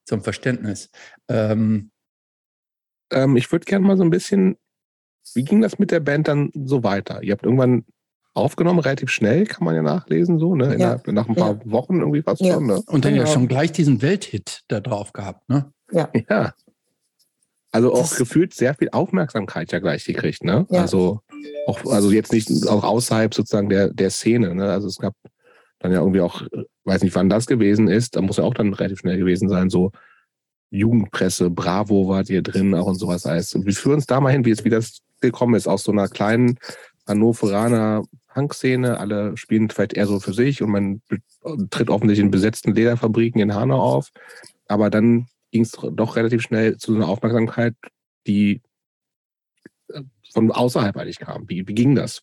[SPEAKER 2] zum Verständnis. Ähm,
[SPEAKER 1] Ähm, ich würde gerne mal so ein bisschen, wie ging das mit der Band dann so weiter? Ihr habt irgendwann aufgenommen, relativ schnell, kann man ja nachlesen, so, ne?
[SPEAKER 3] Ja.
[SPEAKER 1] Innerhalb- Nach ein paar Wochen irgendwie fast
[SPEAKER 3] Ja.
[SPEAKER 1] schon, ne?
[SPEAKER 2] und dann ja
[SPEAKER 3] Genau.
[SPEAKER 2] schon gleich diesen Welthit da drauf gehabt, ne?
[SPEAKER 1] Ja. Also auch
[SPEAKER 3] Das-
[SPEAKER 1] gefühlt sehr viel Aufmerksamkeit ja gleich gekriegt, ne?
[SPEAKER 3] Ja.
[SPEAKER 1] Also auch, also jetzt nicht auch außerhalb sozusagen der, der Szene, ne? Also es gab dann ja irgendwie auch, weiß nicht, wann das gewesen ist, da muss ja auch dann relativ schnell gewesen sein, so Jugendpresse, Bravo wart ihr drin, auch und sowas alles. Und wir führen uns da mal hin, wie es wie das gekommen ist, aus so einer kleinen Hannoveraner Punk-Szene. Alle spielen vielleicht eher so für sich und man tritt offensichtlich in besetzten Lederfabriken in Hanau auf. Aber dann ging es doch relativ schnell zu so einer Aufmerksamkeit, die von außerhalb eigentlich kam. Wie, wie ging das?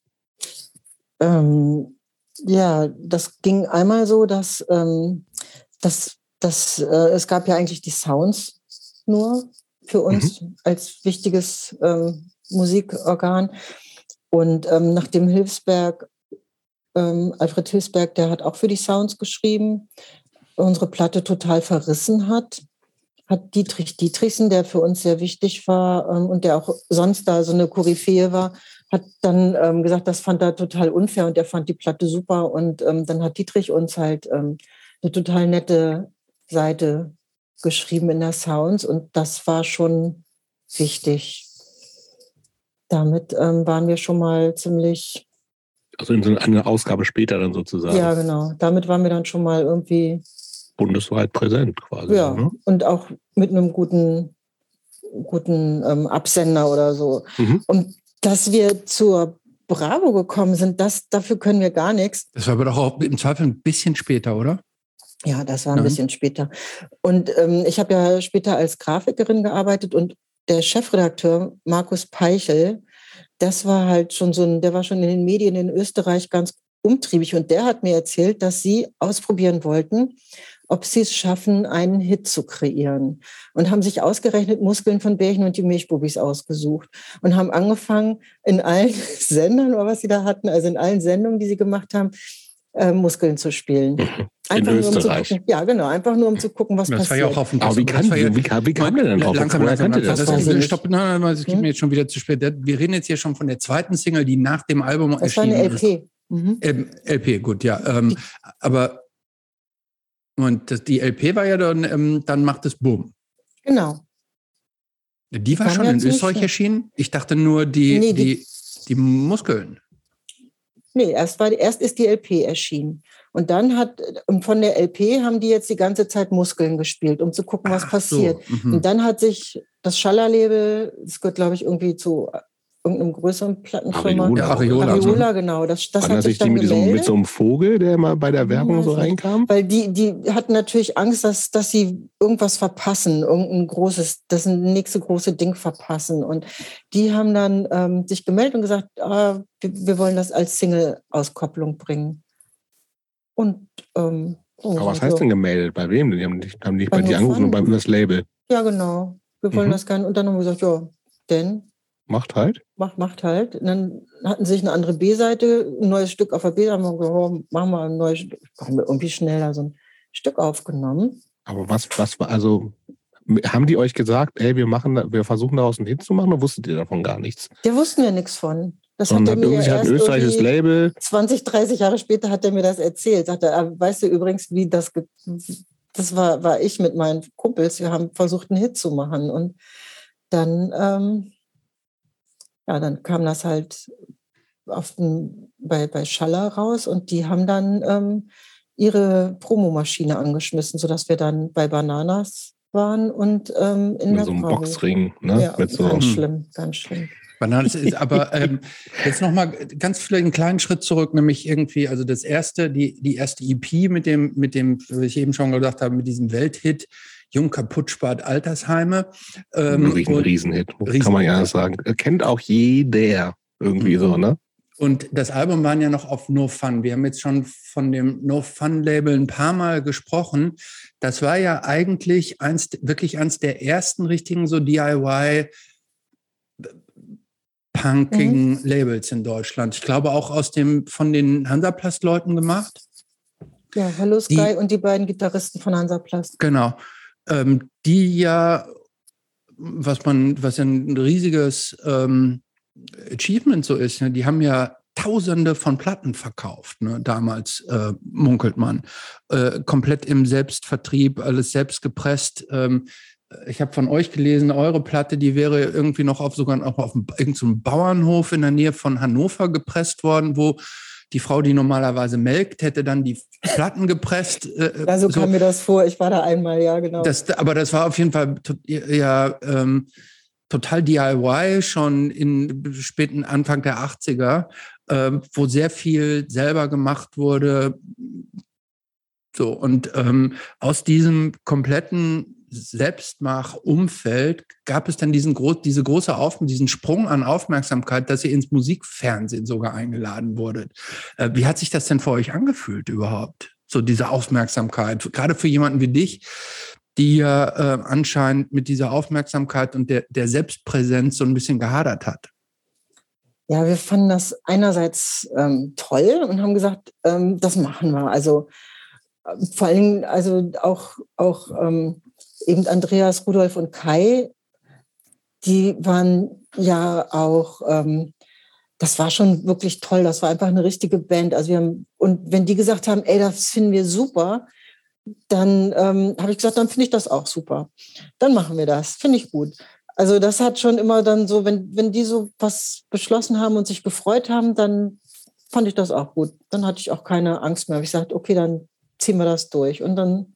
[SPEAKER 3] Ähm, ja, das ging einmal so, dass, ähm, dass, dass äh, es gab ja eigentlich die Sounds nur für uns als wichtiges ähm, Musikorgan. Und ähm, nachdem Hilfsberg, ähm, Alfred Hilfsberg, der hat auch für die Sounds geschrieben, unsere Platte total verrissen hat, hat Dietrich Dietrichsen, der für uns sehr wichtig war ähm, und der auch sonst da so eine Koryphäe war, hat dann ähm, gesagt, das fand er total unfair und er fand die Platte super. Und ähm, dann hat Dietrich uns halt ähm, eine total nette Seite geschrieben in der Sounds und das war schon wichtig. Damit ähm, waren wir schon mal ziemlich,
[SPEAKER 1] Also in so einer Ausgabe später dann sozusagen.
[SPEAKER 3] ja genau, damit waren wir dann schon mal irgendwie,
[SPEAKER 1] Bundesweit präsent quasi.
[SPEAKER 3] ja,
[SPEAKER 1] Ne?
[SPEAKER 3] und auch mit einem guten, guten ähm, Absender oder so.
[SPEAKER 1] Mhm.
[SPEAKER 3] Und dass wir zur Bravo gekommen sind, das, dafür können wir gar nichts.
[SPEAKER 2] Das war aber doch auch im Zweifel ein bisschen später, oder?
[SPEAKER 3] Ja, das war ein
[SPEAKER 2] Ja.
[SPEAKER 3] bisschen später. Und ähm, ich habe ja später als Grafikerin gearbeitet und der Chefredakteur Markus Peichel, das war halt schon so ein, der war schon in den Medien in Österreich ganz umtriebig und der hat mir erzählt, dass sie ausprobieren wollten, ob sie es schaffen, einen Hit zu kreieren. Und haben sich ausgerechnet Muskeln von Bärchen und die Milchbubis ausgesucht und haben angefangen, in allen (laughs) Sendern, oder was sie da hatten, also in allen Sendungen, die sie gemacht haben, äh, Muskeln zu spielen. Einfach nur um zu
[SPEAKER 1] Österreich.
[SPEAKER 3] gucken, ja, genau, einfach nur um zu gucken, was
[SPEAKER 2] Das war ja
[SPEAKER 3] passiert.
[SPEAKER 2] auch auf dem
[SPEAKER 1] Aber wie
[SPEAKER 2] das
[SPEAKER 1] kam,
[SPEAKER 2] war ja-
[SPEAKER 1] wie, kam, wie kam der denn drauf?
[SPEAKER 2] Langsam, langsam, langsam.
[SPEAKER 3] das?
[SPEAKER 2] Das
[SPEAKER 3] ich nicht.
[SPEAKER 2] Stopp, nein, nein, es geht
[SPEAKER 3] Hm?
[SPEAKER 2] mir jetzt schon wieder zu spät. Wir reden jetzt hier schon von der zweiten Single, die nach dem Album
[SPEAKER 3] Das war eine
[SPEAKER 2] erschienen ist.
[SPEAKER 3] LP. Mhm.
[SPEAKER 2] Ähm, LP, gut, ja. Ähm, aber und das, die LP war ja dann, ähm, dann macht es Boom.
[SPEAKER 3] Genau.
[SPEAKER 2] Die war schon in Österreich
[SPEAKER 3] schnell.
[SPEAKER 2] erschienen. Ich dachte nur die,
[SPEAKER 3] Nee,
[SPEAKER 2] die,
[SPEAKER 3] die-
[SPEAKER 2] die Muskeln.
[SPEAKER 3] Nee, erst, war, erst ist die LP erschienen. Und dann hat und von der LP haben die jetzt die ganze Zeit Muskeln gespielt, um zu gucken, was
[SPEAKER 2] Ach
[SPEAKER 3] passiert.
[SPEAKER 2] So, mhm.
[SPEAKER 3] Und dann hat sich das Schaller-Label, das gehört, glaube ich, irgendwie zu irgendeinem größeren Plattenfirma.
[SPEAKER 1] Areola.
[SPEAKER 2] Ja, Areola.
[SPEAKER 3] Ariola, genau. Das, das hat
[SPEAKER 1] das
[SPEAKER 3] sich
[SPEAKER 1] nicht die
[SPEAKER 3] dann
[SPEAKER 1] mit,
[SPEAKER 3] gemeldet.
[SPEAKER 1] mit so einem Vogel, der mal bei der Werbung
[SPEAKER 3] Weiß
[SPEAKER 1] so
[SPEAKER 3] nicht.
[SPEAKER 1] reinkam?
[SPEAKER 3] Weil die, die hatten natürlich Angst, dass, dass sie irgendwas verpassen, irgendein großes, das nächste große Ding verpassen. Und die haben dann ähm, sich gemeldet und gesagt, ah, wir, wir wollen das als Single-Auskopplung bringen. Und ähm, oh,
[SPEAKER 1] Aber was
[SPEAKER 3] so.
[SPEAKER 1] heißt denn gemeldet? Bei wem? Die haben nicht, haben nicht
[SPEAKER 3] Bei
[SPEAKER 1] bei dir angerufen,
[SPEAKER 3] Nofan.
[SPEAKER 1] beim übers Label.
[SPEAKER 3] Ja, genau. Wir wollen
[SPEAKER 1] Mhm.
[SPEAKER 3] das gerne. Und dann haben wir gesagt, ja, denn
[SPEAKER 1] Macht halt.
[SPEAKER 3] macht, macht halt. Und dann hatten sie sich eine andere B-Seite, ein neues Stück auf der B-Seite, haben wir gesagt, oh, machen wir ein neues Stück. Haben wir irgendwie schneller so ein Stück aufgenommen.
[SPEAKER 1] Aber was, was war, also, haben die euch gesagt, ey, wir machen, wir versuchen daraus einen Hit zu machen, oder wusstet ihr davon gar nichts?
[SPEAKER 3] Da wussten wir nichts von. Das hat er
[SPEAKER 1] hat irgendwie hat ein österreichisches Label,
[SPEAKER 3] 20, 30 Jahre später hat er mir das erzählt. Sagte, er, weißt du übrigens, wie das, das war, war ich mit meinen Kumpels. Wir haben versucht, einen Hit zu machen. Und dann, ähm, ja, dann kam das halt auf den, bei, bei Schaller raus und die haben dann ähm, ihre Promomaschine angeschmissen, sodass wir dann bei Bananas waren und ähm, in
[SPEAKER 1] Mit
[SPEAKER 3] der
[SPEAKER 1] so einem
[SPEAKER 3] Bravo.
[SPEAKER 1] Boxring, ne?
[SPEAKER 3] Ja,
[SPEAKER 1] Mit so,
[SPEAKER 3] ganz schlimm, ganz schlimm.
[SPEAKER 2] Bananas ist aber ähm, jetzt nochmal ganz vielleicht einen kleinen Schritt zurück, nämlich irgendwie, also das erste, die, die erste EP mit dem, mit dem, wie ich eben schon gesagt habe, mit diesem Welthit, Jung kaputt spart Altersheime.
[SPEAKER 1] ein
[SPEAKER 2] Ähm,
[SPEAKER 1] riesen,
[SPEAKER 2] und-
[SPEAKER 1] Riesenhit, kann man ja sagen. Kennt auch jeder irgendwie
[SPEAKER 2] Mhm.
[SPEAKER 1] so, ne?
[SPEAKER 2] Und das Album waren ja noch auf No Fun. Wir haben jetzt schon von dem No Fun Label ein paar Mal gesprochen. Das war ja eigentlich eins, wirklich eins der ersten richtigen so DIY punkigen Labels in Deutschland. Ich glaube auch aus dem, von den Hansaplast-Leuten gemacht.
[SPEAKER 3] Ja, Hallo Sky
[SPEAKER 2] Die-
[SPEAKER 3] und die beiden Gitarristen von Hansaplast.
[SPEAKER 2] Genau. Ähm, die ja, was man, was ja ein riesiges ähm, Achievement so ist, ne? die haben ja Tausende von Platten verkauft, ne? damals äh, munkelt man. Äh, komplett im Selbstvertrieb, alles selbst gepresst. Ähm, ich habe von euch gelesen, eure Platte, die wäre irgendwie noch auf sogar auch auf einem, irgendeinem Bauernhof in der Nähe von Hannover gepresst worden, wo die Frau, die normalerweise melkt, hätte dann die Platten gepresst. Äh,
[SPEAKER 3] Ja, so
[SPEAKER 2] so.
[SPEAKER 3] kam mir das vor. Ich war da einmal, ja, genau.
[SPEAKER 2] Das, aber das war auf jeden Fall ja ähm, total DIY, schon in späten Anfang der 80er, ähm, wo sehr viel selber gemacht wurde. So, und ähm, aus diesem kompletten Selbstmach-Umfeld gab es dann diesen groß, diese große Auf, diesen Sprung an Aufmerksamkeit, dass ihr ins Musikfernsehen sogar eingeladen wurdet. Äh, wie hat sich das denn für euch angefühlt überhaupt? So diese Aufmerksamkeit, gerade für jemanden wie dich, die ja äh, anscheinend mit dieser Aufmerksamkeit und der, der Selbstpräsenz so ein bisschen gehadert hat.
[SPEAKER 3] Ja, wir fanden das einerseits ähm, toll und haben gesagt, ähm, das machen wir. Also äh, vor Dingen, also auch, auch ähm, eben Andreas, Rudolf und Kai, die waren ja auch, ähm, das war schon wirklich toll. Das war einfach eine richtige Band. Also wir haben, und wenn die gesagt haben, ey, das finden wir super, dann ähm, habe ich gesagt, dann finde ich das auch super. Dann machen wir das. Finde ich gut. Also das hat schon immer dann so, wenn, wenn die so was beschlossen haben und sich gefreut haben, dann fand ich das auch gut. Dann hatte ich auch keine Angst mehr. Hab Ich sagte, okay, dann ziehen wir das durch. Und dann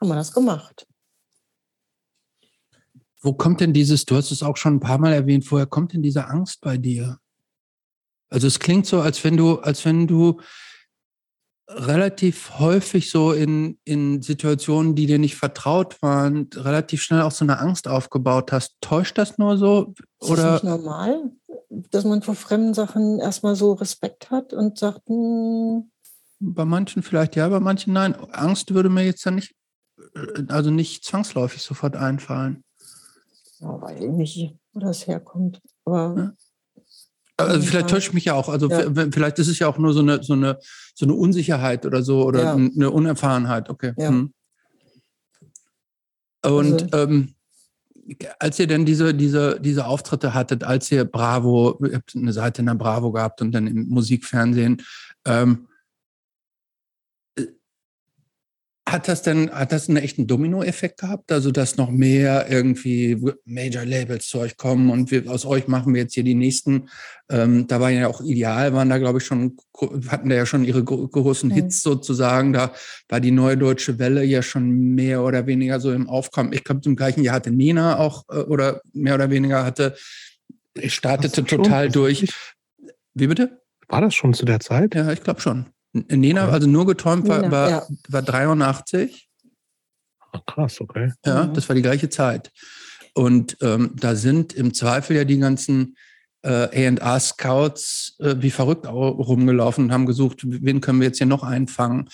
[SPEAKER 3] haben wir das gemacht.
[SPEAKER 2] Wo kommt denn dieses, du hast es auch schon ein paar Mal erwähnt, woher kommt denn diese Angst bei dir? Also es klingt so, als wenn du, als wenn du relativ häufig so in, in Situationen, die dir nicht vertraut waren, relativ schnell auch so eine Angst aufgebaut hast. Täuscht das nur so?
[SPEAKER 3] Ist das
[SPEAKER 2] Oder
[SPEAKER 3] nicht normal, dass man vor fremden Sachen erstmal so Respekt hat und sagt, hm,
[SPEAKER 2] bei manchen vielleicht ja, bei manchen nein. Angst würde mir jetzt dann nicht, also nicht zwangsläufig sofort einfallen.
[SPEAKER 3] ja, weiß ich nicht, wo das herkommt. Aber
[SPEAKER 2] Ja. Also vielleicht täuscht mich ja auch. Also
[SPEAKER 3] Ja.
[SPEAKER 2] vielleicht ist es ja auch nur so eine, so eine, so eine Unsicherheit oder so oder
[SPEAKER 3] Ja.
[SPEAKER 2] eine Unerfahrenheit. Okay.
[SPEAKER 3] Ja.
[SPEAKER 2] Hm. Und
[SPEAKER 3] Also-
[SPEAKER 2] ähm, als ihr denn diese, diese, diese Auftritte hattet, als ihr Bravo, ihr habt eine Seite in der Bravo gehabt und dann im Musikfernsehen, ähm, äh, hat das denn, hat das einen echten Dominoeffekt gehabt? Also, dass noch mehr irgendwie Major Labels zu euch kommen und wir, aus euch machen wir jetzt hier die nächsten. Ähm, da war ja auch ideal, waren da, glaube ich, schon, hatten da ja schon ihre gro- großen
[SPEAKER 3] Mhm.
[SPEAKER 2] Hits sozusagen. Da war die neue deutsche Welle ja schon mehr oder weniger so im Aufkommen. Ich glaube, im gleichen Jahr hatte Nena auch, äh, oder mehr oder weniger hatte, startete total durch. Wie bitte?
[SPEAKER 1] War das schon zu der Zeit?
[SPEAKER 2] Ja, ich glaube schon. Nena,
[SPEAKER 1] Okay.
[SPEAKER 2] also nur geträumt, war,
[SPEAKER 3] Nena,
[SPEAKER 2] war,
[SPEAKER 3] ja.
[SPEAKER 2] war 83.
[SPEAKER 1] Ach, krass, okay.
[SPEAKER 2] Ja,
[SPEAKER 3] Mhm.
[SPEAKER 2] das war die gleiche Zeit. Und ähm, da sind im Zweifel ja die ganzen äh, A&R-Scouts äh, wie verrückt au- rumgelaufen und haben gesucht, wen können wir jetzt hier noch einfangen.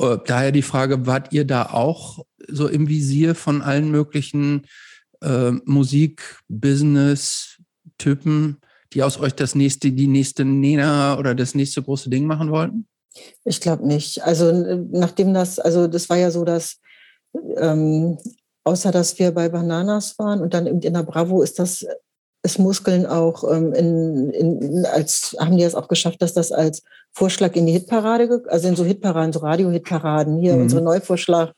[SPEAKER 2] Äh, daher die Frage, wart ihr da auch so im Visier von allen möglichen äh, Musik-Business-Typen, die aus euch das nächste, die nächste Nena oder das nächste große Ding machen wollten?
[SPEAKER 3] Ich glaube nicht. Also äh, nachdem das, also das war ja so, dass ähm, außer dass wir bei Bananas waren und dann in der Bravo ist das ist Muskeln auch ähm, in, in, als haben die es auch geschafft, dass das als Vorschlag in die Hitparade, also in so Hitparaden, so Radio-Hitparaden, hier
[SPEAKER 2] Mhm.
[SPEAKER 3] unsere Neuvorschlag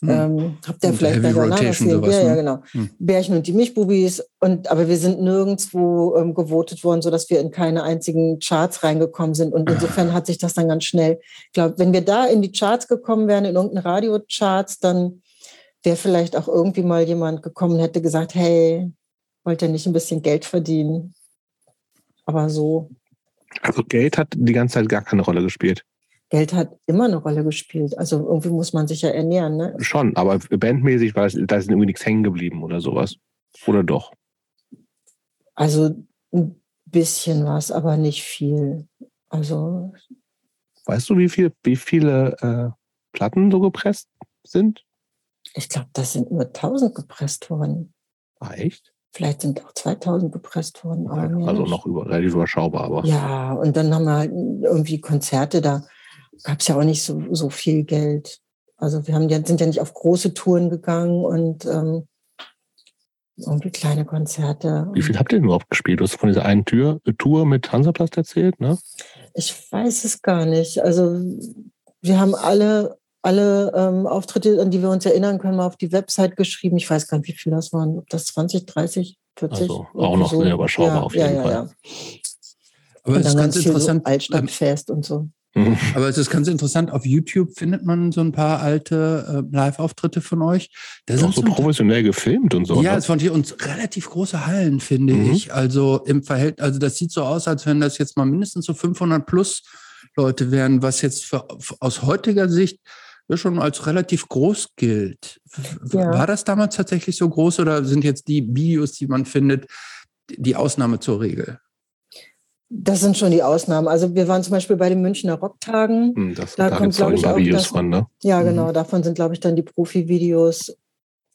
[SPEAKER 3] Hm. Ähm, habt ihr vielleicht bei Rotation sowas, ja, ja, ne? genau. Hm. Bärchen und die Milchbubis. Und, aber wir sind nirgendwo ähm, gewotet worden, sodass wir in keine einzigen Charts reingekommen sind. Und insofern hat sich das dann ganz schnell, ich glaube, wenn wir da in die Charts gekommen wären, in irgendeinen Radiocharts, dann wäre vielleicht auch irgendwie mal jemand gekommen und hätte gesagt, hey, wollt ihr nicht ein bisschen Geld verdienen? Aber so.
[SPEAKER 1] Also Geld hat die ganze Zeit gar keine Rolle gespielt.
[SPEAKER 3] Geld hat immer eine Rolle gespielt. Also irgendwie muss man sich ja ernähren. Ne?
[SPEAKER 1] Schon, aber bandmäßig war es, da ist irgendwie nichts hängen geblieben oder sowas. Oder doch?
[SPEAKER 3] Also ein bisschen was, aber nicht viel. Also.
[SPEAKER 1] Weißt du, wie, viel, wie viele äh, Platten so gepresst sind?
[SPEAKER 3] Ich glaube, das sind nur 1000 gepresst worden.
[SPEAKER 1] Ah, echt?
[SPEAKER 3] Vielleicht sind auch 2000 gepresst worden.
[SPEAKER 1] Ja, also noch über, relativ überschaubar, aber.
[SPEAKER 3] Ja, und dann haben wir halt irgendwie Konzerte, da gab es ja auch nicht so, so viel Geld. Also wir haben ja, sind ja nicht auf große Touren gegangen und ähm, irgendwie kleine Konzerte.
[SPEAKER 1] Wie viel habt ihr denn überhaupt gespielt? Du hast von dieser einen Tür, Tour mit Hansaplast erzählt, ne?
[SPEAKER 3] Ich weiß es gar nicht. Also wir haben alle alle ähm, Auftritte, an die wir uns erinnern können, mal auf die Website geschrieben. Ich weiß gar nicht, wie viel das waren. Ob das 20, 30, 40? Also
[SPEAKER 1] auch noch so. sehr überschaubar ja, auf jeden ja, Fall. Ja,
[SPEAKER 2] Aber es ist ganz interessant.
[SPEAKER 3] So Altstadtfest und so.
[SPEAKER 2] Mhm. Aber es ist ganz interessant, auf YouTube findet man so ein paar alte äh, Live-Auftritte von euch.
[SPEAKER 1] Da sind auch so professionell gefilmt und so.
[SPEAKER 2] Ja, ne? es waren hier uns relativ große Hallen, finde mhm. ich. Also im Verhältnis, also das sieht so aus, als wenn das jetzt mal mindestens so 500 plus Leute wären, was jetzt für, aus heutiger Sicht ja schon als relativ groß gilt. Ja. War das damals tatsächlich so groß oder sind jetzt die Videos, die man findet, die Ausnahme zur Regel?
[SPEAKER 3] Das sind schon die Ausnahmen. Also wir waren zum Beispiel bei den Münchner Rocktagen.
[SPEAKER 1] Hm, das, da, da kommt, glaube ich, auch Videos das, von, ne?
[SPEAKER 3] Ja, mhm. genau. Davon sind, glaube ich, dann die Profi-Videos.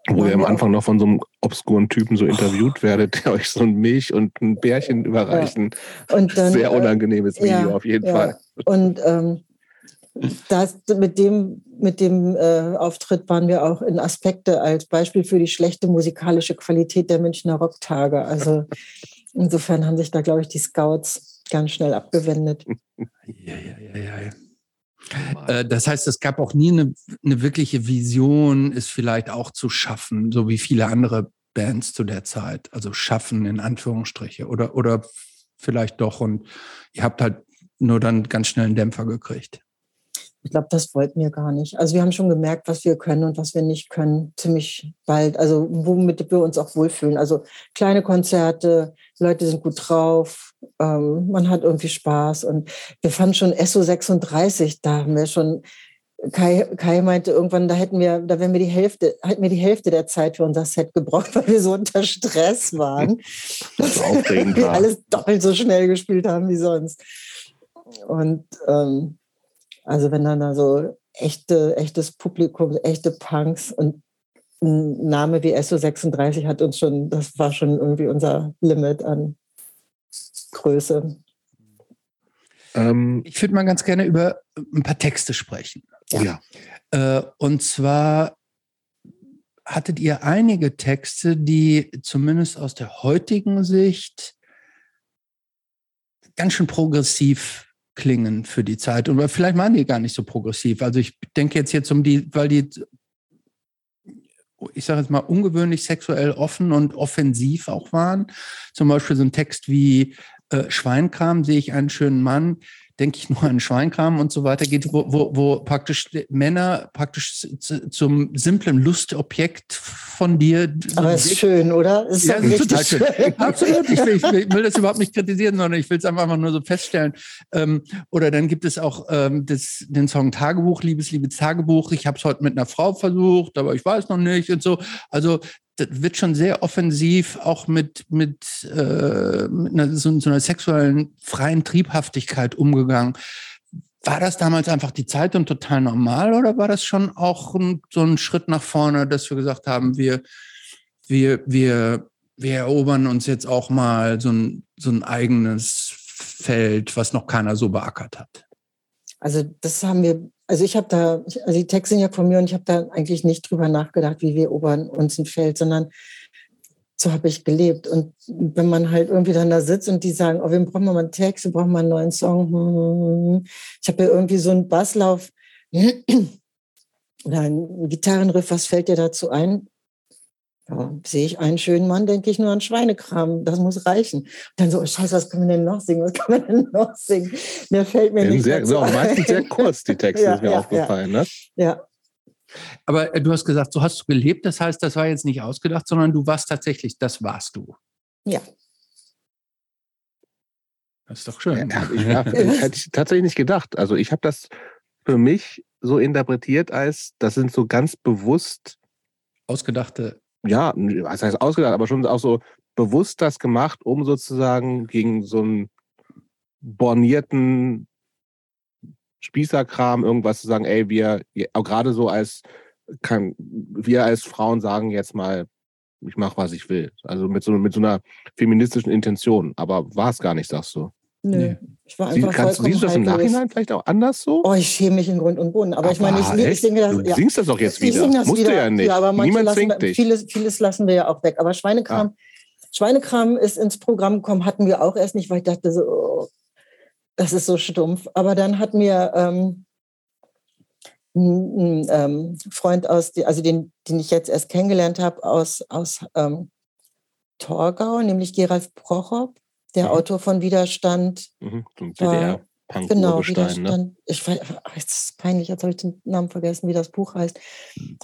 [SPEAKER 1] Wo ihr am Anfang noch von so einem obskuren Typen so interviewt oh. werdet, der euch so ein Milch und ein Bärchen überreichen.
[SPEAKER 3] Ja. Und (laughs) dann,
[SPEAKER 1] Sehr unangenehmes Video ja, auf jeden ja. Fall.
[SPEAKER 3] Und ähm, das, mit dem, mit dem äh, Auftritt waren wir auch in Aspekte als Beispiel für die schlechte musikalische Qualität der Münchner Rocktage. Also insofern haben sich da, glaube ich, die Scouts ganz schnell abgewendet. (laughs)
[SPEAKER 2] Ja, ja, ja, ja. Äh, das heißt, es gab auch nie eine, eine wirkliche Vision, es vielleicht auch zu schaffen, so wie viele andere Bands zu der Zeit. Also schaffen in Anführungsstriche oder, oder vielleicht doch. Und ihr habt halt nur dann ganz schnell einen Dämpfer gekriegt.
[SPEAKER 3] Ich glaube, das wollten wir gar nicht. Also wir haben schon gemerkt, was wir können und was wir nicht können, ziemlich bald. Also womit wir uns auch wohlfühlen. Also kleine Konzerte, Leute sind gut drauf, ähm, man hat irgendwie Spaß. Und wir fanden schon SO 36, da haben wir schon, Kai, Kai meinte irgendwann, da hätten wir, da wären wir die Hälfte, hätten wir die Hälfte der Zeit für unser Set gebraucht, (laughs) weil wir so unter Stress waren. (laughs) dass (laughs) wir alles doppelt so schnell gespielt haben wie sonst. Und ähm, also wenn dann da so echte, echtes Publikum, echte Punks und ein Name wie SO36 hat uns schon, das war schon irgendwie unser Limit an Größe.
[SPEAKER 2] Ähm, ich würde mal ganz gerne über ein paar Texte sprechen.
[SPEAKER 1] Ja.
[SPEAKER 2] Äh, und zwar hattet ihr einige Texte, die zumindest aus der heutigen Sicht ganz schön progressiv klingen für die Zeit. Und vielleicht waren die gar nicht so progressiv. Also ich denke jetzt jetzt um die, weil die, ich sage jetzt mal, ungewöhnlich sexuell offen und offensiv auch waren. Zum Beispiel so ein Text wie äh, Schweinkram, sehe ich einen schönen Mann, denke ich nur an Schweinkram und so weiter geht, wo, wo, wo praktisch Männer praktisch zum simplen Lustobjekt von dir.
[SPEAKER 3] Aber ist schön, oder?
[SPEAKER 2] Ist ja, ist total schön. schön. Absolut. Ich will, ich will, das überhaupt nicht kritisieren, sondern ich will es einfach nur so feststellen. Ähm, oder dann gibt es auch ähm, das, den Song Tagebuch, Liebes, Liebes Tagebuch. Ich habe es heute mit einer Frau versucht, aber ich weiß noch nicht und so. Also das wird schon sehr offensiv auch mit, mit, äh, mit einer, so, so, einer sexuellen freien Triebhaftigkeit umgegangen. War das damals einfach die Zeit und total normal oder war das schon auch ein, so ein Schritt nach vorne, dass wir gesagt haben, wir, wir, wir, wir erobern uns jetzt auch mal so ein, so ein eigenes Feld, was noch keiner so beackert hat?
[SPEAKER 3] Also das haben wir also ich habe da, also die Texte sind ja von mir und ich habe da eigentlich nicht drüber nachgedacht, wie wir erobern uns ein Feld, sondern so habe ich gelebt. Und wenn man halt irgendwie dann da sitzt und die sagen, oh, wir brauchen mal einen Text, wir brauchen mal einen neuen Song. Ich habe ja irgendwie so einen Basslauf. (clears throat) oder ein Gitarrenriff, was fällt dir dazu ein? Ja, sehe ich einen schönen Mann, denke ich nur an Schweinekram. Das muss reichen. Und dann so, oh Scheiße, was kann man denn noch singen? Was kann man denn noch singen? Mir fällt mir nicht
[SPEAKER 1] sehr, so,
[SPEAKER 3] ein.
[SPEAKER 1] meistens sehr (laughs) kurz, die Texte,
[SPEAKER 3] Ja,
[SPEAKER 1] ist mir
[SPEAKER 3] ja,
[SPEAKER 1] aufgefallen. Ne?
[SPEAKER 3] Ja,
[SPEAKER 2] Aber äh, du hast gesagt, so hast du gelebt. Das heißt, das war jetzt nicht ausgedacht, sondern du warst tatsächlich, das warst du.
[SPEAKER 3] ja.
[SPEAKER 2] Das ist doch schön.
[SPEAKER 1] Ja, (laughs) ich, hätte ich tatsächlich nicht gedacht. Also ich habe das für mich so interpretiert als, das sind so ganz bewusst,
[SPEAKER 2] Ausgedachte.
[SPEAKER 1] Ja, was heißt ausgedacht, aber schon auch so bewusst das gemacht, um sozusagen gegen so einen bornierten Spießerkram irgendwas zu sagen, ey, wir, auch gerade so als, kann, wir als Frauen sagen jetzt mal, ich mache, was ich will. Also mit so, mit so einer feministischen Intention. Aber war es gar nicht, sagst du.
[SPEAKER 3] Nö.
[SPEAKER 2] Nee.
[SPEAKER 3] Ich war
[SPEAKER 1] Sie,
[SPEAKER 3] einfach
[SPEAKER 1] kannst,
[SPEAKER 3] vollkommen
[SPEAKER 1] siehst du das im. Nachhinein vielleicht auch anders so?
[SPEAKER 3] Oh, ich schäme mich in Grund und Boden. Aber ich meine, ich,
[SPEAKER 1] Aber
[SPEAKER 3] ich
[SPEAKER 1] echt?
[SPEAKER 3] singe das.
[SPEAKER 1] Du
[SPEAKER 3] ja.
[SPEAKER 1] singst das doch jetzt
[SPEAKER 3] Ich
[SPEAKER 1] wieder.
[SPEAKER 3] sing das
[SPEAKER 1] Musst
[SPEAKER 3] wieder.
[SPEAKER 1] du ja nicht.
[SPEAKER 3] Ja, aber
[SPEAKER 1] Niemand
[SPEAKER 3] lassen,
[SPEAKER 1] zwingt dich.
[SPEAKER 3] Vieles, vieles lassen wir ja auch weg. Aber Schweinekram, Schweinekram ist ins Programm gekommen, hatten wir auch erst nicht, weil ich dachte so, oh, das ist so stumpf. Aber dann hat mir ähm, ein, ähm, Freund aus, also den, den ich jetzt erst kennengelernt habe, aus, aus ähm, Torgau, nämlich Gerald Prochop, der
[SPEAKER 1] Mhm.
[SPEAKER 3] Autor von Widerstand,
[SPEAKER 1] Mhm, ein
[SPEAKER 3] War-
[SPEAKER 1] DDR-Punk
[SPEAKER 3] Genau,
[SPEAKER 1] ne?
[SPEAKER 3] Widerstand. Ich weiß, ach, jetzt ist es peinlich, jetzt habe ich den Namen vergessen, wie das Buch heißt.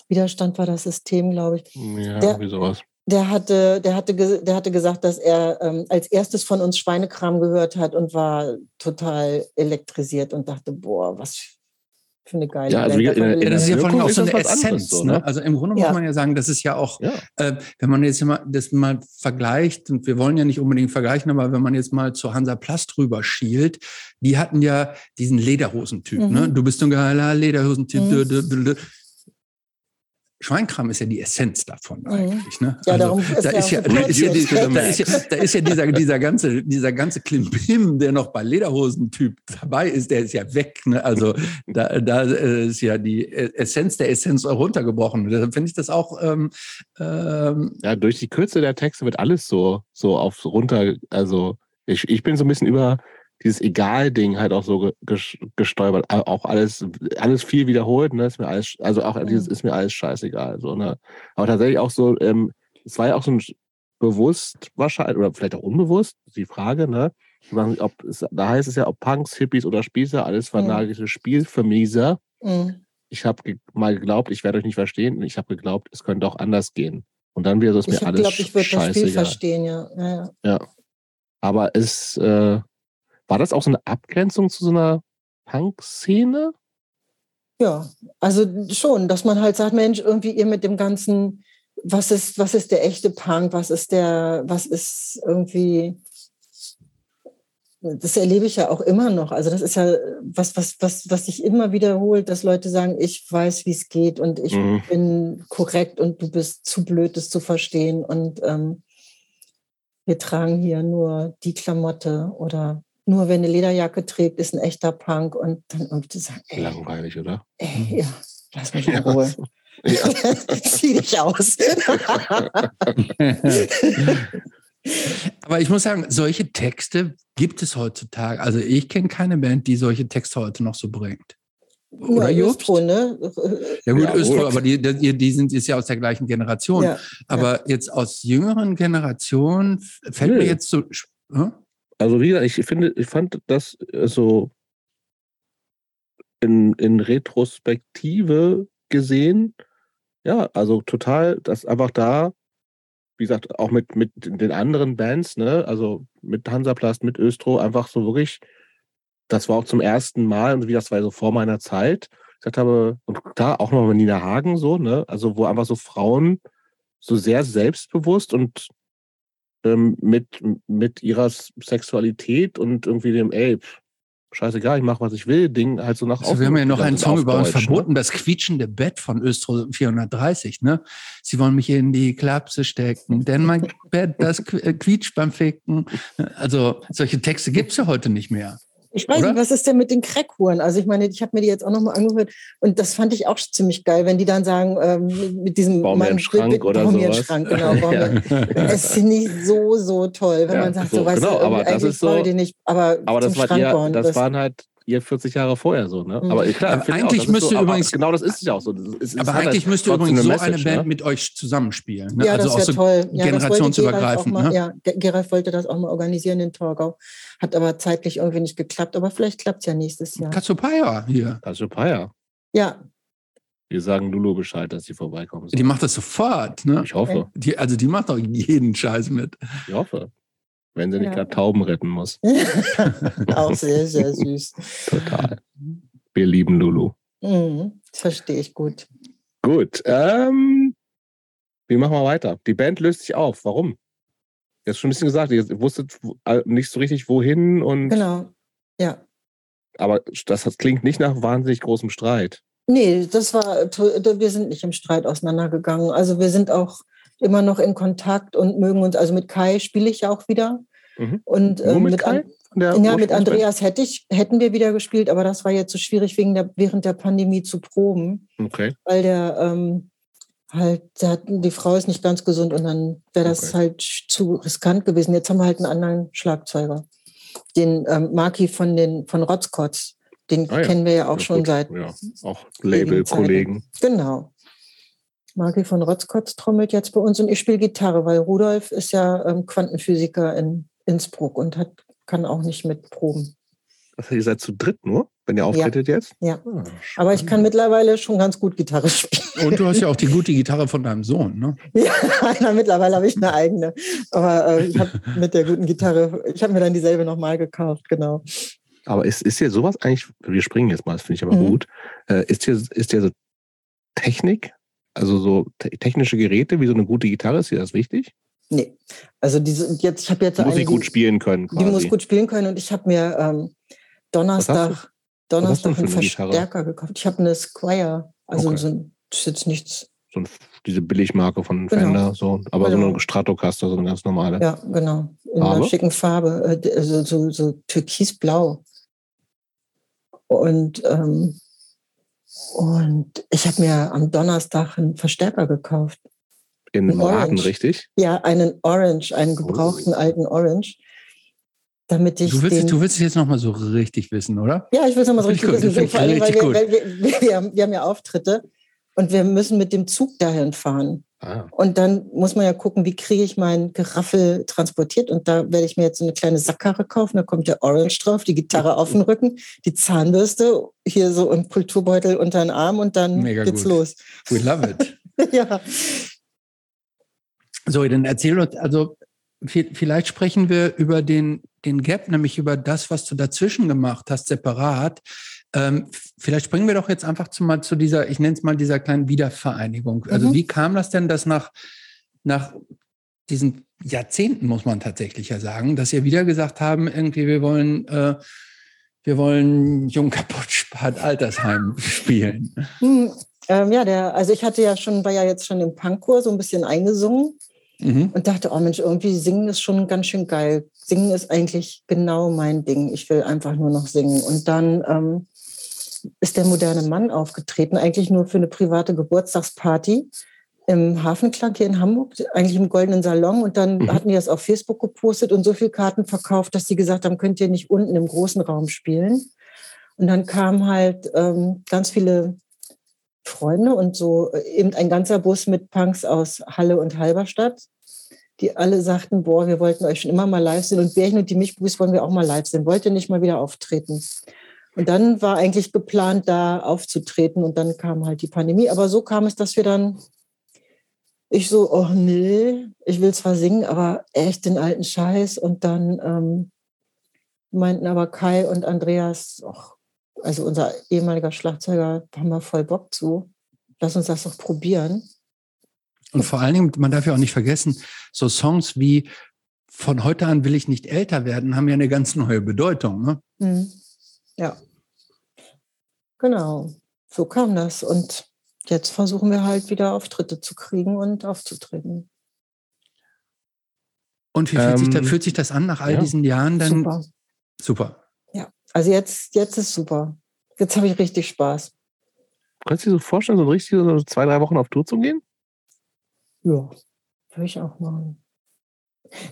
[SPEAKER 3] Widerstand war das System, glaube ich.
[SPEAKER 1] Ja,
[SPEAKER 3] Der-
[SPEAKER 1] irgendwie sowas.
[SPEAKER 3] Der hatte, der hatte, der hatte gesagt, dass er ähm, als erstes von uns Schweinekram gehört hat und war total elektrisiert und dachte, boah, was für eine geile
[SPEAKER 1] Ja, also
[SPEAKER 3] Band
[SPEAKER 1] wie-
[SPEAKER 3] davon
[SPEAKER 1] in- in
[SPEAKER 2] Ja, das ist ja vor allem auch so eine
[SPEAKER 1] was anderes
[SPEAKER 2] Essenz.
[SPEAKER 1] so,
[SPEAKER 2] ne?
[SPEAKER 1] ne?
[SPEAKER 2] Also im Grunde
[SPEAKER 3] Ja.
[SPEAKER 2] muss man ja sagen, das ist ja auch,
[SPEAKER 1] Ja.
[SPEAKER 2] äh, wenn man jetzt mal das mal vergleicht, und wir wollen ja nicht unbedingt vergleichen, aber wenn man jetzt mal zu Hansa Plast rüber schielt, die hatten ja diesen Lederhosentyp.
[SPEAKER 3] Mhm.
[SPEAKER 2] Ne? Du bist ein geiler Lederhosentyp.
[SPEAKER 3] Mhm.
[SPEAKER 2] Schweinkram ist ja die Essenz davon
[SPEAKER 3] Mhm.
[SPEAKER 2] eigentlich. Ne?
[SPEAKER 3] Ja,
[SPEAKER 2] Also,
[SPEAKER 3] darum ist
[SPEAKER 2] da ist ja, (laughs) da ist ja, da ist ja, da ist ja dieser, dieser ganze, dieser ganze Klimbim, der noch bei Lederhosentyp dabei ist, der ist ja weg. Ne? Also da, da ist ja die Essenz der Essenz runtergebrochen. Deshalb finde ich das auch ähm, ähm,
[SPEAKER 1] ja, durch die Kürze der Texte wird alles so, so auf runter, also ich, ich bin so ein bisschen über dieses Egal-Ding halt auch so ge- ges- gestolpert. Au- Auch alles, alles viel wiederholt, ne? Ist mir alles, also auch
[SPEAKER 3] Mhm.
[SPEAKER 1] dieses ist mir alles scheißegal. So, ne? Aber tatsächlich auch so, ähm, es war ja auch so ein bewusst wahrscheinlich, oder vielleicht auch unbewusst, die Frage, ne? Ich Ob da heißt es ja, ob Punks, Hippies oder Spießer, alles vernagelte Spielvermieser.
[SPEAKER 3] Mhm.
[SPEAKER 1] Ich habe ge mal geglaubt, ich werde euch nicht verstehen. Ich habe geglaubt, es könnte auch anders gehen. Und dann wieder so ist
[SPEAKER 3] Ich
[SPEAKER 1] mir alles
[SPEAKER 3] glaube, ich würde das Spiel verstehen, ja. ja, ja.
[SPEAKER 1] Aber es äh, war das auch so eine Abgrenzung zu so einer Punk-Szene?
[SPEAKER 3] Ja, also schon, dass man halt sagt, Mensch, irgendwie ihr mit dem ganzen, was ist, was ist der echte Punk, was ist der, was ist irgendwie, das erlebe ich ja auch immer noch. Also das ist ja was, was, was, was sich immer wiederholt, dass Leute sagen, ich weiß, wie es geht und ich
[SPEAKER 1] Mhm.
[SPEAKER 3] bin korrekt und du bist zu blöd, das zu verstehen und ähm, wir tragen hier nur die Klamotte oder nur wenn eine Lederjacke trägt, ist ein echter Punk und dann irgendwie zu sagen, ey,
[SPEAKER 1] Langweilig, oder?
[SPEAKER 3] Ey, ja, lass mich in (laughs)
[SPEAKER 1] Ja,
[SPEAKER 3] Ruhe. (laughs)
[SPEAKER 1] Ja.
[SPEAKER 3] Zieh dich aus. (laughs)
[SPEAKER 2] Aber ich muss sagen, solche Texte gibt es heutzutage. Also ich kenne keine Band, die solche Texte heute noch so bringt. Oder
[SPEAKER 3] ja? Östro, ne?
[SPEAKER 2] Ja gut,
[SPEAKER 1] Ja,
[SPEAKER 2] Östro, aber die, die, die sind ist ja aus der gleichen Generation.
[SPEAKER 3] Ja,
[SPEAKER 2] aber jetzt aus jüngeren Generationen fällt mir jetzt so. Hm?
[SPEAKER 1] Also wie gesagt, ich finde, ich fand das so in, in Retrospektive gesehen, ja, also total, das einfach da, wie gesagt, auch mit, mit den anderen Bands, ne, also mit Hansaplast, mit Östro, einfach so wirklich, das war auch zum ersten Mal, und wie das war so vor meiner Zeit, ich gesagt habe, und da auch noch mit Nina Hagen so, ne, also wo einfach so Frauen so sehr selbstbewusst und ähm, mit, mit ihrer Sexualität und irgendwie dem, ey, pff, scheißegal, ich mach, was ich will, Ding halt so nach
[SPEAKER 2] Also wir haben ja noch einen Song über uns
[SPEAKER 1] Deutsch,
[SPEAKER 2] verboten, das quietschende Bett von Östro 430. Ne? Sie wollen mich in die Klapse stecken, denn mein (laughs) Bett, das äh, quietscht beim Ficken. Also solche Texte gibt es ja heute nicht mehr.
[SPEAKER 3] Ich weiß
[SPEAKER 2] Oder?
[SPEAKER 3] nicht, was ist denn mit den Crackhuren? Also ich meine, ich habe mir die jetzt auch nochmal angehört und das fand ich auch ziemlich geil, wenn die dann sagen, ähm, mit diesem
[SPEAKER 1] Bau mir einen
[SPEAKER 3] Mann-
[SPEAKER 1] Schrank
[SPEAKER 3] mit-
[SPEAKER 1] oder
[SPEAKER 3] bau mir einen
[SPEAKER 1] sowas.
[SPEAKER 3] Schrank, genau. (laughs) Bau mir, Das finde ich so, so toll, wenn
[SPEAKER 1] Ja,
[SPEAKER 3] man sagt,
[SPEAKER 1] so,
[SPEAKER 3] so, weißt
[SPEAKER 1] genau,
[SPEAKER 3] du,
[SPEAKER 1] aber das
[SPEAKER 3] eigentlich
[SPEAKER 1] ist so-
[SPEAKER 3] nicht, aber,
[SPEAKER 1] Aber das, war
[SPEAKER 3] bauen,
[SPEAKER 1] das waren halt ihr 40 Jahre vorher so, ne? Aber klar,
[SPEAKER 2] aber eigentlich auch, müsste so, übrigens
[SPEAKER 1] genau das ist ja auch so. Ist,
[SPEAKER 2] aber eigentlich halt müsste übrigens so Message, eine Band ne? mit euch zusammenspielen. Ne?
[SPEAKER 3] Ja, also das wäre so toll.
[SPEAKER 2] Ja, generationsübergreifend.
[SPEAKER 3] Mal,
[SPEAKER 2] ne?
[SPEAKER 3] Ja, Geralf wollte das auch mal organisieren in Torgau. Hat aber zeitlich irgendwie nicht geklappt. Aber vielleicht klappt es ja nächstes Jahr.
[SPEAKER 2] Katsupaya hier.
[SPEAKER 1] Katsupaya.
[SPEAKER 3] Ja.
[SPEAKER 1] Wir sagen Lulu Bescheid, dass sie vorbeikommen.
[SPEAKER 2] Die macht das sofort, ne?
[SPEAKER 1] Ich hoffe.
[SPEAKER 2] Die, also die macht doch jeden Scheiß mit.
[SPEAKER 1] Ich hoffe. Wenn sie nicht ja. gerade Tauben retten muss. (laughs)
[SPEAKER 3] Auch sehr, sehr süß.
[SPEAKER 1] Total. Wir lieben Lulu.
[SPEAKER 3] Mhm, das verstehe ich gut.
[SPEAKER 1] Gut. Ähm, wie machen wir weiter? Die Band löst sich auf. Warum? Du hast schon ein bisschen gesagt, ihr wusstet nicht so richtig, wohin und.
[SPEAKER 3] Genau. Ja.
[SPEAKER 1] Aber das, das klingt nicht nach wahnsinnig großem Streit.
[SPEAKER 3] Nee, das war, wir sind nicht im Streit auseinandergegangen. Also wir sind auch immer noch in Kontakt und mögen uns, also mit Kai spiele ich ja auch wieder.
[SPEAKER 1] Mhm.
[SPEAKER 3] Und
[SPEAKER 1] ähm, mit, mit Kai?
[SPEAKER 3] ja, mit Andreas hätte ich, hätten wir wieder gespielt, aber das war jetzt so schwierig wegen der, während der Pandemie zu proben.
[SPEAKER 1] Okay.
[SPEAKER 3] Weil der ähm, halt, der hat, die Frau ist nicht ganz gesund und dann wäre das okay. halt zu riskant gewesen. Jetzt haben wir halt einen anderen Schlagzeuger. Den ähm, Maki von den von Rotzkotz. Den ah, ja. kennen wir ja auch ja, schon gut. seit.
[SPEAKER 1] Ja, auch Label-Kollegen.
[SPEAKER 3] Genau. Maki von Rotzkotz trommelt jetzt bei uns und ich spiele Gitarre, weil Rudolf ist ja ähm, Quantenphysiker in Innsbruck und hat, kann auch nicht mitproben.
[SPEAKER 1] Also ihr seid zu dritt nur, wenn ihr auftretet
[SPEAKER 3] ja.
[SPEAKER 1] jetzt?
[SPEAKER 3] Ja. Ah, Aber ich kann mittlerweile schon ganz gut Gitarre (laughs) spielen.
[SPEAKER 2] Und du hast ja auch die gute Gitarre von deinem Sohn, ne? (laughs)
[SPEAKER 3] Ja, mittlerweile habe ich eine eigene. Aber äh, ich habe (laughs) mit der guten Gitarre, ich habe mir dann dieselbe nochmal gekauft, genau.
[SPEAKER 1] Aber ist, ist hier sowas eigentlich, wir springen jetzt mal, das finde ich aber mhm. gut, äh, ist hier, ist hier so Technik, also so technische Geräte wie so eine gute Gitarre, ist dir das wichtig?
[SPEAKER 3] Nee. Also diese, jetzt, ich habe jetzt.
[SPEAKER 1] Muss eine, gut spielen können.
[SPEAKER 3] Quasi. Die muss gut spielen können und ich habe mir ähm, Donnerstag, Donnerstag einen Verstärker gekauft. Ich habe eine Squire, also okay. so ein, das ist jetzt nichts.
[SPEAKER 1] So ein, diese Billigmarke von genau. Fender, so, aber genau. so eine Stratocaster, so eine ganz normale.
[SPEAKER 3] Ja, genau. In Farbe? einer schicken Farbe, äh, also so, so türkisblau. Und ähm, und ich habe mir am Donnerstag einen Verstärker gekauft.
[SPEAKER 1] In Laden, richtig?
[SPEAKER 3] Ja, einen Orange, einen gebrauchten oh. alten Orange. Damit ich
[SPEAKER 2] du, willst,
[SPEAKER 3] den,
[SPEAKER 2] du willst es jetzt nochmal so richtig wissen, oder?
[SPEAKER 3] Ja, ich will es nochmal so richtig gut, wissen. Vor allem, weil, wir, weil wir, wir, (laughs) wir, haben, wir haben ja Auftritte und wir müssen mit dem Zug dahin fahren. Ah. Und dann muss man ja gucken, wie kriege ich mein Geraffel transportiert. Und da werde ich mir jetzt eine kleine Sackkarre kaufen. Da kommt der Orange drauf, die Gitarre auf den Rücken, die Zahnbürste hier so im Kulturbeutel unter den Arm und dann Mega geht's gut. los.
[SPEAKER 2] We love it. (laughs)
[SPEAKER 3] ja.
[SPEAKER 2] So, dann erzähl uns, also vielleicht sprechen wir über den, den Gap, nämlich über das, was du dazwischen gemacht hast, separat. Ähm, vielleicht springen wir doch jetzt einfach zu, mal zu dieser, ich nenne es mal dieser kleinen Wiedervereinigung. Also mhm. wie kam das denn, dass nach, nach diesen Jahrzehnten, muss man tatsächlich ja sagen, dass ihr wieder gesagt haben, irgendwie, wir wollen, äh, wir wollen Jung kaputt spart Altersheim spielen?
[SPEAKER 3] Mhm. Ähm, ja, der, also ich hatte ja schon, war ja jetzt schon im Punkchor so ein bisschen eingesungen mhm. und dachte, oh Mensch, irgendwie singen ist schon ganz schön geil. Singen ist eigentlich genau mein Ding. Ich will einfach nur noch singen. Und dann ähm, ist der moderne Mann aufgetreten, eigentlich nur für eine private Geburtstagsparty im Hafenklang hier in Hamburg, eigentlich im Goldenen Salon. Und dann mhm. hatten die das auf Facebook gepostet und so viele Karten verkauft, dass sie gesagt haben, könnt ihr nicht unten im großen Raum spielen. Und dann kamen halt ähm, ganz viele Freunde und so äh, eben ein ganzer Bus mit Punks aus Halle und Halberstadt, die alle sagten, boah, wir wollten euch schon immer mal live sehen und Bärchen und die Milchbubis wollen wir auch mal live sehen. Wollt ihr nicht mal wieder auftreten? Und dann war eigentlich geplant, da aufzutreten und dann kam halt die Pandemie. Aber so kam es, dass wir dann, ich so, oh nee, ich will zwar singen, aber echt den alten Scheiß. Und dann ähm, meinten aber Kai und Andreas, och, also unser ehemaliger Schlagzeuger, haben wir voll Bock zu. Lass uns das doch probieren.
[SPEAKER 2] Und vor allen Dingen, man darf ja auch nicht vergessen, so Songs wie von heute an will ich nicht älter werden, haben ja eine ganz neue Bedeutung. Ne?
[SPEAKER 3] Mhm. Ja. Genau, so kam das. Und jetzt versuchen wir halt wieder Auftritte zu kriegen und aufzutreten.
[SPEAKER 2] Und wie fühlt, sich, da, ähm, fühlt sich das an nach all ja. diesen Jahren? Dann?
[SPEAKER 3] Super.
[SPEAKER 2] Super.
[SPEAKER 3] Ja, also jetzt, jetzt ist super. Jetzt habe ich richtig Spaß.
[SPEAKER 1] Kannst du dir so vorstellen, so richtig so zwei, drei Wochen auf Tour zu gehen?
[SPEAKER 3] Ja, würde ich auch machen.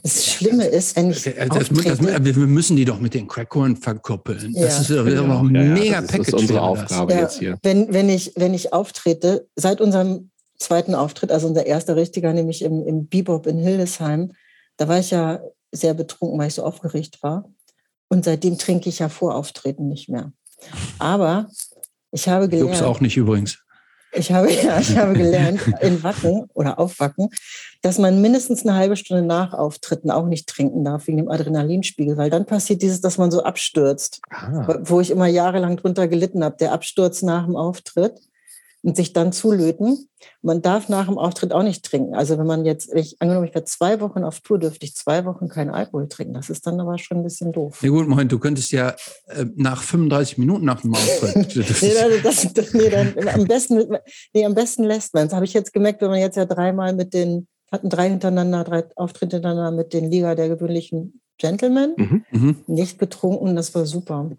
[SPEAKER 3] Das Schlimme ist, wenn ich.
[SPEAKER 2] Das, das, das, wir müssen die doch mit den Crackhorn verkuppeln. Ja. Das ist ja noch ein ja, mega
[SPEAKER 1] das Package. Das ist unsere Aufgabe jetzt hier.
[SPEAKER 3] Wenn, wenn, ich, wenn ich auftrete, seit unserem zweiten Auftritt, also unser erster richtiger, nämlich im, im Bebop in Hildesheim, da war ich ja sehr betrunken, weil ich so aufgeregt war. Und seitdem trinke ich ja vor Auftreten nicht mehr. Aber ich habe gelernt.
[SPEAKER 2] Jobs auch nicht übrigens.
[SPEAKER 3] Ich habe, ja, (laughs) ich habe gelernt in Wacken oder auf Wacken, dass man mindestens eine halbe Stunde nach Auftritten auch nicht trinken darf wegen dem Adrenalinspiegel, weil dann passiert dieses, dass man so abstürzt, ah. wo ich immer jahrelang drunter gelitten habe, der Absturz nach dem Auftritt und sich dann zulöten. Man darf nach dem Auftritt auch nicht trinken. Also wenn man jetzt, ich angenommen, ich wäre zwei Wochen auf Tour, dürfte ich zwei Wochen keinen Alkohol trinken. Das ist dann aber schon ein bisschen doof.
[SPEAKER 2] Ja gut, Moment, du könntest ja äh, nach 35 Minuten nach dem (laughs) Auftritt.
[SPEAKER 3] nee, das, das, nee, dann, am, besten, nee, am besten lässt man es. Habe ich jetzt gemerkt, wenn man jetzt ja dreimal mit den, hatten drei hintereinander, drei Auftritte hintereinander mit den Liga der gewöhnlichen Gentlemen, mhm. mhm. nicht betrunken, das war super.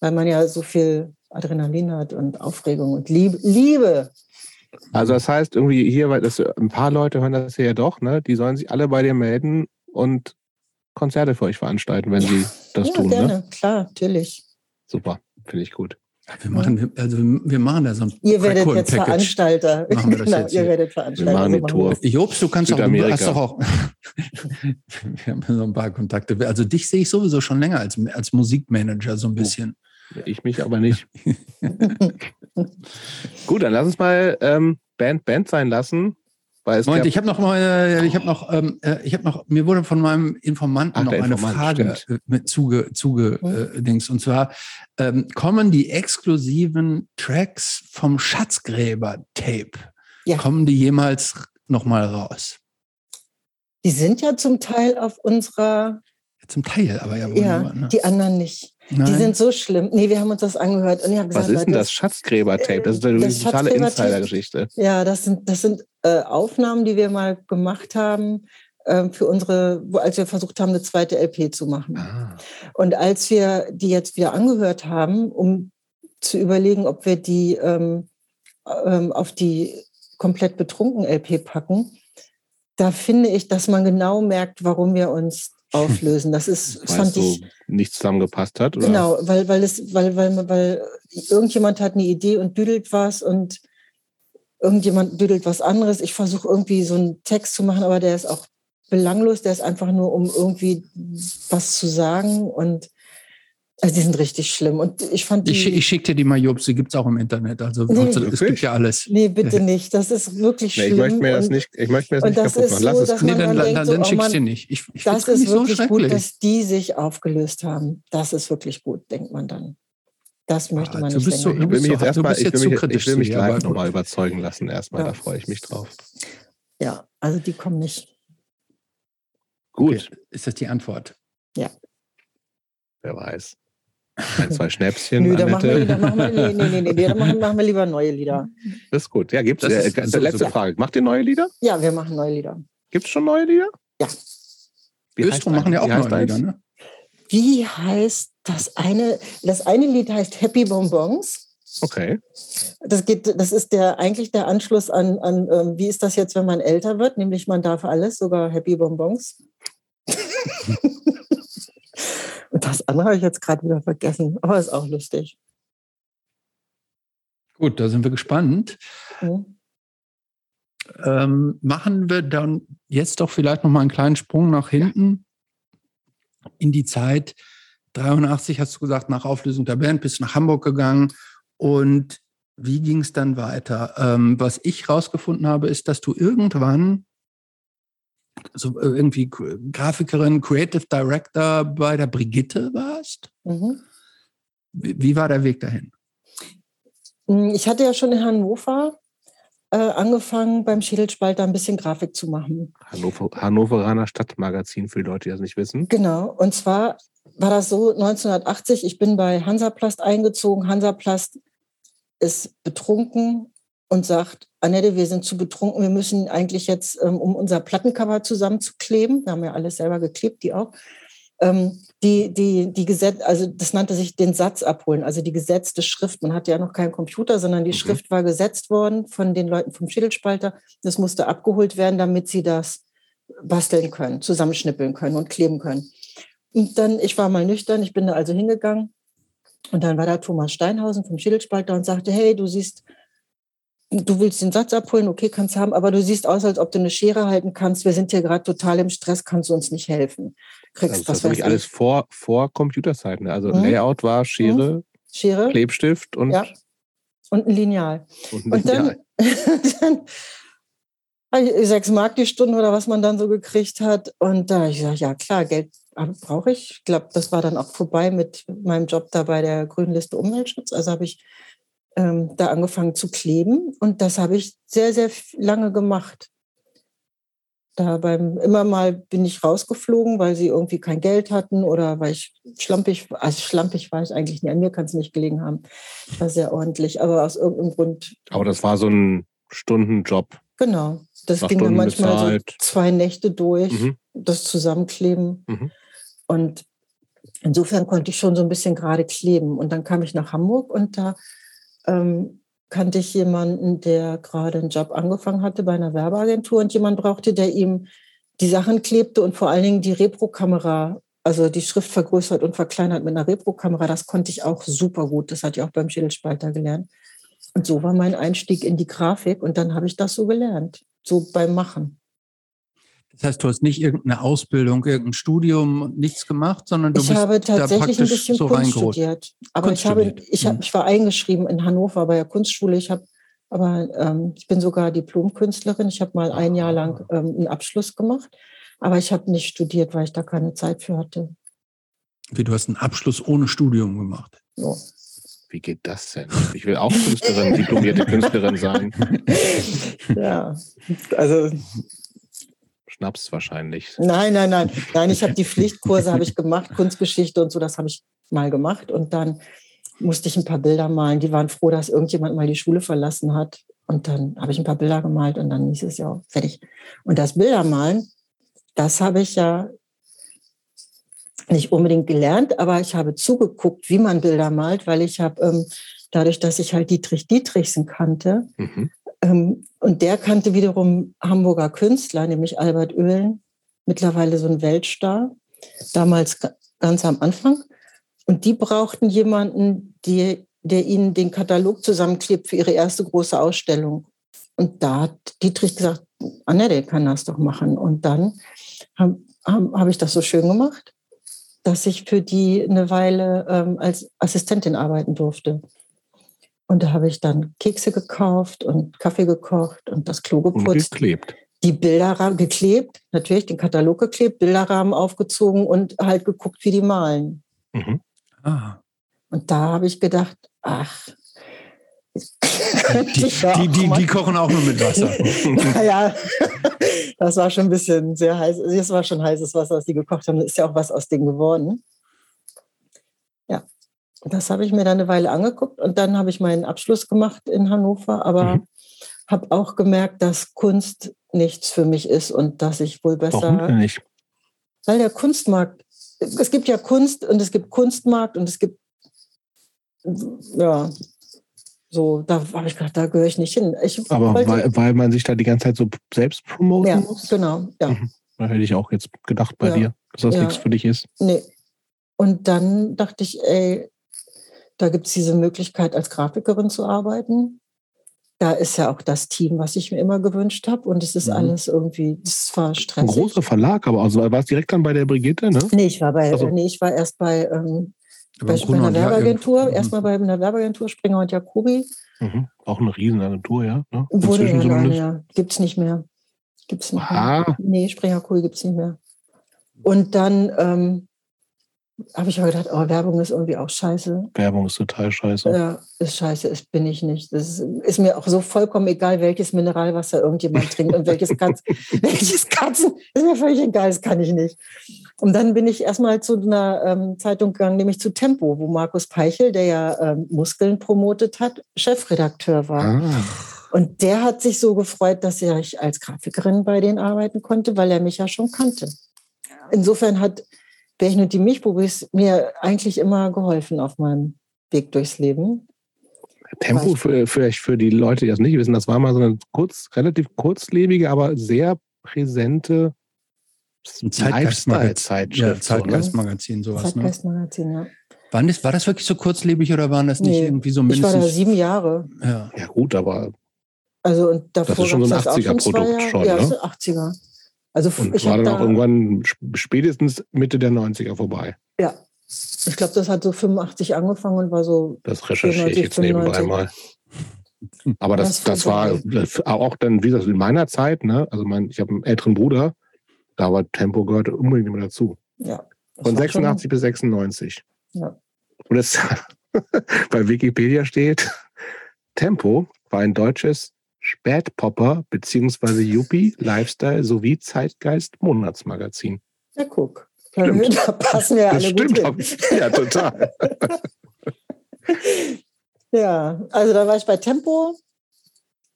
[SPEAKER 3] Weil man ja so viel Adrenalin hat und Aufregung und Liebe. Liebe.
[SPEAKER 1] Also das heißt irgendwie hier, weil das, ein paar Leute hören das hier ja doch, ne? Die sollen sich alle bei dir melden und Konzerte für euch veranstalten, wenn ja. sie das
[SPEAKER 3] ja,
[SPEAKER 1] tun.
[SPEAKER 3] Gerne,
[SPEAKER 1] ne?
[SPEAKER 3] klar, natürlich.
[SPEAKER 1] Super, finde ich gut.
[SPEAKER 2] Wir machen, also wir machen da so ein
[SPEAKER 3] Ihr werdet jetzt Package. Veranstalter.
[SPEAKER 2] Machen wir das genau, jetzt
[SPEAKER 3] ihr werdet Veranstalter. Wir
[SPEAKER 1] machen die Tour.
[SPEAKER 2] Jobs, du kannst auch, du hast doch auch, (laughs) wir haben so ein paar Kontakte. Also dich sehe ich sowieso schon länger als, als Musikmanager so ein oh. bisschen.
[SPEAKER 1] Ich mich aber nicht. Gut, dann lass uns mal ähm, Band Band sein lassen.
[SPEAKER 2] Weil Moment, ich habe noch mal, ich habe noch, ähm, äh, ich habe noch, mir wurde von meinem Informanten Ach, noch eine Informant, Frage stimmt. mit zuge, zuge mhm. äh, Dings. Und zwar ähm, kommen die exklusiven Tracks vom Schatzgräber-Tape, ja. kommen die jemals noch mal raus?
[SPEAKER 3] Die sind ja zum Teil auf unserer.
[SPEAKER 2] Zum Teil, aber ja.
[SPEAKER 3] Ja, ne? die anderen nicht. Nein. Die sind so schlimm. Nee, wir haben uns das angehört. Und ich gesagt,
[SPEAKER 1] Was ist denn das Schatzgräber-Tape? Das ist eine das totale Insider-Geschichte.
[SPEAKER 3] Ja, das sind, das sind äh, Aufnahmen, die wir mal gemacht haben äh, für unsere, als wir versucht haben, eine zweite LP zu machen. Ah. Und als wir die jetzt wieder angehört haben, um zu überlegen, ob wir die ähm, ähm, auf die komplett betrunken LP packen, da finde ich, dass man genau merkt, warum wir uns auflösen. Das ist,
[SPEAKER 1] Weil fand so ich. Nicht zusammengepasst hat, oder?
[SPEAKER 3] Genau, weil, weil es, weil, weil, weil irgendjemand hat eine Idee und düdelt was und irgendjemand düdelt was anderes. Ich versuche irgendwie so einen Text zu machen, aber der ist auch belanglos, der ist einfach nur, um irgendwie was zu sagen und also die sind richtig schlimm. Und ich fand die,
[SPEAKER 2] Ich, ich schicke dir die mal, Jobs, die gibt es auch im Internet. Also nee, es gibt ja alles.
[SPEAKER 3] Nee, bitte (laughs) nicht. Das ist wirklich nee,
[SPEAKER 1] schlimm. Ich möchte mir das nicht, ich möchte mir das nicht kaputt machen. Lass
[SPEAKER 3] so,
[SPEAKER 1] es.
[SPEAKER 2] Nee, dann, dann, dann, dann oh schickst du nicht. Ich,
[SPEAKER 3] ich das ist wirklich so gut, dass die sich aufgelöst haben. Das ist wirklich gut, denkt man dann. Das möchte ah, man nicht.
[SPEAKER 1] Bist so, ich will mich jetzt erstmal, ich will mich, ich will mich gleich nochmal überzeugen lassen. Erstmal, ja. da freue ich mich drauf.
[SPEAKER 3] Ja, also die kommen nicht.
[SPEAKER 1] Gut.
[SPEAKER 2] Okay. Ist das die Antwort?
[SPEAKER 3] Ja.
[SPEAKER 1] Wer weiß. Ein, zwei Schnäpschen.
[SPEAKER 3] Nö, dann machen wir, dann machen wir, nee, nee, nee, nee, dann machen, machen wir lieber neue Lieder.
[SPEAKER 1] Das ist gut. Ja, gibt's. Das äh, ist, letzte so, Frage. Macht ihr neue Lieder?
[SPEAKER 3] Ja, wir machen neue Lieder.
[SPEAKER 1] Gibt es schon neue Lieder?
[SPEAKER 3] Ja.
[SPEAKER 2] Wie Österreich machen ja auch neue Lieder, ne?
[SPEAKER 3] Wie heißt das eine? Das eine Lied heißt Happy Bonbons.
[SPEAKER 1] Okay.
[SPEAKER 3] Das geht, das ist der eigentlich der Anschluss an, an ähm, wie ist das jetzt, wenn man älter wird? Nämlich man darf alles, sogar Happy Bonbons. (laughs) Das andere habe ich jetzt gerade wieder vergessen, aber ist auch lustig.
[SPEAKER 2] Gut, da sind wir gespannt. Mhm. Ähm, machen wir dann jetzt doch vielleicht noch mal einen kleinen Sprung nach hinten in die Zeit. 83 hast du gesagt, nach Auflösung der Band bist du nach Hamburg gegangen. Und wie ging es dann weiter? Ähm, was ich rausgefunden habe, ist, dass du irgendwann so äh, irgendwie Grafikerin, Creative Director bei der Brigitte warst. Mhm. Wie, wie, war der Weg dahin?
[SPEAKER 3] Hm, ich hatte ja schon in Hannover äh, angefangen, beim Schädelspalter ein bisschen Grafik zu machen.
[SPEAKER 1] Hannover, Hannoveraner Stadtmagazin für die Leute, die das nicht wissen.
[SPEAKER 3] Genau. Und zwar war das so 1980, ich bin bei Hansaplast eingezogen. Hansaplast ist betrunken und sagt, Annette, wir sind zu betrunken, wir müssen eigentlich jetzt, ähm, um unser Plattencover zusammenzukleben, wir haben ja alles selber geklebt, die auch, ähm, die, die, die Gesetz, also das nannte sich den Satz abholen, also die gesetzte Schrift. Man hatte ja noch keinen Computer, sondern die mhm. Schrift war gesetzt worden von den Leuten vom Schädelspalter. Das musste abgeholt werden, damit sie das basteln können, zusammenschnippeln können und kleben können. Und dann, ich war mal nüchtern, ich bin da also hingegangen und dann war da Thomas Steinhausen vom Schädelspalter und sagte, hey, du siehst, du willst den Satz abholen, okay, kannst haben, aber du siehst aus, als ob du eine Schere halten kannst. Wir sind hier gerade total im Stress, kannst du uns nicht helfen.
[SPEAKER 1] Kriegst also das wirklich alles vor, vor Computerzeiten. Ne? Also mhm. Layout war Schere, mhm. Schere, Klebstift und,
[SPEAKER 3] ja. und ein Lineal. Und, ein Lineal. und dann, (laughs) dann sechs Mark die Stunde oder was man dann so gekriegt hat. Und da ich sage, ja klar, Geld brauche ich. Ich glaube, das war dann auch vorbei mit meinem Job da bei der Grünen Liste Umweltschutz. Also habe ich ähm, da angefangen zu kleben und das habe ich sehr, sehr lange gemacht. Da beim, immer mal bin ich rausgeflogen, weil sie irgendwie kein Geld hatten oder weil ich schlampig, also schlampig war ich eigentlich nie, an mir kann es nicht gelegen haben. War sehr ordentlich, aber aus irgendeinem Grund.
[SPEAKER 1] Aber das war so ein Stundenjob.
[SPEAKER 3] Genau. Das ging dann manchmal bezahlt. so zwei Nächte durch, mhm. das Zusammenkleben. Mhm. Und insofern konnte ich schon so ein bisschen gerade kleben. Und dann kam ich nach Hamburg und da ähm, kannte ich jemanden, der gerade einen Job angefangen hatte bei einer Werbeagentur und jemand brauchte, der ihm die Sachen klebte und vor allen Dingen die Repro-Kamera, also die Schrift vergrößert und verkleinert mit einer Repro-Kamera. Das konnte ich auch super gut. Das hatte ich auch beim Schädelspalter gelernt. Und so war mein Einstieg in die Grafik und dann habe ich das so gelernt, so beim Machen.
[SPEAKER 2] Das heißt, du hast nicht irgendeine Ausbildung, irgendein Studium, nichts gemacht, sondern du
[SPEAKER 3] ich
[SPEAKER 2] bist
[SPEAKER 3] habe tatsächlich ein bisschen so Kunst studiert. Aber Kunst ich habe, ich, habe, mhm. ich war eingeschrieben in Hannover bei der Kunstschule. Ich habe, aber ähm, ich bin sogar Diplomkünstlerin. Ich habe mal ein Jahr lang ah. ähm, einen Abschluss gemacht, aber ich habe nicht studiert, weil ich da keine Zeit für hatte.
[SPEAKER 2] Wie du hast einen Abschluss ohne Studium gemacht?
[SPEAKER 1] So. Wie geht das denn? Ich will auch Künstlerin, diplomierte Künstlerin sein. (laughs)
[SPEAKER 3] Ja, (laughs) also
[SPEAKER 1] Schnaps wahrscheinlich.
[SPEAKER 3] Nein, nein, nein. Nein, ich habe die Pflichtkurse habe ich gemacht, Kunstgeschichte und so, das habe ich mal gemacht. Und dann musste ich ein paar Bilder malen. Die waren froh, dass irgendjemand mal die Schule verlassen hat. Und dann habe ich ein paar Bilder gemalt und dann hieß es ja fertig. Und das Bildermalen, das habe ich ja nicht unbedingt gelernt, aber ich habe zugeguckt, wie man Bilder malt, weil ich habe ähm, dadurch, dass ich halt Dietrich Dietrichsen kannte, mhm. Ähm, und der kannte wiederum Hamburger Künstler, nämlich Albert Oehlen, mittlerweile so ein Weltstar, damals ganz am Anfang. Und die brauchten jemanden, die, der ihnen den Katalog zusammenklebt für ihre erste große Ausstellung. Und da hat Dietrich gesagt, Annette kann das doch machen. Und dann habe hab, hab ich das so schön gemacht, dass ich für die eine Weile ähm, als Assistentin arbeiten durfte. Und da habe ich dann Kekse gekauft und Kaffee gekocht und das Klo geputzt. Und
[SPEAKER 1] geklebt.
[SPEAKER 3] Die Bilderrahmen geklebt, natürlich den Katalog geklebt, Bilderrahmen aufgezogen und halt geguckt, wie die malen. Mhm. Ah. Und da habe ich gedacht, ach,
[SPEAKER 2] die, die, die, die, kochen auch nur mit Wasser. (laughs)
[SPEAKER 3] naja, das war schon ein bisschen sehr heiß. Das war schon heißes Wasser, was die gekocht haben. Da ist ja auch was aus dem geworden. Das habe ich mir dann eine Weile angeguckt und dann habe ich meinen Abschluss gemacht in Hannover, aber mhm. habe auch gemerkt, dass Kunst nichts für mich ist und dass ich wohl besser.
[SPEAKER 1] Warum nicht?
[SPEAKER 3] Weil der Kunstmarkt, es gibt ja Kunst und es gibt Kunstmarkt und es gibt, ja, so, da habe ich gedacht, da gehöre ich nicht hin. Ich
[SPEAKER 1] aber weil, weil man sich da die ganze Zeit so selbst promoten
[SPEAKER 3] ja,
[SPEAKER 1] muss?
[SPEAKER 3] genau, ja.
[SPEAKER 1] Mhm. Da hätte ich auch jetzt gedacht bei ja, dir, dass das ja. nichts für dich ist.
[SPEAKER 3] Nee. Und dann dachte ich, ey, da gibt es diese Möglichkeit, als Grafikerin zu arbeiten. Da ist ja auch das Team, was ich mir immer gewünscht habe. Und es ist mhm. alles irgendwie, das war stressig.
[SPEAKER 1] Ein großer Verlag, aber also war es direkt dann bei der Brigitte, ne?
[SPEAKER 3] Nee, ich war bei, also, nee, ich war erst bei, ähm, bei, bei einer Werbeagentur, ja, erstmal bei einer Werbeagentur, Springer und Jacobi.
[SPEAKER 1] Mhm. Auch eine Riesenagentur, ja.
[SPEAKER 3] Ne? Wurde ja, nein, ja. Gibt es nicht mehr. Gibt es nicht Aha. mehr. Nee, Springer Jacobi gibt es nicht mehr. Und dann ähm, habe ich aber gedacht, oh, Werbung ist irgendwie auch scheiße.
[SPEAKER 1] Werbung ist total scheiße.
[SPEAKER 3] Ja, ist scheiße, das bin ich nicht. Das ist, ist, mir auch so vollkommen egal, welches Mineralwasser irgendjemand (laughs) trinkt und welches, Katz, welches Katzen, ist mir völlig egal, das kann ich nicht. Und dann bin ich erstmal zu einer ähm, Zeitung gegangen, nämlich zu Tempo, wo Markus Peichel, der ja ähm, Muskeln promotet hat, Chefredakteur war. Ah. Und der hat sich so gefreut, dass ich als Grafikerin bei denen arbeiten konnte, weil er mich ja schon kannte. Insofern hat Bärchen und die Milchbubis mir eigentlich immer geholfen auf meinem Weg durchs Leben.
[SPEAKER 1] Tempo für, vielleicht für die Leute, die das nicht wissen, das war mal so eine kurz, relativ kurzlebige, aber sehr präsente
[SPEAKER 2] Ein Zeitgeistmagazin.
[SPEAKER 1] Lifestyle-Zeitschrift.
[SPEAKER 2] Ja,
[SPEAKER 1] so?
[SPEAKER 2] Zeitgeistmagazin, sowas. Ne?
[SPEAKER 3] Zeitgeistmagazin, ja.
[SPEAKER 2] Waren das, war das wirklich so kurzlebig oder waren das nicht
[SPEAKER 3] Nee,
[SPEAKER 2] irgendwie so
[SPEAKER 3] Ich war da
[SPEAKER 2] mindestens?
[SPEAKER 3] sieben Jahre.
[SPEAKER 2] ja.
[SPEAKER 1] Ja, gut, aber
[SPEAKER 3] Also und davor
[SPEAKER 1] ist schon so ein
[SPEAKER 3] gab's das auch
[SPEAKER 1] 80er-Produkt
[SPEAKER 3] zwei Jahre.
[SPEAKER 1] schon,
[SPEAKER 3] Ja,
[SPEAKER 1] ne?
[SPEAKER 3] das ist 80er. Also
[SPEAKER 1] und
[SPEAKER 3] ich
[SPEAKER 1] war dann auch
[SPEAKER 3] da,
[SPEAKER 1] irgendwann sp- spätestens Mitte der 90er vorbei.
[SPEAKER 3] ja, ich glaube, das hat so 85 angefangen und war so,
[SPEAKER 1] Das recherchiere ich
[SPEAKER 3] 94,
[SPEAKER 1] jetzt nebenbei
[SPEAKER 3] 95.
[SPEAKER 1] mal. Aber das,
[SPEAKER 3] Das
[SPEAKER 1] das war
[SPEAKER 3] vorbei.
[SPEAKER 1] auch dann, wie gesagt, in meiner Zeit, ne? Also mein, ich habe einen älteren Bruder, da war Tempo gehörte unbedingt immer dazu.
[SPEAKER 3] ja. das
[SPEAKER 1] Von
[SPEAKER 3] war
[SPEAKER 1] 86 bis 96.
[SPEAKER 3] Ja.
[SPEAKER 1] Und es (laughs) bei Wikipedia steht, Tempo war ein deutsches Spätpopper bzw. Yuppie, Lifestyle sowie Zeitgeist-Monatsmagazin.
[SPEAKER 3] Schon, ja, guck.
[SPEAKER 1] Stimmt. (laughs)
[SPEAKER 3] Da passen wir
[SPEAKER 1] Das
[SPEAKER 3] alle
[SPEAKER 1] stimmt.
[SPEAKER 3] gut hin.
[SPEAKER 1] Ja, total. (laughs)
[SPEAKER 3] Ja, also da war ich bei Tempo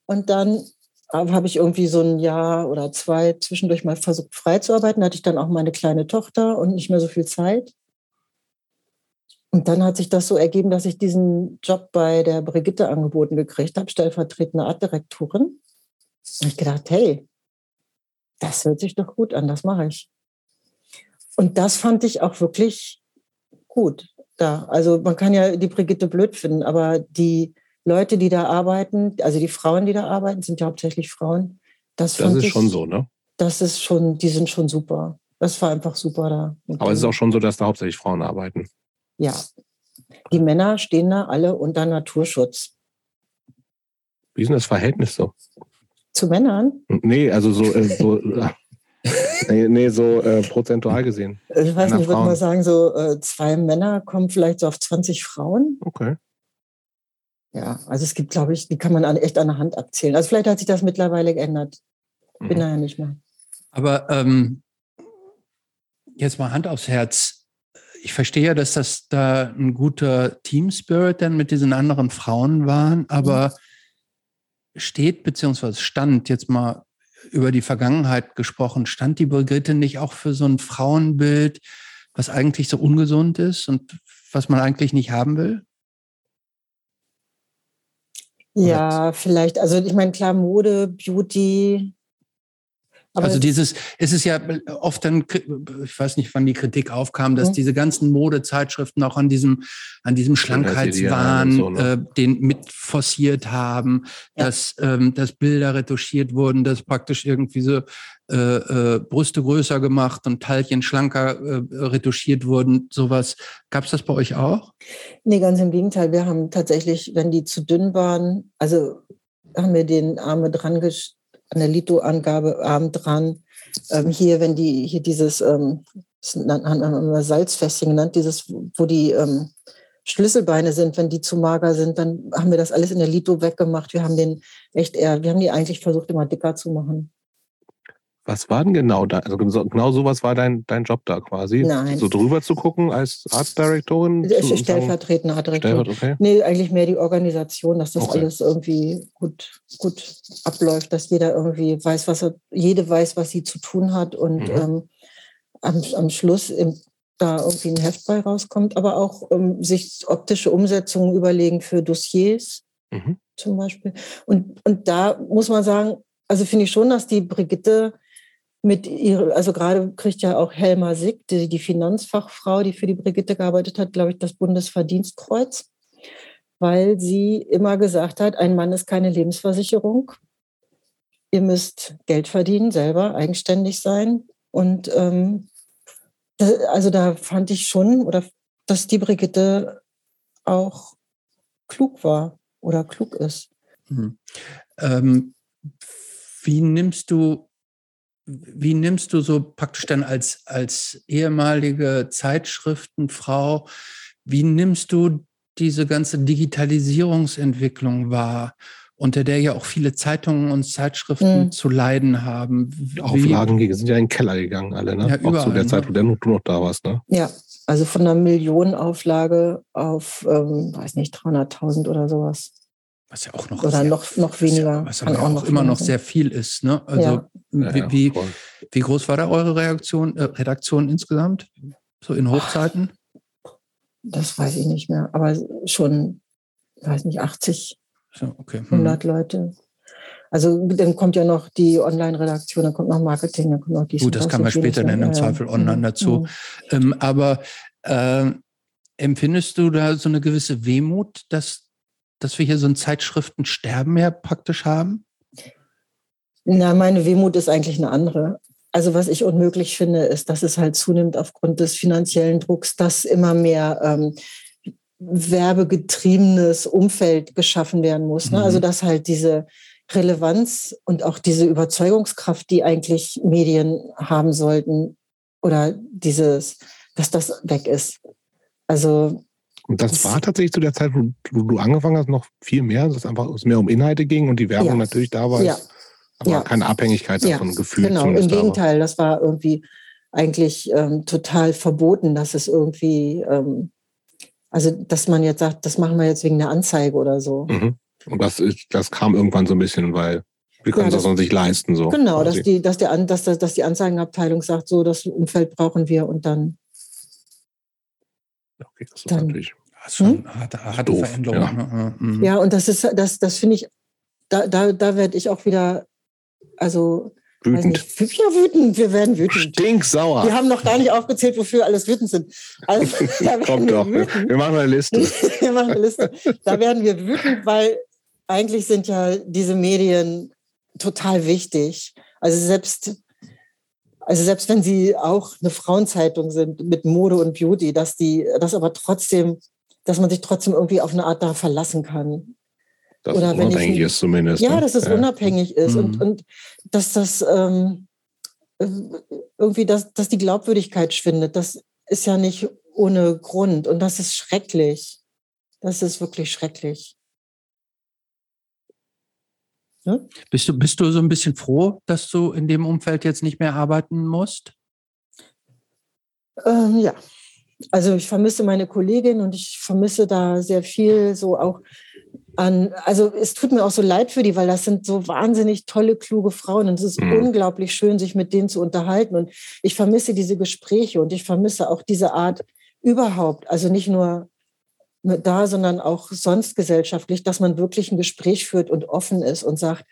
[SPEAKER 3] und dann habe ich irgendwie so ein Jahr oder zwei zwischendurch mal versucht frei zu arbeiten. Da hatte ich dann auch meine kleine Tochter und nicht mehr so viel Zeit. Und dann hat sich das so ergeben, dass ich diesen Job bei der Brigitte angeboten gekriegt habe, stellvertretende Artdirektorin. Und ich gedacht, hey, das hört sich doch gut an, das mache ich. Und das fand ich auch wirklich gut da. Also man kann ja die Brigitte blöd finden, aber die Leute, die da arbeiten, also die Frauen, die da arbeiten, sind ja hauptsächlich Frauen. Das,
[SPEAKER 1] Das ist
[SPEAKER 3] ich,
[SPEAKER 1] schon so, ne?
[SPEAKER 3] Das ist schon, die sind schon super. Das war einfach super da.
[SPEAKER 1] Aber es ist auch schon so, dass da hauptsächlich Frauen arbeiten.
[SPEAKER 3] Ja. Die Männer stehen da alle unter Naturschutz.
[SPEAKER 1] Wie ist denn das Verhältnis so?
[SPEAKER 3] Zu Männern?
[SPEAKER 1] Nee, also so, äh, so (laughs) nee, nee, so äh, prozentual gesehen.
[SPEAKER 3] Ich weiß
[SPEAKER 1] Männer,
[SPEAKER 3] nicht, ich würde mal sagen, so äh, zwei Männer kommen vielleicht so auf 20 Frauen.
[SPEAKER 1] Okay.
[SPEAKER 3] Ja, also es gibt, glaube ich, die kann man an, echt an der Hand abzählen. Also vielleicht hat sich das mittlerweile geändert. Bin
[SPEAKER 1] Mhm.
[SPEAKER 3] da ja nicht mehr.
[SPEAKER 2] Aber ähm, jetzt mal Hand aufs Herz. Ich verstehe ja, dass das da ein guter Team Spirit dann mit diesen anderen Frauen waren, aber steht beziehungsweise stand jetzt mal über die Vergangenheit gesprochen, stand die Brigitte nicht auch für so ein Frauenbild, was eigentlich so ungesund ist und was man eigentlich nicht haben will?
[SPEAKER 3] Ja, vielleicht. Also ich meine, klar, Mode, Beauty. Aber
[SPEAKER 2] also dieses, es ist ja oft dann, ich weiß nicht, wann die Kritik aufkam, dass
[SPEAKER 3] Mhm.
[SPEAKER 2] diese ganzen Modezeitschriften auch an diesem, an diesem Schlankheitswahn
[SPEAKER 1] so, ne?
[SPEAKER 2] äh, den mit forciert haben,
[SPEAKER 3] Ja.
[SPEAKER 2] dass, ähm, dass Bilder retuschiert wurden, dass praktisch irgendwie so äh, äh, Brüste größer gemacht und Teilchen schlanker äh, retuschiert wurden. Sowas. Gab es das bei euch auch?
[SPEAKER 3] nee, ganz im Gegenteil. Wir haben tatsächlich, wenn die zu dünn waren, also haben wir den Arme dran gesch- an der Lito-Angabe Arm dran. Ähm, hier, wenn die, hier dieses, ähm, Salzfässchen genannt, dieses, wo die ähm, Schlüsselbeine sind, wenn die zu mager sind, dann haben wir das alles in der Lito weggemacht. Wir haben den echt eher, wir haben die eigentlich versucht, immer dicker zu machen.
[SPEAKER 1] Was war denn genau da? Also so- genau sowas war dein, dein Job da quasi?
[SPEAKER 3] Nein.
[SPEAKER 1] So drüber zu gucken als Artdirektorin?
[SPEAKER 3] Ich-
[SPEAKER 1] Zu-
[SPEAKER 3] Stellvertretende Artdirektorin.
[SPEAKER 1] Stellvertret- okay.
[SPEAKER 3] Nee, eigentlich mehr die Organisation, dass das
[SPEAKER 1] Okay.
[SPEAKER 3] alles irgendwie gut, gut abläuft, dass jeder irgendwie weiß, was er, jede weiß, was sie zu tun hat und
[SPEAKER 1] Mhm.
[SPEAKER 3] ähm, am, am Schluss im, da irgendwie ein Heft bei rauskommt, aber auch ähm, sich optische Umsetzungen überlegen für Dossiers
[SPEAKER 1] Mhm.
[SPEAKER 3] zum Beispiel. Und, und da muss man sagen, also finde ich schon, dass die Brigitte mit ihrer, also gerade kriegt ja auch Helma Sick, die, die Finanzfachfrau, die für die Brigitte gearbeitet hat, glaube ich, das Bundesverdienstkreuz, weil sie immer gesagt hat, ein Mann ist keine Lebensversicherung. Ihr müsst Geld verdienen, selber eigenständig sein. Und ähm, da, also da fand ich schon, oder dass die Brigitte auch klug war oder klug ist.
[SPEAKER 2] Mhm. Ähm, wie nimmst du, wie nimmst du so praktisch dann als, als ehemalige Zeitschriftenfrau, wie nimmst du diese ganze Digitalisierungsentwicklung wahr, unter der ja auch viele Zeitungen und Zeitschriften
[SPEAKER 3] Mhm.
[SPEAKER 2] zu leiden haben?
[SPEAKER 1] Die
[SPEAKER 2] Wie-
[SPEAKER 1] Auflagen die sind ja in den Keller gegangen, alle, ne?
[SPEAKER 2] Ja,
[SPEAKER 1] Auch zu
[SPEAKER 2] überall,
[SPEAKER 1] der Zeit,
[SPEAKER 2] ne?
[SPEAKER 1] wo der- du noch da warst, ne?
[SPEAKER 3] Ja, also von einer Millionenauflage auf, ähm, weiß nicht, 300.000 oder sowas.
[SPEAKER 2] Was ja auch noch
[SPEAKER 3] Oder
[SPEAKER 2] sehr-
[SPEAKER 3] noch- noch
[SPEAKER 2] was ja-
[SPEAKER 3] weniger.
[SPEAKER 2] Was aber
[SPEAKER 3] auch
[SPEAKER 2] auch
[SPEAKER 3] noch
[SPEAKER 2] immer noch
[SPEAKER 3] weniger
[SPEAKER 2] sehr viel ist. Ne? Also
[SPEAKER 3] Ja.
[SPEAKER 1] Ja,
[SPEAKER 2] wie,
[SPEAKER 1] ja,
[SPEAKER 2] wie, wie groß war da eure Reaktion, äh, Redaktion insgesamt? So in Hochzeiten?
[SPEAKER 3] Das weiß ich nicht mehr, aber schon, weiß nicht, 80,
[SPEAKER 2] So, okay. Hm.
[SPEAKER 3] 100 Leute. Also dann kommt ja noch die Online-Redaktion, dann kommt noch Marketing, dann kommt noch die.
[SPEAKER 2] Gut, das kann man später dann im Zweifel online mhm. dazu. Mhm. Ähm, aber äh, empfindest du da so eine gewisse Wehmut, dass, dass wir hier so ein Zeitschriftensterben ja praktisch haben?
[SPEAKER 3] Na, meine Wehmut ist eigentlich eine andere. Also was ich unmöglich finde, ist, dass es halt zunimmt aufgrund des finanziellen Drucks, dass immer mehr ähm, werbegetriebenes Umfeld geschaffen werden muss. Ne? Also, mhm. Also dass halt diese Relevanz und auch diese Überzeugungskraft, die eigentlich Medien haben sollten, oder dieses, dass das weg ist. Also
[SPEAKER 1] und das, das war tatsächlich zu der Zeit, wo, wo, du angefangen hast, noch viel mehr, dass es einfach mehr um Inhalte ging und die Werbung ja. natürlich da war. Ja. Aber ja. keine Abhängigkeit davon gefühlt.
[SPEAKER 3] Genau, im Gegenteil, das war irgendwie eigentlich ähm, total verboten, dass es irgendwie, ähm, also dass man jetzt sagt, das machen wir jetzt wegen der Anzeige oder so.
[SPEAKER 1] Mhm. Und das, ist, das kam irgendwann so ein bisschen, weil wir können ja, das, das sich leisten. So
[SPEAKER 3] genau, dass die, dass, der, dass, dass die Anzeigenabteilung sagt, so das Umfeld brauchen wir und dann.
[SPEAKER 1] Okay, das ist dann, natürlich.
[SPEAKER 2] Das ist schon hm? harte, harte Veränderung.
[SPEAKER 3] Ja. Ne? Mhm. ja, und das ist, das, das finde ich, da, da, da werde ich auch wieder also
[SPEAKER 1] Wütend.
[SPEAKER 3] Nicht, ja, wütend. Wir werden wütend.
[SPEAKER 1] Stinksauer.
[SPEAKER 3] Wir haben noch gar nicht aufgezählt, wofür wir alles wütend sind. Also, (laughs)
[SPEAKER 1] Kommt doch. Wütend. Wir machen eine Liste. (laughs)
[SPEAKER 3] wir machen eine Liste. Da werden wir wütend, weil eigentlich sind ja diese Medien total wichtig. Also selbst, also selbst wenn sie auch eine Frauenzeitung sind mit Mode und Beauty, dass die, das aber trotzdem, dass man sich trotzdem irgendwie auf eine Art da verlassen kann.
[SPEAKER 1] Dass Oder es unabhängig ich, ist zumindest.
[SPEAKER 3] Ja, ne? dass es ja. unabhängig ist mhm. und, und dass das ähm, äh, irgendwie, dass, dass die Glaubwürdigkeit schwindet. Das ist ja nicht ohne Grund und das ist schrecklich. Das ist wirklich schrecklich.
[SPEAKER 2] Ja? Bist, du, bist du so ein bisschen froh, dass du in dem Umfeld jetzt nicht mehr arbeiten musst?
[SPEAKER 3] Ähm, ja, also ich vermisse meine Kollegin und ich vermisse da sehr viel so auch an, also es tut mir auch so leid für die, weil das sind so wahnsinnig tolle, kluge Frauen und es ist mhm. unglaublich schön, sich mit denen zu unterhalten. Und ich vermisse diese Gespräche und ich vermisse auch diese Art überhaupt, also nicht nur da, sondern auch sonst gesellschaftlich, dass man wirklich ein Gespräch führt und offen ist und sagt,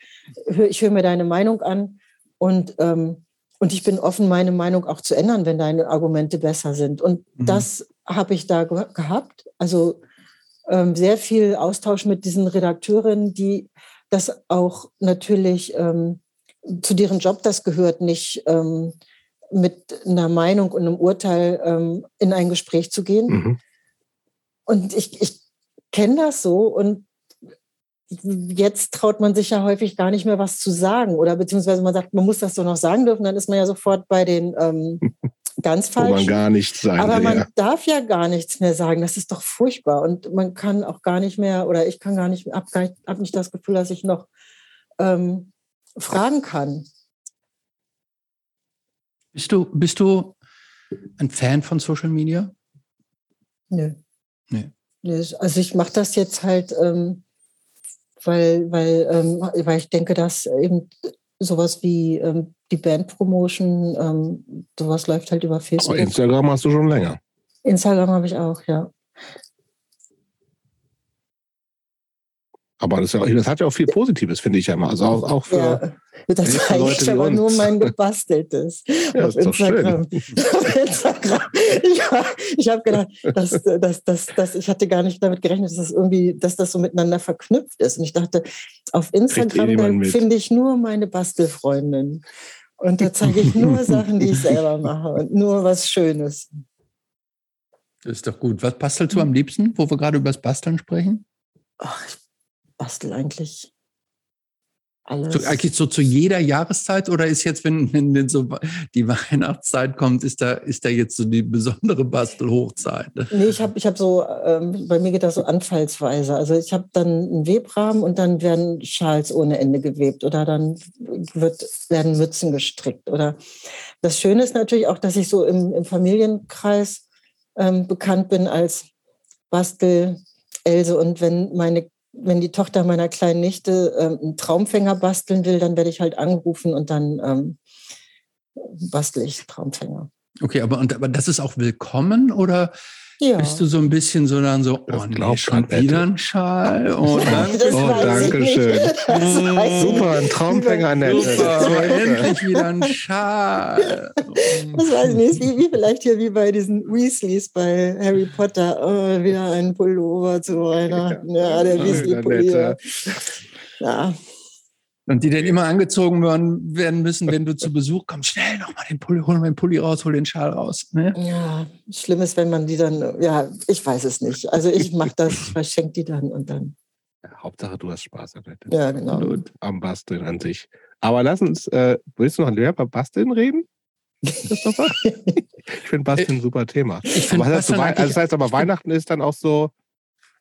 [SPEAKER 3] ich höre mir deine Meinung an und, ähm, und ich bin offen, meine Meinung auch zu ändern, wenn deine Argumente besser sind. Und mhm. das habe ich da ge gehabt. Also ähm, sehr viel Austausch mit diesen Redakteurinnen, die das auch natürlich ähm, zu deren Job das gehört, nicht ähm, mit einer Meinung und einem Urteil ähm, in ein Gespräch zu gehen. Mhm. Und ich, ich kenne das so und jetzt traut man sich ja häufig gar nicht mehr was zu sagen oder beziehungsweise man sagt, man muss das so noch sagen dürfen, dann ist man ja sofort bei den ähm, (laughs) ganz falsch. Wo
[SPEAKER 1] man gar nichts sagen
[SPEAKER 3] Aber man ja. darf ja gar nichts mehr sagen. Das ist doch furchtbar. Und man kann auch gar nicht mehr, oder ich kann gar nicht, habe hab nicht das Gefühl, dass ich noch ähm, fragen kann.
[SPEAKER 2] Bist du, bist du ein Fan von Social Media?
[SPEAKER 3] Nö. Nee. Also ich mache das jetzt halt, ähm, weil, weil, ähm, weil ich denke, dass eben sowas wie ähm, die Bandpromotion, ähm, sowas läuft halt über Facebook.
[SPEAKER 1] Aber Instagram hast du schon länger.
[SPEAKER 3] Instagram habe ich auch, ja.
[SPEAKER 1] Aber das, ja, das, hat ja auch viel Positives, finde ich ja immer. Also auch, auch für.
[SPEAKER 3] Ja, das ist eigentlich aber nur mein gebasteltes. (laughs) ja, auf, Instagram. auf Instagram. Ich, ich habe gedacht, dass, dass, dass, dass, ich hatte gar nicht damit gerechnet, dass das irgendwie, dass das so miteinander verknüpft ist. Und ich dachte, auf Instagram eh finde ich nur meine Bastelfreundin. Und da zeige ich nur (laughs) Sachen, die ich selber mache und nur was Schönes.
[SPEAKER 2] Das ist doch gut. Was bastelst du am liebsten, wo wir gerade über das Basteln sprechen?
[SPEAKER 3] Ach, ich bastel eigentlich alles.
[SPEAKER 2] So, eigentlich so zu jeder Jahreszeit oder ist jetzt, wenn, wenn so die Weihnachtszeit kommt, ist da, ist da jetzt so die besondere Bastelhochzeit?
[SPEAKER 3] Nee, ich habe ich hab so, ähm, bei mir geht das so anfallsweise. Also ich habe dann einen Webrahmen und dann werden Schals ohne Ende gewebt oder dann wird, werden Mützen gestrickt. Oder das Schöne ist natürlich auch, dass ich so im, im Familienkreis ähm, bekannt bin als Bastel Else und wenn meine wenn die Tochter meiner kleinen Nichte ähm, einen Traumfänger basteln will, dann werde ich halt angerufen und dann ähm, bastel ich Traumfänger.
[SPEAKER 2] Okay, aber, und, aber das ist auch willkommen oder Ja. Bist du so ein bisschen so dann so,
[SPEAKER 1] das oh nee, schon
[SPEAKER 2] wieder ein Schal? (laughs) Oh, danke,
[SPEAKER 1] oh, danke schön. Super, ein Traumfänger, Annette.
[SPEAKER 2] Super, endlich wieder ein Schal. (laughs)
[SPEAKER 3] Das weiß ich nicht, wie, wie vielleicht hier wie bei diesen Weasleys bei Harry Potter. Oh, wieder ein Pullover zu Weihnachten. Ja, ja der Weasley-Pullover.
[SPEAKER 2] Ja, und die dann immer angezogen werden, werden müssen, wenn du zu (laughs) Besuch kommst. Schnell nochmal den Pulli, hol mal den Pulli raus, hol den Schal raus. Ne?
[SPEAKER 3] Ja, schlimm ist, wenn man die dann, ja, ich weiß es nicht. Also ich (laughs) mache das, ich verschenke die dann und dann.
[SPEAKER 1] Ja, Hauptsache, du hast Spaß damit.
[SPEAKER 3] Ja, genau.
[SPEAKER 1] Und am Basteln an sich. Aber lass uns, äh, willst du noch mehr über Basteln reden? Christopher? (laughs) ich finde Basteln ein super Thema. Ich finde also das heißt aber, Weihnachten ist dann auch so,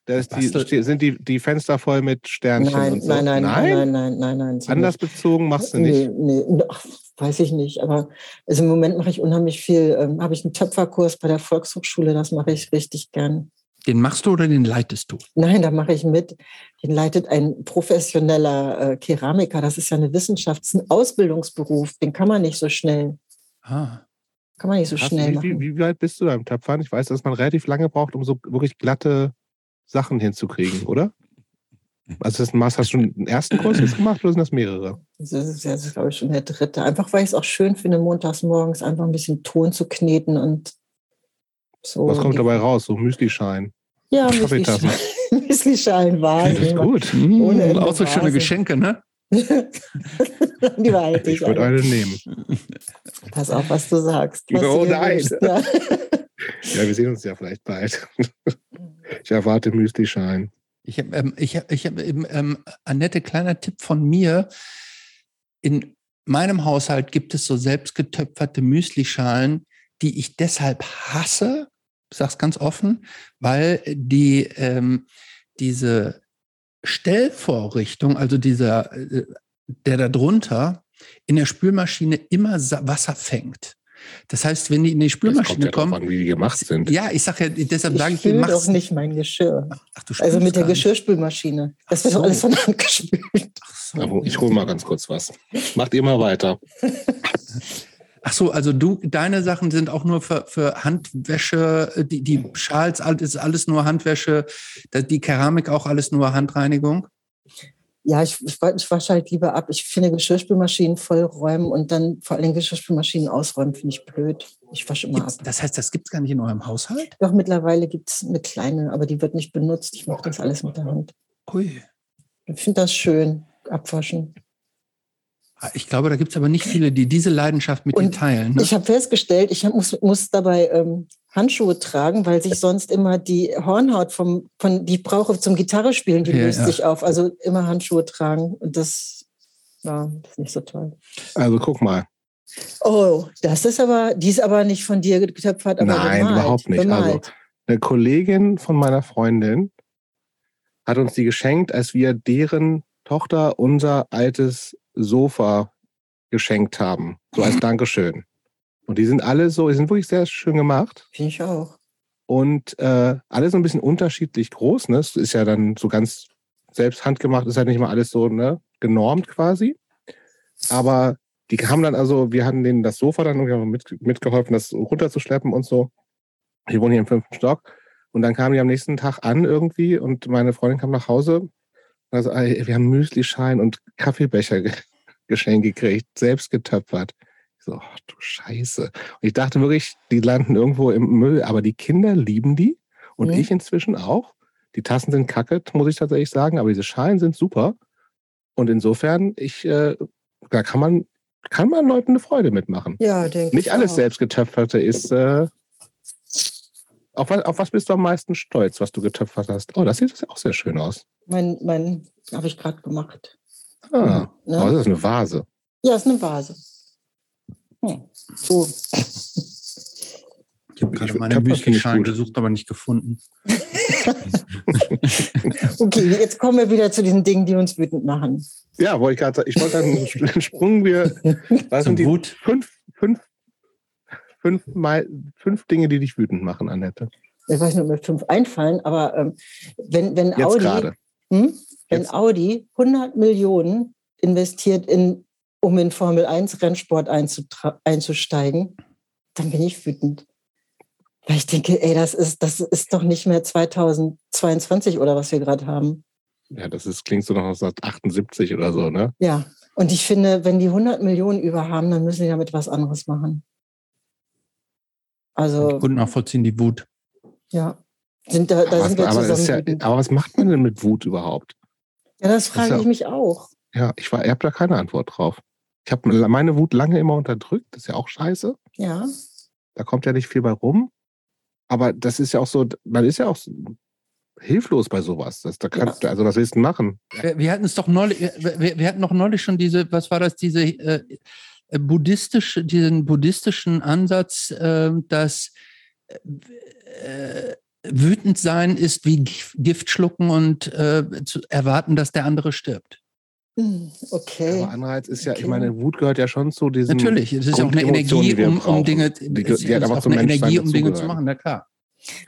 [SPEAKER 1] die, sind die, die Fenster voll mit Sternchen
[SPEAKER 3] nein,
[SPEAKER 1] und so?
[SPEAKER 3] Nein, nein, nein, nein, nein, nein, nein.
[SPEAKER 1] Anders nicht. bezogen machst du nicht?
[SPEAKER 3] Nee, nee, ach, weiß ich nicht. Aber also im Moment mache ich unheimlich viel. Ähm, Habe ich einen Töpferkurs bei der Volkshochschule, das mache ich richtig gern.
[SPEAKER 2] Den machst du oder den leitest du?
[SPEAKER 3] Nein, da mache ich mit. Den leitet ein professioneller äh, Keramiker. Das ist ja eine Wissenschaft, das ist ein Ausbildungsberuf. Den kann man nicht so schnell.
[SPEAKER 2] Ah.
[SPEAKER 3] Kann man nicht so Hast schnell
[SPEAKER 1] wie,
[SPEAKER 3] machen.
[SPEAKER 1] Wie, wie weit bist du beim Töpfern? Ich weiß, dass man relativ lange braucht, um so wirklich glatte Sachen hinzukriegen, oder? Also das Maß, hast du einen ersten Kurs jetzt gemacht oder sind das mehrere?
[SPEAKER 3] Das ist, das ist, glaube ich, schon der dritte. Einfach weil ich es auch schön finde, montags morgens einfach ein bisschen Ton zu kneten und so.
[SPEAKER 1] Was kommt dabei raus? So Müslischein?
[SPEAKER 3] Ja, Müslischein. (laughs) Müslischein, Wahnsinn.
[SPEAKER 2] Gut. Ohne auch so schöne Geschenke, ne? (laughs)
[SPEAKER 3] Die behalte
[SPEAKER 1] ich. Ich würde eine nehmen.
[SPEAKER 3] Pass auf, was du sagst. Was
[SPEAKER 1] oh nein. Ja, wir sehen uns ja vielleicht bald. (laughs) Ich erwarte Müsli-Schein.
[SPEAKER 2] Ich habe, ähm, ich hab, ich hab, ähm, Annette, kleiner Tipp von mir. In meinem Haushalt gibt es so selbstgetöpferte Müslischalen, die ich deshalb hasse, ich sage es ganz offen, weil die ähm, diese Stellvorrichtung, also dieser, äh, der da drunter in der Spülmaschine immer Wasser fängt. Das heißt, wenn die in die Spülmaschine
[SPEAKER 1] ja
[SPEAKER 2] kommen,
[SPEAKER 1] an, wie die gemacht sind.
[SPEAKER 2] Ja, ich sage ja, deshalb
[SPEAKER 3] sage
[SPEAKER 2] ich, ich
[SPEAKER 3] doch nicht mein Geschirr. Ach, du also mit der Geschirrspülmaschine. Das wird doch alles von Hand gespült.
[SPEAKER 1] So. Ich hole mal ganz kurz was. Macht ihr mal weiter.
[SPEAKER 2] Ach so, also du, deine Sachen sind auch nur für, für Handwäsche, die, die Schals, ist alles nur Handwäsche, die Keramik auch alles nur Handreinigung?
[SPEAKER 3] Ja, ich, ich, ich wasche halt lieber ab. Ich finde Geschirrspülmaschinen vollräumen und dann vor allem Geschirrspülmaschinen ausräumen, finde ich blöd. Ich wasche immer
[SPEAKER 2] gibt's, ab. Das heißt, das gibt es gar nicht in eurem Haushalt?
[SPEAKER 3] Doch, mittlerweile gibt es eine kleine, aber die wird nicht benutzt. Ich mache das alles mit der Hand.
[SPEAKER 2] Ui.
[SPEAKER 3] Ich finde das schön, abwaschen.
[SPEAKER 2] Ich glaube, da gibt es aber nicht viele, die diese Leidenschaft mit dir teilen.
[SPEAKER 3] Ne? Ich habe festgestellt, ich hab, muss, muss dabei ähm, Handschuhe tragen, weil sich sonst immer die Hornhaut vom, von, die ich brauche zum Gitarrespielen, die ja, löst ja. sich auf. Also immer Handschuhe tragen. Und das, ja, das ist nicht so toll.
[SPEAKER 1] Also guck mal.
[SPEAKER 3] Oh, das ist aber, die ist aber nicht von dir getöpfert, aber
[SPEAKER 1] Nein,
[SPEAKER 3] bemalt,
[SPEAKER 1] überhaupt nicht.
[SPEAKER 3] Bemalt.
[SPEAKER 1] Also eine Kollegin von meiner Freundin hat uns die geschenkt, als wir deren Tochter unser altes Sofa geschenkt haben. So als (laughs) Dankeschön. Und die sind alle so, die sind wirklich sehr schön gemacht.
[SPEAKER 3] Finde ich auch.
[SPEAKER 1] Und äh, alle so ein bisschen unterschiedlich groß. Ne? Das ist ja dann so ganz selbst handgemacht, ist halt nicht mal alles so ne, genormt quasi. Aber die haben dann also, wir hatten denen das Sofa dann irgendwie mit, mitgeholfen, das runterzuschleppen und so. Die wohnen hier im fünften Stock. Und dann kamen die am nächsten Tag an irgendwie und meine Freundin kam nach Hause also, wir haben Müslischein und Kaffeebecher geschenkt gekriegt, selbst getöpfert. Ich so, ach du Scheiße. Und ich dachte wirklich, die landen irgendwo im Müll, aber die Kinder lieben die und mhm. ich inzwischen auch. Die Tassen sind kacke, muss ich tatsächlich sagen, aber diese Schalen sind super. Und insofern, ich, äh, da kann man, kann man Leuten eine Freude mitmachen.
[SPEAKER 3] Ja, denke
[SPEAKER 1] Nicht alles auch. selbst getöpferte ist, äh, auf was, auf was bist du am meisten stolz, was du getöpfert hast? Oh, das sieht auch sehr schön aus.
[SPEAKER 3] Mein, mein habe ich gerade gemacht.
[SPEAKER 1] Ah, ne? oh, das ist eine Vase.
[SPEAKER 3] Ja, das ist eine Vase. Hm. So.
[SPEAKER 2] Ich habe gerade meine Müsli-Schalen gesucht, aber nicht gefunden. (laughs)
[SPEAKER 3] okay, jetzt kommen wir wieder zu den Dingen, die uns wütend machen.
[SPEAKER 1] Ja, wollte ich gerade sagen. Ich wollte (laughs) einen Sprung. Wir, was sind die Wut? Fünf, fünf fünf, mal, fünf Dinge, die dich wütend machen, Annette?
[SPEAKER 3] Ich weiß nicht, ob mir fünf einfallen, aber ähm, wenn, wenn, Jetzt Audi, hm, wenn Audi 100 Millionen investiert, in, um in Formel 1 Rennsport einzusteigen, dann bin ich wütend. Weil ich denke, ey, das ist, das ist doch nicht mehr 2022 oder was wir gerade haben.
[SPEAKER 1] Ja, das ist, klingt so noch aus 78 oder so, ne?
[SPEAKER 3] Ja, und ich finde, wenn die 100 Millionen über haben, dann müssen die damit was anderes machen. Also.
[SPEAKER 2] Gut nachvollziehen, die Wut.
[SPEAKER 3] Ja. Sind da, da
[SPEAKER 1] aber,
[SPEAKER 3] sind wir
[SPEAKER 1] aber,
[SPEAKER 3] zusammen.
[SPEAKER 1] ja, aber was macht man denn mit Wut überhaupt?
[SPEAKER 3] Ja, das frage
[SPEAKER 1] ja,
[SPEAKER 3] ich mich auch.
[SPEAKER 1] Ja, ich, war, ich habe da keine Antwort drauf. Ich habe meine Wut lange immer unterdrückt, das ist ja auch scheiße.
[SPEAKER 3] Ja.
[SPEAKER 1] Da kommt ja nicht viel bei rum. Aber das ist ja auch so, man ist ja auch so hilflos bei sowas. Das, da kann, ja. Also was willst du machen?
[SPEAKER 2] Wir, wir hatten es doch neulich, wir, wir, hatten noch neulich schon diese, was war das, diese äh, buddhistische, diesen buddhistischen Ansatz, äh, dass äh, wütend sein ist wie Gift schlucken und äh, zu erwarten, dass der andere stirbt.
[SPEAKER 3] Hm, okay.
[SPEAKER 1] Aber Anreiz ist ja, okay. ich meine, Wut gehört ja schon zu diesem.
[SPEAKER 2] Natürlich, es ist ja auch eine Energie, um, um, Dinge,
[SPEAKER 1] die, die, die hat einfach eine
[SPEAKER 2] Energie, um Dinge zu machen, na klar.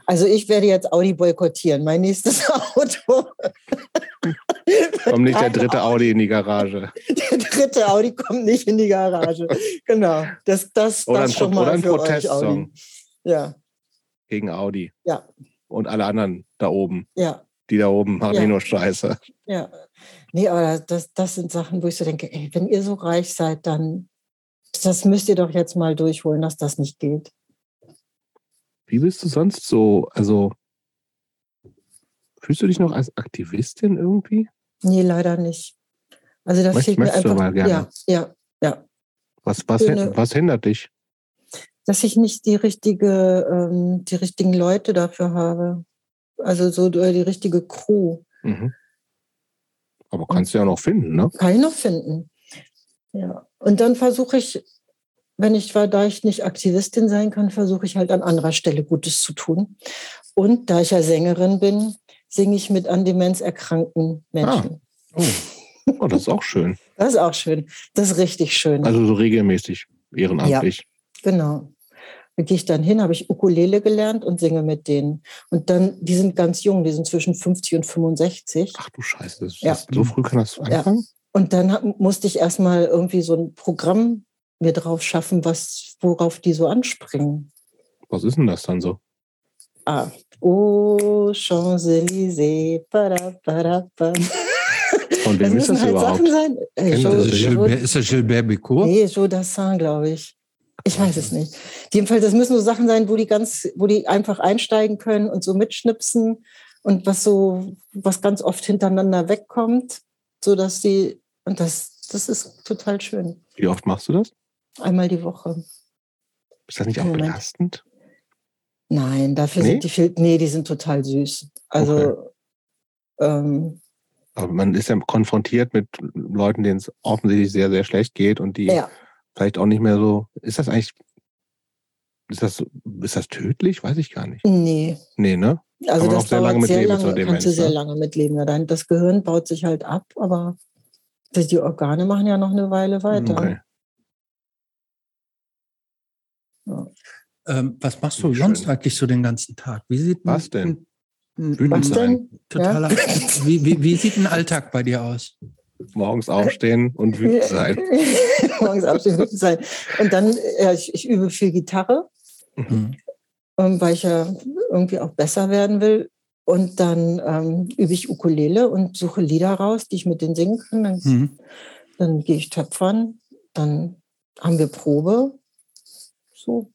[SPEAKER 3] Also ich werde jetzt Audi boykottieren. Mein nächstes (laughs) Auto.
[SPEAKER 1] kommt nicht der dritte Audi in die Garage.
[SPEAKER 3] Der dritte Audi kommt nicht in die Garage. Genau. Das, das,
[SPEAKER 1] oder
[SPEAKER 3] das
[SPEAKER 1] ein,
[SPEAKER 3] schon mal
[SPEAKER 1] oder ein
[SPEAKER 3] für
[SPEAKER 1] Protestsong.
[SPEAKER 3] Ja.
[SPEAKER 1] Gegen Audi.
[SPEAKER 3] Ja.
[SPEAKER 1] Und alle anderen da oben.
[SPEAKER 3] Ja.
[SPEAKER 1] Die da oben machen
[SPEAKER 3] Ja.
[SPEAKER 1] eh nur Scheiße.
[SPEAKER 3] Ja. Nee, aber das, das sind Sachen, wo ich so denke, ey, wenn ihr so reich seid, dann das müsst ihr doch jetzt mal durchholen, dass das nicht geht.
[SPEAKER 1] Wie bist du sonst so? Also, fühlst du dich noch als Aktivistin irgendwie?
[SPEAKER 3] Nee, leider nicht. Also da
[SPEAKER 1] Möcht-
[SPEAKER 3] fehlt mir einfach.
[SPEAKER 1] aber gerne.
[SPEAKER 3] Ja, ja, ja.
[SPEAKER 1] Was, was,
[SPEAKER 3] Schöne-
[SPEAKER 1] was hindert dich?
[SPEAKER 3] Dass ich nicht die richtige, ähm, die richtigen Leute dafür habe. Also so die richtige Crew.
[SPEAKER 1] Mhm. Aber kannst du ja noch finden, ne?
[SPEAKER 3] Kann ich noch finden. Ja. Und dann versuche ich, wenn ich, da ich nicht Aktivistin sein kann, versuche ich halt an anderer Stelle Gutes zu tun. Und da ich ja Sängerin bin, singe ich mit an Demenz erkrankten Menschen.
[SPEAKER 1] Oh. oh, das ist auch schön. (laughs)
[SPEAKER 3] Das ist auch schön. Das ist richtig schön.
[SPEAKER 1] Also so regelmäßig, ehrenamtlich.
[SPEAKER 3] Genau. Da gehe ich dann hin, habe ich Ukulele gelernt und singe mit denen. Und dann, die sind ganz jung, die sind zwischen 50 und 65.
[SPEAKER 1] Ach du Scheiße, das,
[SPEAKER 3] Ja.
[SPEAKER 1] so früh kann das anfangen?
[SPEAKER 3] Und dann musste ich erstmal irgendwie so ein Programm mir drauf schaffen, was, worauf die so anspringen.
[SPEAKER 1] Was ist denn das dann so?
[SPEAKER 3] Ah, oh, Champs-Élysées. Bada, bada, bada.
[SPEAKER 1] Von wem ist
[SPEAKER 3] müssen
[SPEAKER 1] das
[SPEAKER 3] halt
[SPEAKER 1] überhaupt?
[SPEAKER 3] Sachen sein. Äh, Jo-
[SPEAKER 2] Ist
[SPEAKER 1] das?
[SPEAKER 2] das Gilbert, ist das Gilbert Bécaud?
[SPEAKER 3] Nee, Joe Dassin, glaube ich. Ich weiß es nicht. Jedenfalls, das müssen so Sachen sein, wo die ganz, wo die einfach einsteigen können und so mitschnipsen und was so, was ganz oft hintereinander wegkommt, so dass die, und das, das ist total schön.
[SPEAKER 1] Wie oft machst du das?
[SPEAKER 3] Einmal die Woche.
[SPEAKER 1] Ist das nicht auch
[SPEAKER 3] Moment.
[SPEAKER 1] belastend?
[SPEAKER 3] Nein, dafür
[SPEAKER 1] Nee?
[SPEAKER 3] sind die viel, nee, die sind total süß. Also, ähm,
[SPEAKER 1] Aber man ist ja konfrontiert mit Leuten, denen es offensichtlich sehr, sehr schlecht geht und die
[SPEAKER 3] ja,
[SPEAKER 1] vielleicht auch nicht mehr so. Ist das eigentlich. Ist das, ist das tödlich? Weiß ich gar nicht.
[SPEAKER 3] nee.
[SPEAKER 1] Nee, ne?
[SPEAKER 3] Also
[SPEAKER 1] man
[SPEAKER 3] das
[SPEAKER 1] sehr lange
[SPEAKER 3] sehr lange,
[SPEAKER 1] Demenz,
[SPEAKER 3] kannst du sehr
[SPEAKER 1] ne?
[SPEAKER 3] lange mitleben. Ja, dein, das Gehirn baut sich halt ab, aber die die Organe machen ja noch eine Weile weiter.
[SPEAKER 1] Okay.
[SPEAKER 2] Ähm, was machst du
[SPEAKER 1] Schön.
[SPEAKER 2] sonst eigentlich so den ganzen Tag? Wie sieht
[SPEAKER 1] Was
[SPEAKER 2] ein-
[SPEAKER 1] denn?
[SPEAKER 2] ein- ein-
[SPEAKER 1] Wütend
[SPEAKER 3] Was
[SPEAKER 1] sein.
[SPEAKER 3] denn?
[SPEAKER 2] Totaler, (laughs) wie, wie, wie sieht ein Alltag bei dir aus?
[SPEAKER 1] Morgens aufstehen und wütend sein. (laughs)
[SPEAKER 3] Morgens aufstehen, wütend sein. Und dann, ja, ich, ich übe viel Gitarre,
[SPEAKER 2] Mhm.
[SPEAKER 3] weil ich ja irgendwie auch besser werden will. Und dann ähm, übe ich Ukulele und suche Lieder raus, die ich mit denen singen kann. Dann,
[SPEAKER 2] Mhm.
[SPEAKER 3] dann gehe ich töpfern, dann haben wir Probe. So.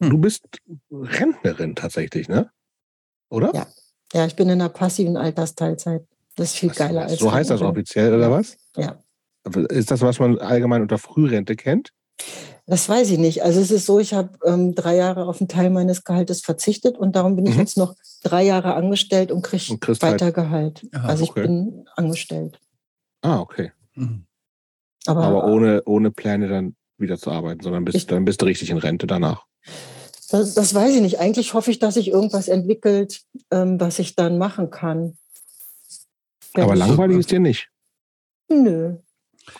[SPEAKER 1] Du, du bist Rentnerin tatsächlich, ne? Oder?
[SPEAKER 3] Ja. Ja, ich bin in einer passiven Altersteilzeit. Das ist viel
[SPEAKER 1] Was-
[SPEAKER 3] geiler als.
[SPEAKER 1] So heißt das offiziell, oder was?
[SPEAKER 3] Ja.
[SPEAKER 1] Ist das, was man allgemein unter Frührente kennt?
[SPEAKER 3] Das weiß ich nicht. Also es ist so, ich habe ähm, drei Jahre auf einen Teil meines Gehaltes verzichtet und darum bin ich
[SPEAKER 1] Mhm.
[SPEAKER 3] jetzt noch drei Jahre angestellt und kriege
[SPEAKER 1] halt-
[SPEAKER 3] weiter Gehalt.
[SPEAKER 2] Aha,
[SPEAKER 3] also
[SPEAKER 1] okay.
[SPEAKER 3] ich bin angestellt.
[SPEAKER 1] Ah, okay.
[SPEAKER 2] Mhm.
[SPEAKER 3] Aber,
[SPEAKER 1] Aber ohne, ohne Pläne dann wieder zu arbeiten, sondern bist,
[SPEAKER 3] Ich-
[SPEAKER 1] dann bist du richtig in Rente danach.
[SPEAKER 3] Das, das weiß ich nicht. Eigentlich hoffe ich, dass sich irgendwas entwickelt, ähm, was ich dann machen kann. Wenn
[SPEAKER 1] Aber langweilig ist dir nicht.
[SPEAKER 3] Nö.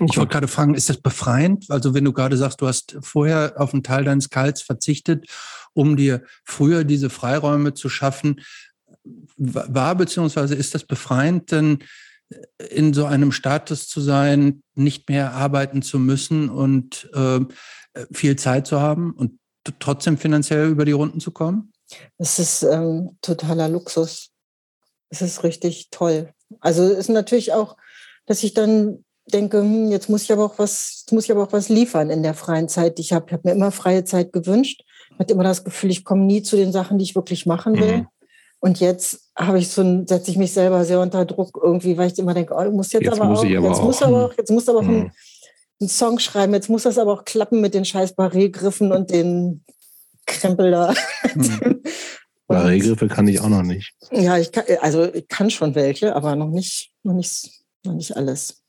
[SPEAKER 2] Ich wollte gerade fragen, ist das befreiend? Also wenn du gerade sagst, du hast vorher auf einen Teil deines Gehalts verzichtet, um dir früher diese Freiräume zu schaffen, war beziehungsweise ist das befreiend, denn in so einem Status zu sein, nicht mehr arbeiten zu müssen und äh, viel Zeit zu haben und trotzdem finanziell über die Runden zu kommen?
[SPEAKER 3] Es ist ähm, totaler Luxus. Es ist richtig toll. Also es ist natürlich auch, dass ich dann denke, hm, jetzt muss ich aber auch was, muss ich aber auch was liefern in der freien Zeit, die ich habe. Ich habe mir immer freie Zeit gewünscht. Ich hatte immer das Gefühl, ich komme nie zu den Sachen, die ich wirklich machen will. Mhm. Und jetzt habe ich so setze ich mich selber sehr unter Druck irgendwie, weil ich immer denke, oh, du musst jetzt, jetzt aber auch, aber jetzt auch. muss aber auch, jetzt musst du aber auch. Einen, Song schreiben, jetzt muss das aber auch klappen mit den scheiß Barré-Griffen und den Krempel da. (laughs)
[SPEAKER 1] Mhm. Barré-Griffe kann ich auch noch nicht.
[SPEAKER 3] Ja, ich kann, also ich kann schon welche, aber noch nicht, noch nicht, noch nicht alles.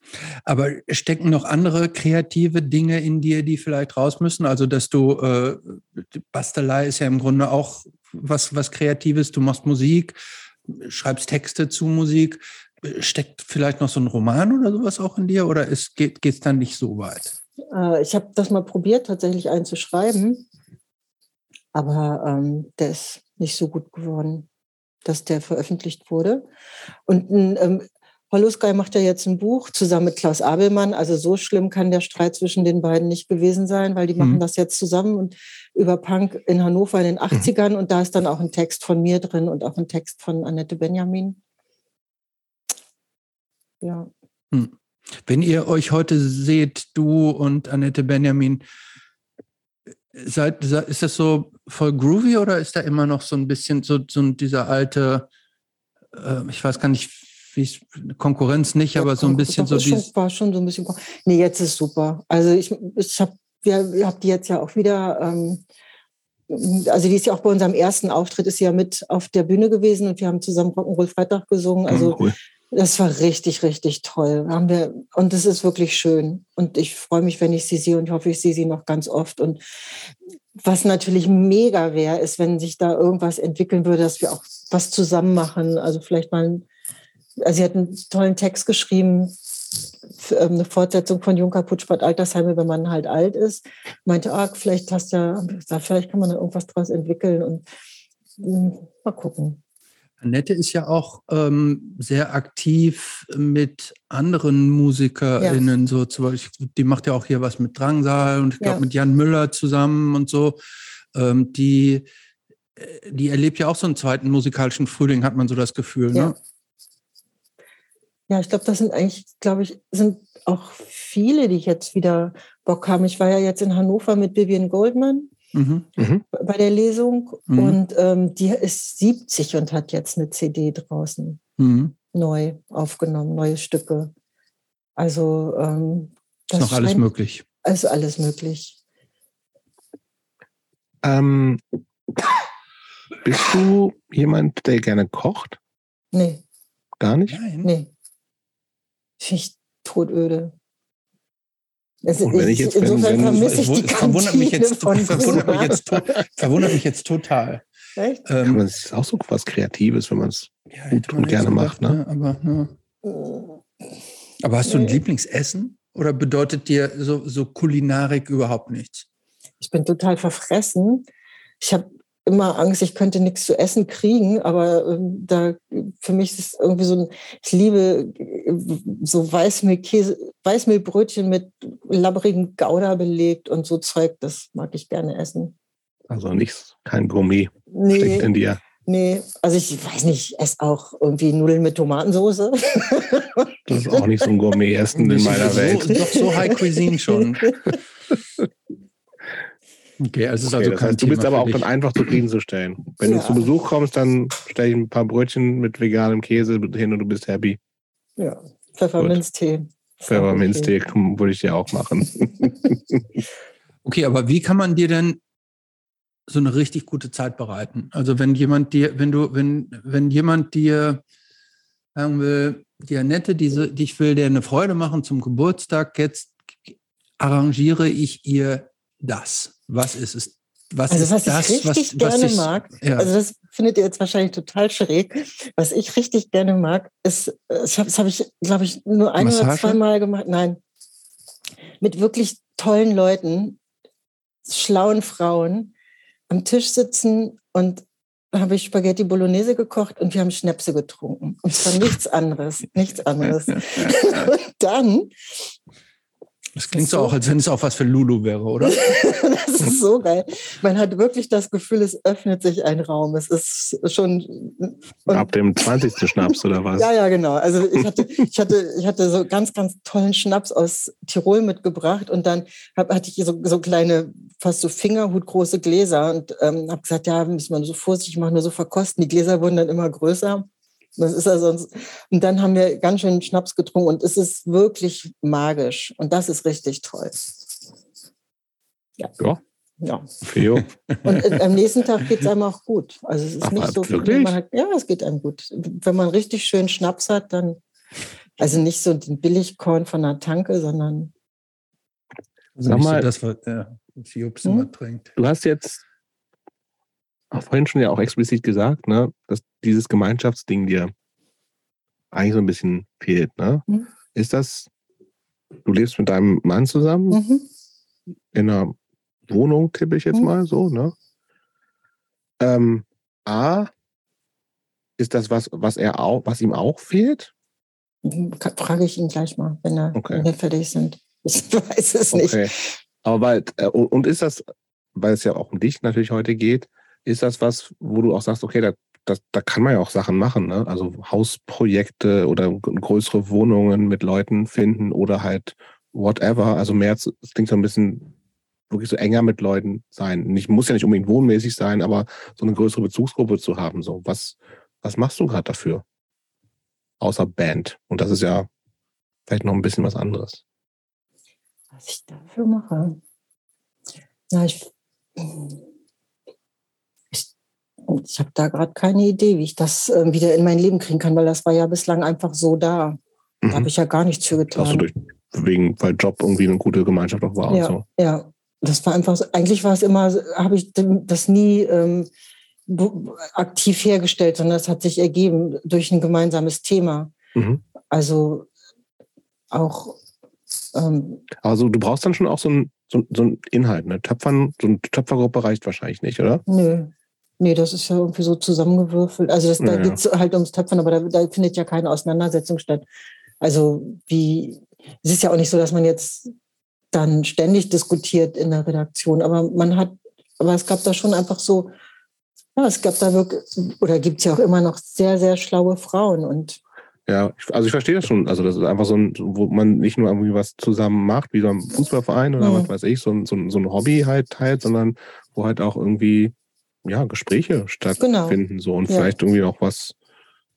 [SPEAKER 2] Aber stecken noch andere kreative Dinge in dir, die vielleicht raus müssen? Also, dass du, äh, Bastelei ist ja im Grunde auch was, was Kreatives. Du machst Musik, schreibst Texte zu Musik. Steckt vielleicht noch so ein Roman oder sowas auch in dir oder ist, geht es dann nicht so weit?
[SPEAKER 3] Äh, ich habe das mal probiert, tatsächlich einen zu schreiben, aber ähm, der ist nicht so gut geworden, dass der veröffentlicht wurde. Und ähm, Holuskay macht ja jetzt ein Buch zusammen mit Klaus Abelmann. Also so schlimm kann der Streit zwischen den beiden nicht gewesen sein, weil die mhm. machen das jetzt zusammen und über Punk in Hannover in den 80ern. Mhm. Und da ist dann auch ein Text von mir drin und auch ein Text von Annette Benjamin.
[SPEAKER 2] Ja. Hm. Wenn ihr euch heute seht, du und Annette Benjamin, seid, ist das so voll groovy oder ist da immer noch so ein bisschen so, so dieser alte, äh, ich weiß gar nicht, wie Konkurrenz nicht, aber so ein bisschen so
[SPEAKER 3] dieses. War schon so ein bisschen. Nee, jetzt ist super. Also ich, ich habe wir hab die jetzt ja auch wieder. Ähm, also die ist ja auch bei unserem ersten Auftritt ist sie ja mit auf der Bühne gewesen und wir haben zusammen Rock'n'Roll Freitag gesungen. Also cool. Das war richtig, richtig toll. Haben wir und es ist wirklich schön und ich freue mich, wenn ich sie sehe und ich hoffe, ich sehe sie noch ganz oft und was natürlich mega wäre, ist, wenn sich da irgendwas entwickeln würde, dass wir auch was zusammen machen. Also vielleicht mal also sie hat einen tollen Text geschrieben, ähm, eine Fortsetzung von Junker Putschbad Altersheime, wenn man halt alt ist. Meinte, ah, vielleicht hast du ja, vielleicht kann man da irgendwas draus entwickeln und hm, mal gucken.
[SPEAKER 2] Annette ist ja auch ähm, sehr aktiv mit anderen MusikerInnen, ja. so zum Beispiel, die macht ja auch hier was mit Drangsal und ich glaube ja. mit Jan Müller zusammen und so. Ähm, die, äh, die erlebt ja auch so einen zweiten musikalischen Frühling, hat man so das Gefühl. Ja. Ne?
[SPEAKER 3] Ja, ich glaube, das sind eigentlich, glaube ich, sind auch viele, die jetzt wieder Bock haben. Ich war ja jetzt in Hannover mit Vivian Goldman mhm. Mhm. bei der Lesung mhm. und ähm, die ist 70 und hat jetzt eine CD draußen mhm. neu aufgenommen, neue Stücke. Also ähm,
[SPEAKER 2] das ist noch alles möglich.
[SPEAKER 3] Ist alles möglich.
[SPEAKER 1] Ähm, bist du jemand, der gerne kocht?
[SPEAKER 3] Nee.
[SPEAKER 1] Gar nicht?
[SPEAKER 3] Nein. Nee finde ich totöde.
[SPEAKER 1] Es, und wenn ich jetzt, insofern
[SPEAKER 3] vermisse ich die (laughs) verwundert mich jetzt,
[SPEAKER 2] verwundert mich jetzt, verwundert mich jetzt total.
[SPEAKER 1] Echt? Ähm, das ist auch so was Kreatives, wenn man es ja, gut und gerne macht. Ne?
[SPEAKER 2] Aber, ja. aber hast du ein Lieblingsessen? Oder bedeutet dir so, so Kulinarik überhaupt nichts?
[SPEAKER 3] Ich bin total verfressen. Ich habe immer Angst, ich könnte nichts zu essen kriegen, aber ähm, da für mich ist es irgendwie so ein, ich liebe äh, so Weißmehlkäse, Weißmehlbrötchen mit labbrigem Gouda belegt und so Zeug, das mag ich gerne essen.
[SPEAKER 1] Also nichts, kein Gourmet nee, steckt in dir.
[SPEAKER 3] Nee, also ich weiß nicht, ich esse auch irgendwie Nudeln mit Tomatensauce.
[SPEAKER 1] Das ist auch nicht so ein Gourmet-Essen (laughs) in meiner Welt.
[SPEAKER 2] Doch so High Cuisine schon. (laughs) Okay, also ist
[SPEAKER 1] okay, also das heißt, du bist aber auch dann einfach zufriedenzustellen. Wenn ja. du zu Besuch kommst, dann stelle ich ein paar Brötchen mit veganem Käse hin und du bist happy.
[SPEAKER 3] Ja, Pfefferminztee.
[SPEAKER 1] Pfefferminztee würde ich dir auch machen. (laughs)
[SPEAKER 2] okay, aber wie kann man dir denn so eine richtig gute Zeit bereiten? Also wenn jemand dir, wenn du, wenn, wenn jemand dir sagen will, die Annette, diese, die ich will dir eine Freude machen zum Geburtstag, jetzt arrangiere ich ihr das. Was ist es?
[SPEAKER 3] Was also was das, ich richtig was, gerne was ich, mag, ja. also das findet ihr jetzt wahrscheinlich total schräg. Was ich richtig gerne mag, ist, das habe hab ich, glaube ich, nur ein Massage? oder zwei Mal gemacht. Nein, mit wirklich tollen Leuten, schlauen Frauen am Tisch sitzen und habe ich Spaghetti Bolognese gekocht und wir haben Schnäpse getrunken. Und zwar nichts anderes, nichts anderes. (laughs) (laughs) und dann
[SPEAKER 2] Das klingt so auch, als wenn es auch was für Lulu wäre, oder? (laughs)
[SPEAKER 3] das ist so geil. Man hat wirklich das Gefühl, es öffnet sich ein Raum. Es ist schon.
[SPEAKER 1] Ab dem 20. Schnaps oder was?
[SPEAKER 3] Ja, ja, genau. Also ich hatte, ich hatte, ich hatte so ganz, ganz tollen Schnaps aus Tirol mitgebracht und dann hab, hatte ich so, so kleine, fast so fingerhutgroße Gläser und ähm, habe gesagt, ja, müssen wir so vorsichtig machen, nur so verkosten. Die Gläser wurden dann immer größer. Das ist ja sonst. Und dann haben wir ganz schön Schnaps getrunken und es ist wirklich magisch. Und das ist richtig toll.
[SPEAKER 1] Ja. Ja.
[SPEAKER 3] ja. (laughs) Und äh, am nächsten Tag geht es einem auch gut. Also es ist Aber nicht so
[SPEAKER 1] wirklich?
[SPEAKER 3] Hat, ja, es geht einem gut. Wenn man richtig schön Schnaps hat, dann also nicht so den Billigkorn von der Tanke, sondern
[SPEAKER 2] also Sag mal, so das, was der Jobs hm? immer trinkt.
[SPEAKER 1] Du hast jetzt vorhin schon ja auch explizit gesagt, ne, dass dieses Gemeinschaftsding dir eigentlich so ein bisschen fehlt. Ne? Mhm. Ist das, du lebst mit deinem Mann zusammen mhm. in einer Wohnung, tippe ich jetzt mhm. mal so, ne? Ähm, A, ist das was, was er auch, was ihm auch fehlt?
[SPEAKER 3] Frage ich ihn gleich mal, wenn, er, okay. wenn wir fertig sind. (laughs) Ich weiß es okay. nicht.
[SPEAKER 1] Aber weil, äh, und ist das, weil es ja auch um dich natürlich heute geht, ist das was, wo du auch sagst, okay, da, das, da kann man ja auch Sachen machen, ne? Also Hausprojekte oder größere Wohnungen mit Leuten finden oder halt whatever. Also mehr, es klingt so ein bisschen wirklich so enger mit Leuten sein. Nicht, muss ja nicht unbedingt wohnmäßig sein, aber so eine größere Bezugsgruppe zu haben. So, was, was machst du gerade dafür? Außer Band. Und das ist ja vielleicht noch ein bisschen was anderes.
[SPEAKER 3] Was ich dafür mache. Ja, ich ich habe da gerade keine Idee, wie ich das äh, wieder in mein Leben kriegen kann, weil das war ja bislang einfach so da. Mhm. Da habe ich ja gar nichts für getan.
[SPEAKER 1] Also durch, wegen, weil Job irgendwie eine gute Gemeinschaft auch war
[SPEAKER 3] ja,
[SPEAKER 1] und so.
[SPEAKER 3] Ja, das war einfach so. Eigentlich war es immer, habe ich das nie ähm, aktiv hergestellt, sondern es hat sich ergeben durch ein gemeinsames Thema. Mhm. Also auch.
[SPEAKER 1] Ähm, also du brauchst dann schon auch so ein, so, so ein Inhalt, ne? Töpfern, so eine Töpfergruppe reicht wahrscheinlich nicht, oder?
[SPEAKER 3] Nö. Nee, das ist ja irgendwie so zusammengewürfelt. Also das, da geht es halt ums Töpfern, aber da, da, findet ja keine Auseinandersetzung statt. Also wie, es ist ja auch nicht so, dass man jetzt dann ständig diskutiert in der Redaktion, aber man hat, aber es gab da schon einfach so, ja, es gab da wirklich, oder gibt es ja auch immer noch sehr, sehr schlaue Frauen und
[SPEAKER 1] ja, also ich verstehe das schon. Also das ist einfach so ein, wo man nicht nur irgendwie was zusammen macht, wie so ein Fußballverein oder mhm. was weiß ich, so ein, so, ein, so ein Hobby halt teilt, sondern wo halt auch irgendwie ja, Gespräche stattfinden genau. so und ja. vielleicht irgendwie auch was,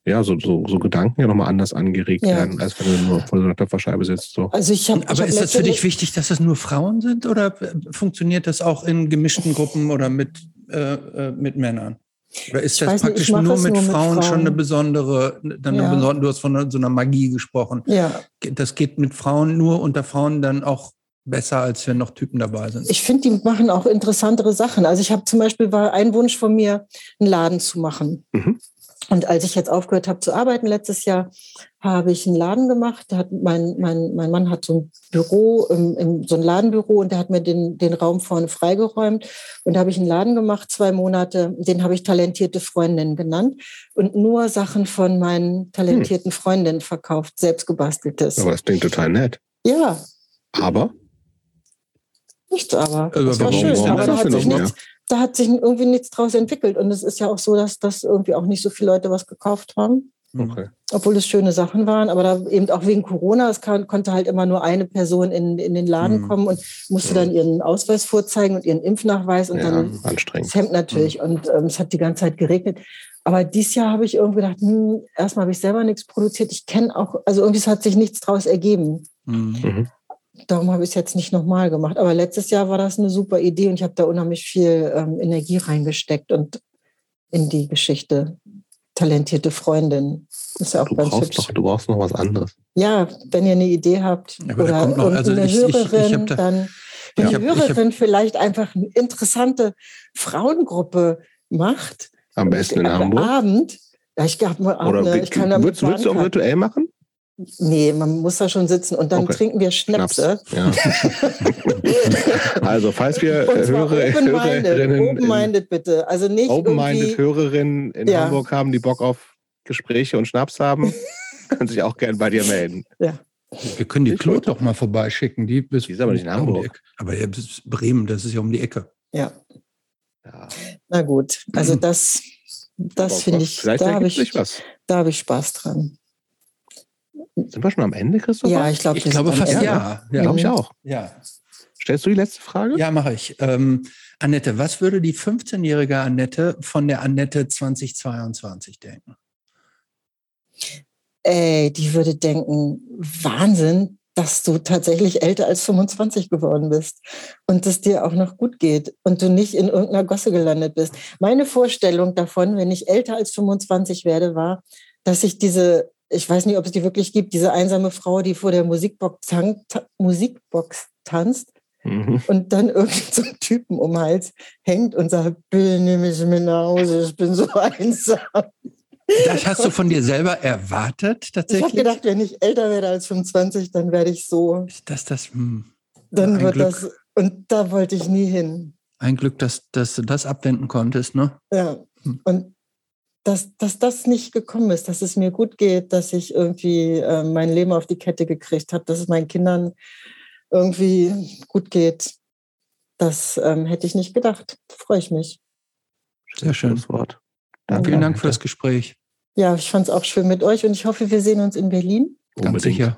[SPEAKER 1] ja, so, so, so Gedanken ja nochmal anders angeregt ja. werden, als wenn du nur vor so einer Töpferscheibe sitzt. So.
[SPEAKER 2] Also ich hab, Aber ich ist das für dich wichtig, dass das nur Frauen sind oder funktioniert das auch in gemischten Gruppen oder mit, äh, äh mit Männern? Oder ist das praktisch nicht, nur, mit, nur Frauen mit, Frauen schon eine besondere, dann ja. eine besondere, du hast von so einer Magie gesprochen.
[SPEAKER 3] Ja.
[SPEAKER 2] Das geht mit Frauen nur unter Frauen dann auch besser, als wenn noch Typen dabei sind.
[SPEAKER 3] Ich finde, die machen auch interessantere Sachen. Also ich habe zum Beispiel war ein Wunsch von mir, einen Laden zu machen. Mhm. Und als ich jetzt aufgehört habe zu arbeiten letztes Jahr, habe ich einen Laden gemacht. Hat mein, mein, mein Mann hat so ein Büro, im, im, so ein Ladenbüro und der hat mir den, den Raum vorne freigeräumt. Und da habe ich einen Laden gemacht, zwei Monate. Den habe ich talentierte Freundinnen genannt und nur Sachen von meinen talentierten hm. Freundinnen verkauft, selbst gebasteltes.
[SPEAKER 1] Aber das klingt total nett.
[SPEAKER 3] Ja.
[SPEAKER 1] Aber?
[SPEAKER 3] Nichts aber. Also das war schön. Aber da hat, sich nichts, da hat sich irgendwie nichts draus entwickelt. Und es ist ja auch so, dass das irgendwie auch nicht so viele Leute was gekauft haben. Okay. Obwohl es schöne Sachen waren, aber da eben auch wegen Corona, es kann, konnte halt immer nur eine Person in, in den Laden mhm. kommen und musste dann ihren Ausweis vorzeigen und ihren Impfnachweis und ja, dann
[SPEAKER 1] anstrengend.
[SPEAKER 3] das Hemd natürlich. Mhm. Und ähm, es hat die ganze Zeit geregnet. Aber dieses Jahr habe ich irgendwie gedacht, hm, erstmal habe ich selber nichts produziert. Ich kenne auch, also irgendwie hat sich nichts draus ergeben. Mhm. Darum habe ich es jetzt nicht nochmal gemacht. Aber letztes Jahr war das eine super Idee und ich habe da unheimlich viel ähm, Energie reingesteckt und in die Geschichte talentierte Freundin.
[SPEAKER 1] ist ja auch du, ganz brauchst doch, du brauchst noch was anderes.
[SPEAKER 3] Ja, wenn ihr eine Idee habt ja, oder noch, also eine ich, Hörerin, ich, ich da, dann wenn ja, die Hörerin vielleicht einfach eine interessante Frauengruppe macht.
[SPEAKER 1] Am besten in Hamburg.
[SPEAKER 3] Abend. Ja, ich glaube mal,
[SPEAKER 1] Oder eine, ich kann würdest, würdest du auch virtuell machen?
[SPEAKER 3] Nee, man muss da schon sitzen und dann okay. trinken wir Schnäpse. Ja. (laughs)
[SPEAKER 1] also, falls wir Hörer, Hörerinnen.
[SPEAKER 3] Open-minded bitte. Also nicht.
[SPEAKER 1] Open-minded Hörerinnen in ja. Hamburg haben, die Bock auf Gespräche und Schnaps haben, (laughs) können sich auch gerne bei dir melden.
[SPEAKER 3] Ja.
[SPEAKER 2] Wir können die Claude doch mal vorbeischicken. Die,
[SPEAKER 1] die ist aber nicht in Hamburg.
[SPEAKER 2] Um aber ja, Bremen, das ist ja um die Ecke.
[SPEAKER 3] Ja. ja. Na gut, also (clears throat) das, das finde ich, da habe ich, hab ich Spaß dran.
[SPEAKER 1] Sind wir schon am Ende, Christoph?
[SPEAKER 3] Ja, ich, glaub,
[SPEAKER 2] ich glaube fast
[SPEAKER 1] ja.
[SPEAKER 2] ja.
[SPEAKER 1] ja. Glaube ich auch.
[SPEAKER 2] Ja.
[SPEAKER 1] Stellst du die letzte Frage?
[SPEAKER 2] Ja, mache ich. Ähm, Annette, was würde die 15-jährige Annette von der Annette 2022 denken?
[SPEAKER 3] Ey, die würde denken, Wahnsinn, dass du tatsächlich älter als 25 geworden bist und es dir auch noch gut geht und du nicht in irgendeiner Gosse gelandet bist. Meine Vorstellung davon, wenn ich älter als 25 werde, war, dass ich diese, ich weiß nicht, ob es die wirklich gibt, diese einsame Frau, die vor der Musikbox, tan Musikbox tanzt mhm. und dann irgendein (laughs) so Typen um den Hals hängt und sagt, bitte nimm mich mit nach Hause, ich bin so (laughs) einsam.
[SPEAKER 2] Das hast du von dir selber erwartet, tatsächlich?
[SPEAKER 3] Ich habe gedacht, wenn ich älter werde als 25, dann werde ich so.
[SPEAKER 2] Dass das, hm,
[SPEAKER 3] dann wird Glück. das. Und da wollte ich nie hin.
[SPEAKER 2] Ein Glück, dass, dass du das abwenden konntest, ne?
[SPEAKER 3] Ja. Hm. Und dass, dass das nicht gekommen ist, dass es mir gut geht, dass ich irgendwie äh, mein Leben auf die Kette gekriegt habe, dass es meinen Kindern irgendwie gut geht. Das ähm, hätte ich nicht gedacht. Freue ich mich.
[SPEAKER 2] Sehr schönes Wort. Danke, Vielen Dank für das Gespräch.
[SPEAKER 3] Ja, ich fand es auch schön mit euch und ich hoffe, wir sehen uns in Berlin.
[SPEAKER 2] Ganz sicher.